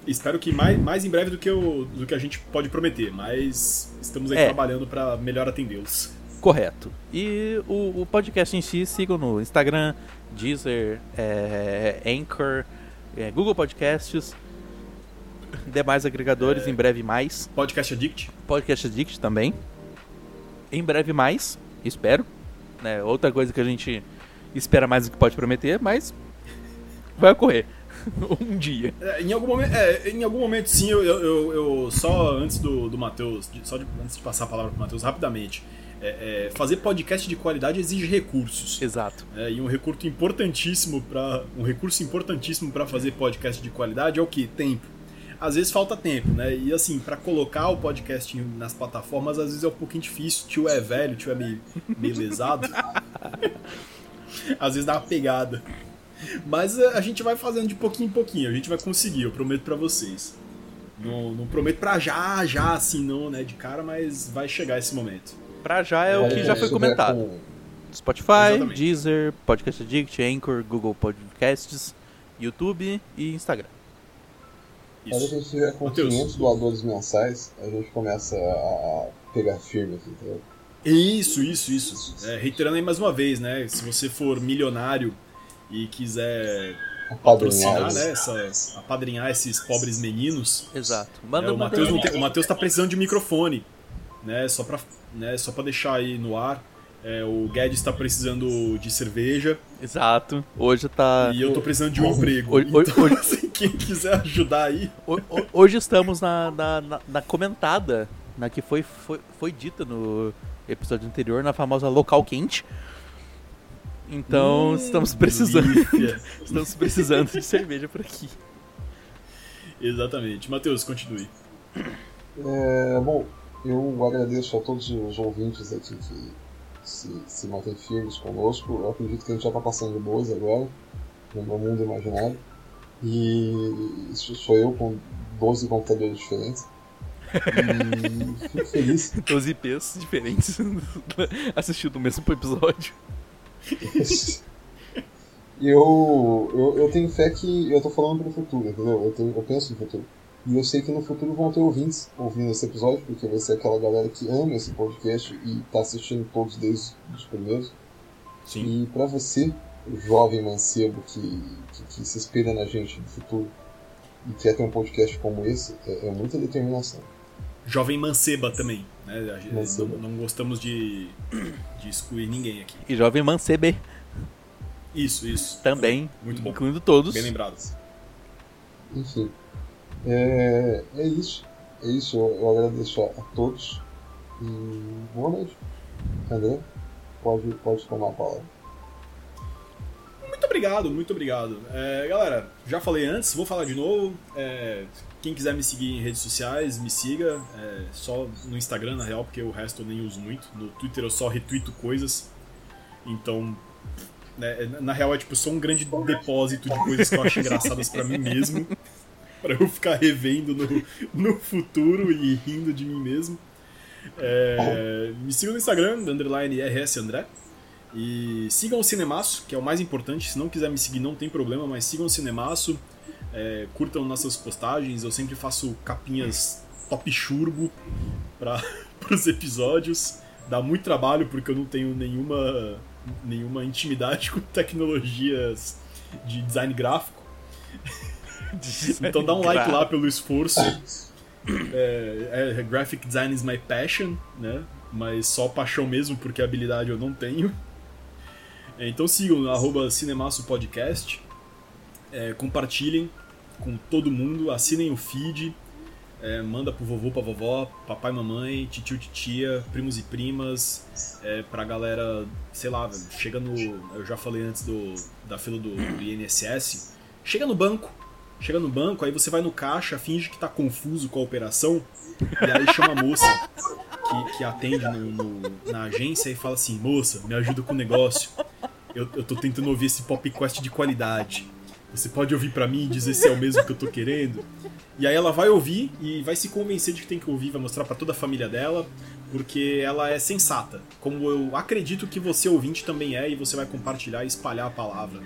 F: Espero que mais, mais em breve do que, o, do que a gente pode prometer, mas estamos aí
E: É.
F: trabalhando pra melhor atendê-los.
E: Correto. E o, o podcast em si sigam no Instagram, Deezer, é, Anchor, é, Google Podcasts, demais agregadores, em breve mais.
F: Podcast Addict.
E: Podcast Addict também. Em breve mais, espero. Né? Outra coisa que a gente espera mais do que pode prometer, mas vai ocorrer. um dia.
F: É, em, algum momento, é, em algum momento, sim, eu, eu, eu- só antes do, do Matheus, só de- antes de passar a palavra pro Matheus, rapidamente. é, é, fazer podcast de qualidade exige recursos.
E: Exato.
F: É, e um recurso importantíssimo para um recurso importantíssimo para fazer podcast de qualidade é o que tempo. Às vezes falta tempo, né? E assim, para colocar o podcast nas plataformas, às vezes é um pouquinho difícil. Tio é velho, tio é meio, meio lesado. às vezes dá uma pegada. Mas é, a gente vai fazendo de pouquinho em pouquinho, a gente vai conseguir, eu prometo para vocês. Não, não prometo pra já, já, assim, não, né, de cara, mas vai chegar esse momento.
E: Pra já é o que já foi
D: Se
E: comentado.
D: com-
E: Spotify,
F: Exatamente.
E: Deezer, Podcast Addict, Anchor, Google Podcasts, YouTube e Instagram.
D: Quando a
F: Isso.
D: gente tiver com
F: Matheus.
D: 500 doadores mensais, a gente começa a pegar firme aqui, entendeu?
F: Isso, isso, isso. É, reiterando aí mais uma vez, né? Se você for milionário e quiser patrocinar, né? Essa, apadrinhar esses pobres meninos,
E: Exato.
F: é,
E: Manda
F: o
E: uma
F: Matheus tem- o Matheus tá precisando de microfone, né? Só pra, né? Só pra deixar aí no ar. É, o Guedes tá precisando de cerveja
E: Exato. Hoje tá.
F: e eu tô precisando de um emprego.
E: Hoje- hoje-
F: Então,
E: hoje-
F: assim, quem quiser ajudar aí,
E: Ho- ho- Hoje estamos na, na, na- na comentada, na que foi, foi, foi dita no episódio anterior, na famosa local quente. Então
F: Hum,
E: estamos precisando. estamos precisando de cerveja por aqui.
F: Exatamente. Matheus, continue.
D: É, bom, eu agradeço a todos os ouvintes aqui que se, se mantêm firmes conosco. Eu acredito que a gente já está passando de boas agora, no meu mundo imaginário. E isso sou eu com 12 computadores diferentes. E fico feliz.
E: Os IPs diferentes assistindo o mesmo episódio.
D: Eu, eu, eu tenho fé que eu tô falando pro futuro, entendeu? Eu, tenho, eu penso no futuro. E eu sei que no futuro vão ter ouvintes ouvindo esse episódio, porque vai ser aquela galera que ama esse podcast e tá assistindo todos desde os primeiros.
F: Sim.
D: E pra você, jovem mancebo que, que, que se espelha na gente no futuro e quer ter um podcast como esse, é, é muita determinação.
F: Jovem Manceba também. Né? Não, não gostamos de, de excluir ninguém aqui.
E: E Jovem Mancebe
F: Isso, isso.
E: também,
F: Muito bom.
E: incluindo todos.
F: Bem lembrado.
D: Enfim, é, é isso. É isso, eu, eu agradeço a, a todos. E boa noite. André, pode, pode tomar a palavra.
F: Muito obrigado, muito obrigado. É, galera, já falei antes, vou falar de novo. É, quem quiser me seguir em redes sociais, me siga. É, só no Instagram, na real, porque o resto eu nem uso muito. No Twitter eu só retuito coisas. Então, né, na real é tipo só um grande depósito de coisas que eu acho engraçadas pra mim mesmo. Pra eu ficar revendo no, no futuro e rindo de mim mesmo. É, me sigam no Instagram, underline RS André. E sigam o Cinemaço, que é o mais importante. Se não quiser me seguir, não tem problema, mas sigam o Cinemaço. É, curtam nossas postagens. Eu sempre faço capinhas top churbo para os episódios. Dá muito trabalho porque eu não tenho nenhuma, nenhuma intimidade com tecnologias de design gráfico. Então dá um like lá pelo esforço. É, é, graphic design is my passion, né? Mas só paixão mesmo, porque habilidade eu não tenho. É, então sigam arroba Cinemaço Podcast. É, compartilhem com todo mundo, assinem o feed. é, manda pro vovô, pra vovó, papai, mamãe, titio, titia, primos e primas, é, pra galera, sei lá, chega no. Eu já falei antes do, da fila do, do INSS. Chega no banco, chega no banco, aí você vai no caixa, finge que tá confuso com a operação, e aí chama a moça que, que atende no- no- na agência e fala assim: Moça, me ajuda com o negócio. Eu, eu tô tentando ouvir esse pop quest de qualidade. Você pode ouvir pra mim e dizer se é o mesmo que eu tô querendo? E aí ela vai ouvir e vai se convencer de que tem que ouvir, vai mostrar pra toda a família dela, porque ela é sensata. Como eu acredito que você ouvinte também é, e você vai compartilhar e espalhar a palavra.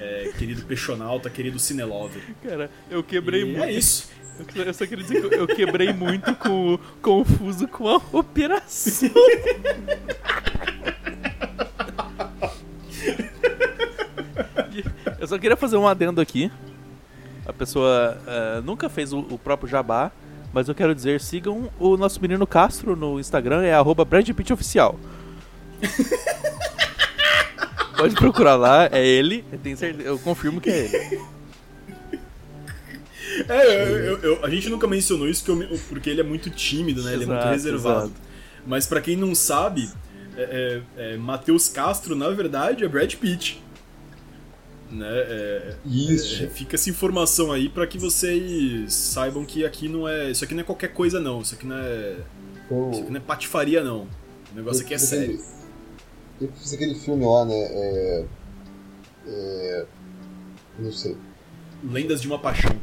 F: É, querido Peixonauta, querido Cinelover.
E: Cara, eu quebrei
F: E
E: muito.
F: é isso.
E: Eu só queria dizer que eu quebrei muito com o confuso com a operação. Eu só queria fazer um adendo aqui. A pessoa eh, nunca fez o, o próprio jabá, mas eu quero dizer, sigam o nosso menino Castro no Instagram, é arroba Brad Pitt Oficial. Pode procurar lá, é ele, eu, tenho certeza, eu confirmo que é ele.
F: É, eu- eu- a gente nunca mencionou isso porque ele é muito tímido, né? Ele é muito
E: Exato,
F: reservado.
E: exato.
F: Mas pra quem não sabe, é, é, é, Matheus Castro, na verdade, é Brad Pitt. Né? É,
D: Isso.
F: é, fica essa informação aí pra que vocês saibam que aqui não é. Isso aqui não é qualquer coisa, não. Isso aqui não é.
D: Eu,
F: Isso aqui não é patifaria, não. O negócio aqui é sério.
D: Eu fiz aquele filme lá, né? É, é, não sei.
F: Lendas de uma Paixão.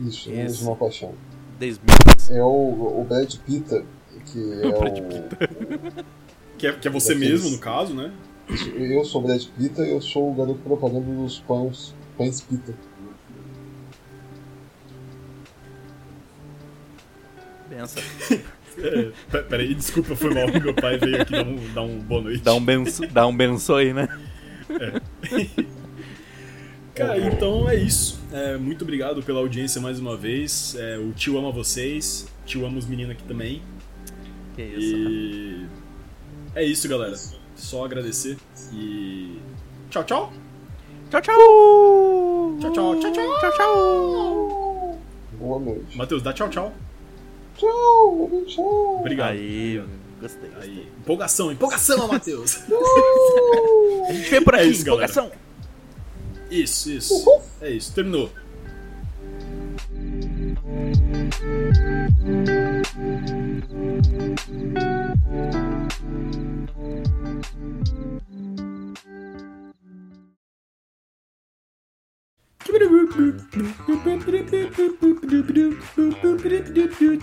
D: Isso. Lendas de uma Paixão. É o, o Brad Pitt, que é o.
E: Brad
F: Que é, que é você mesmo, no caso, né?
D: Eu sou o Brad Pitt eu sou o garoto propaganda dos pães, pães Pita.
E: Benção.
F: É, pe- peraí, desculpa, foi mal. Meu pai veio aqui dar um, dar um boa noite.
E: Dá um benço, dá um benço aí, né?
F: Cara, então é isso. É, muito obrigado pela audiência mais uma vez. É, o tio ama vocês. O tio ama os meninos aqui também.
E: Que isso, né?
F: E é isso, galera. Só agradecer e tchau, tchau.
E: Tchau, tchau!
F: Tchau, tchau, tchau, tchau.
E: Tchau, tchau!
D: Boa noite.
F: Matheus, dá tchau, tchau.
D: Tchau, tchau.
F: Obrigado.
E: Aí, gostei. gostei.
F: Aí. Empolgação, empolgação, Matheus.
E: A gente vem por
F: É
E: aqui,
F: isso, galera.
E: empolgação.
F: Isso, isso. É isso, terminou.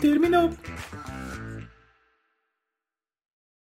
F: Terminou.